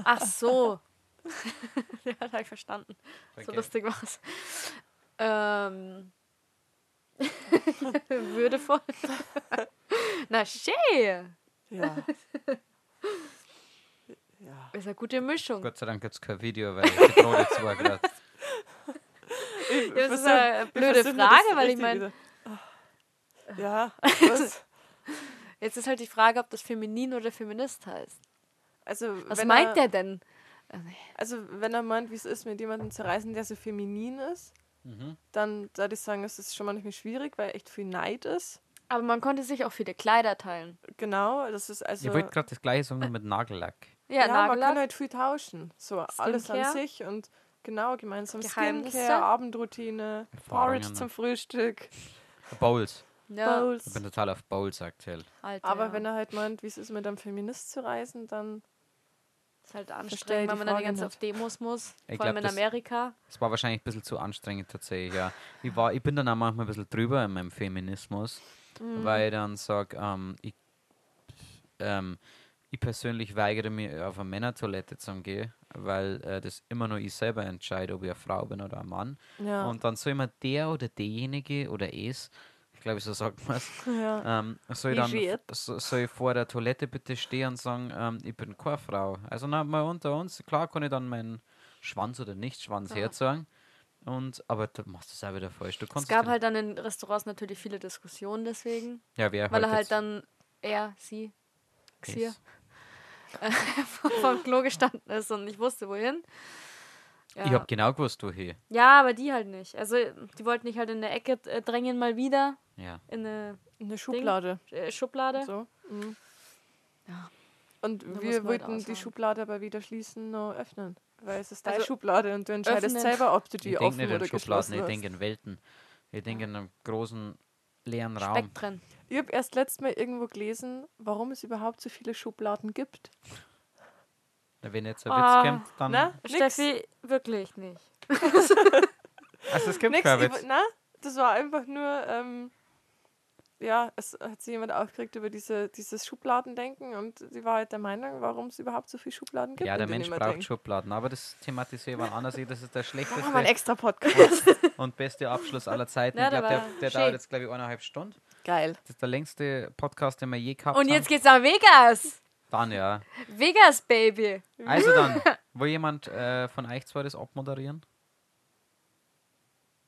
Ach so. ja, habe ich verstanden. So Okay. lustig war's. Ähm. Würdevoll. Na, schön. Ja. ja. Ist eine gute Mischung. Gott sei Dank gibt es kein Video, weil ich jetzt war gerade. Das ist eine blöde Frage, weil ich meine, wieder- Ja, was? jetzt ist halt die Frage, ob das feminin oder feminist heißt. Also, Was wenn meint er, der denn? Also, wenn er meint, wie es ist, mit jemandem zu reisen, der so feminin ist, Mhm. dann würde ich sagen, es ist schon manchmal schwierig, weil echt viel Neid ist. Aber man konnte sich auch viele Kleider teilen. Genau, das ist also. Ich wollte gerade das gleiche sagen, mit Nagellack. Ja, ja, man Nagellack. kann halt viel tauschen. So alles an Skincare. sich und genau, gemeinsam. Skincare, Abendroutine, Porridge zum Frühstück, Bowls. ja, Bowls. Ich bin total auf Bowls aktuell. Alter, Aber ja. wenn er halt meint, wie es ist, mit einem Feminist zu reisen, dann ist halt anstrengend, wenn man dann die ganze Zeit auf Demos muss. Ich vor allem glaub, in Amerika. Es war wahrscheinlich ein bisschen zu anstrengend tatsächlich, ja. Ich, war, ich bin dann auch manchmal ein bisschen drüber in meinem Feminismus, Mhm. weil ich dann sage, ähm, ich, ähm, ich persönlich weigere mich, auf eine Männertoilette zu gehen, weil äh, das immer nur ich selber entscheide, ob ich eine Frau bin oder ein Mann. ja. Und dann soll immer der oder derjenige oder es, ich glaube, so sagt man es, ja. ähm, soll Wie dann so, soll ich vor der Toilette bitte stehen und sagen, ähm, ich bin keine Frau. Also na, mal unter uns, klar kann ich dann meinen Schwanz oder Nicht-Schwanz herzeigen. Und, aber du machst es auch wieder falsch. Du Es gab halt dann in Restaurants natürlich viele Diskussionen deswegen. ja, wer Weil er halt dann, er, sie, Xier, vom Klo gestanden ist und ich wusste wohin. Ja. Ich habe genau gewusst, wo hier. ja, aber die halt nicht. Also die wollten mich halt in der Ecke äh, drängen mal wieder. Ja. In eine Eine Schublade. äh, Schublade. So. Mhm. Ja. Und Da wir man halt wollten die. Schublade aber wieder schließen, noch öffnen. Weil es ist deine Also, Schublade und du entscheidest öffnen. selber, ob du die Ich offen nicht oder in Schubladen, geschlossen ich hast. denke in Welten. Ich denke in einem großen, leeren Raum. Speck drin. Ich habe erst letztes Mal irgendwo gelesen, warum es überhaupt so viele Schubladen gibt. Wenn jetzt ein Ah, Witz kommt, dann. Na, nix. Steffi, wirklich nicht. Also es gibt Nix, keinen Witz. na, das war einfach nur, ähm, ja, es hat sich jemand aufgeregt über diese, dieses Schubladendenken und sie war halt der Meinung, warum es überhaupt so viele Schubladen gibt. Ja, der Mensch braucht denkt. Schubladen, aber das thematisieren wir anders. Das ist der Machen wir einen schlechteste extra Podcast. und beste Abschluss aller Zeiten. Ja, ich der glaube, der, der dauert jetzt, glaube ich, eineinhalb Stunden. Geil. Das ist der längste Podcast, den wir je gehabt Und haben. jetzt geht's nach Vegas. Dann, ja. Vegas, Baby. Also dann, will jemand äh, von euch zwei das abmoderieren?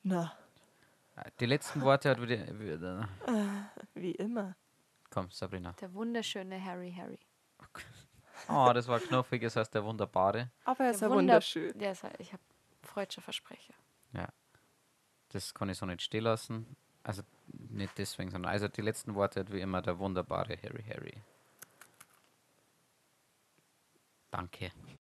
Na, Die letzten Worte hat wieder. wieder wie immer. Komm, Sabrina. Der wunderschöne Harry Harry. Oh, das war knuffig, das heißt der Wunderbare. Aber er ist ja Wunder- wunderschön. Der ist halt, ich habe freudscher Versprecher. Das kann ich so nicht stehen lassen. Also nicht deswegen, sondern also die letzten Worte hat wie immer der wunderbare Harry Harry. Danke.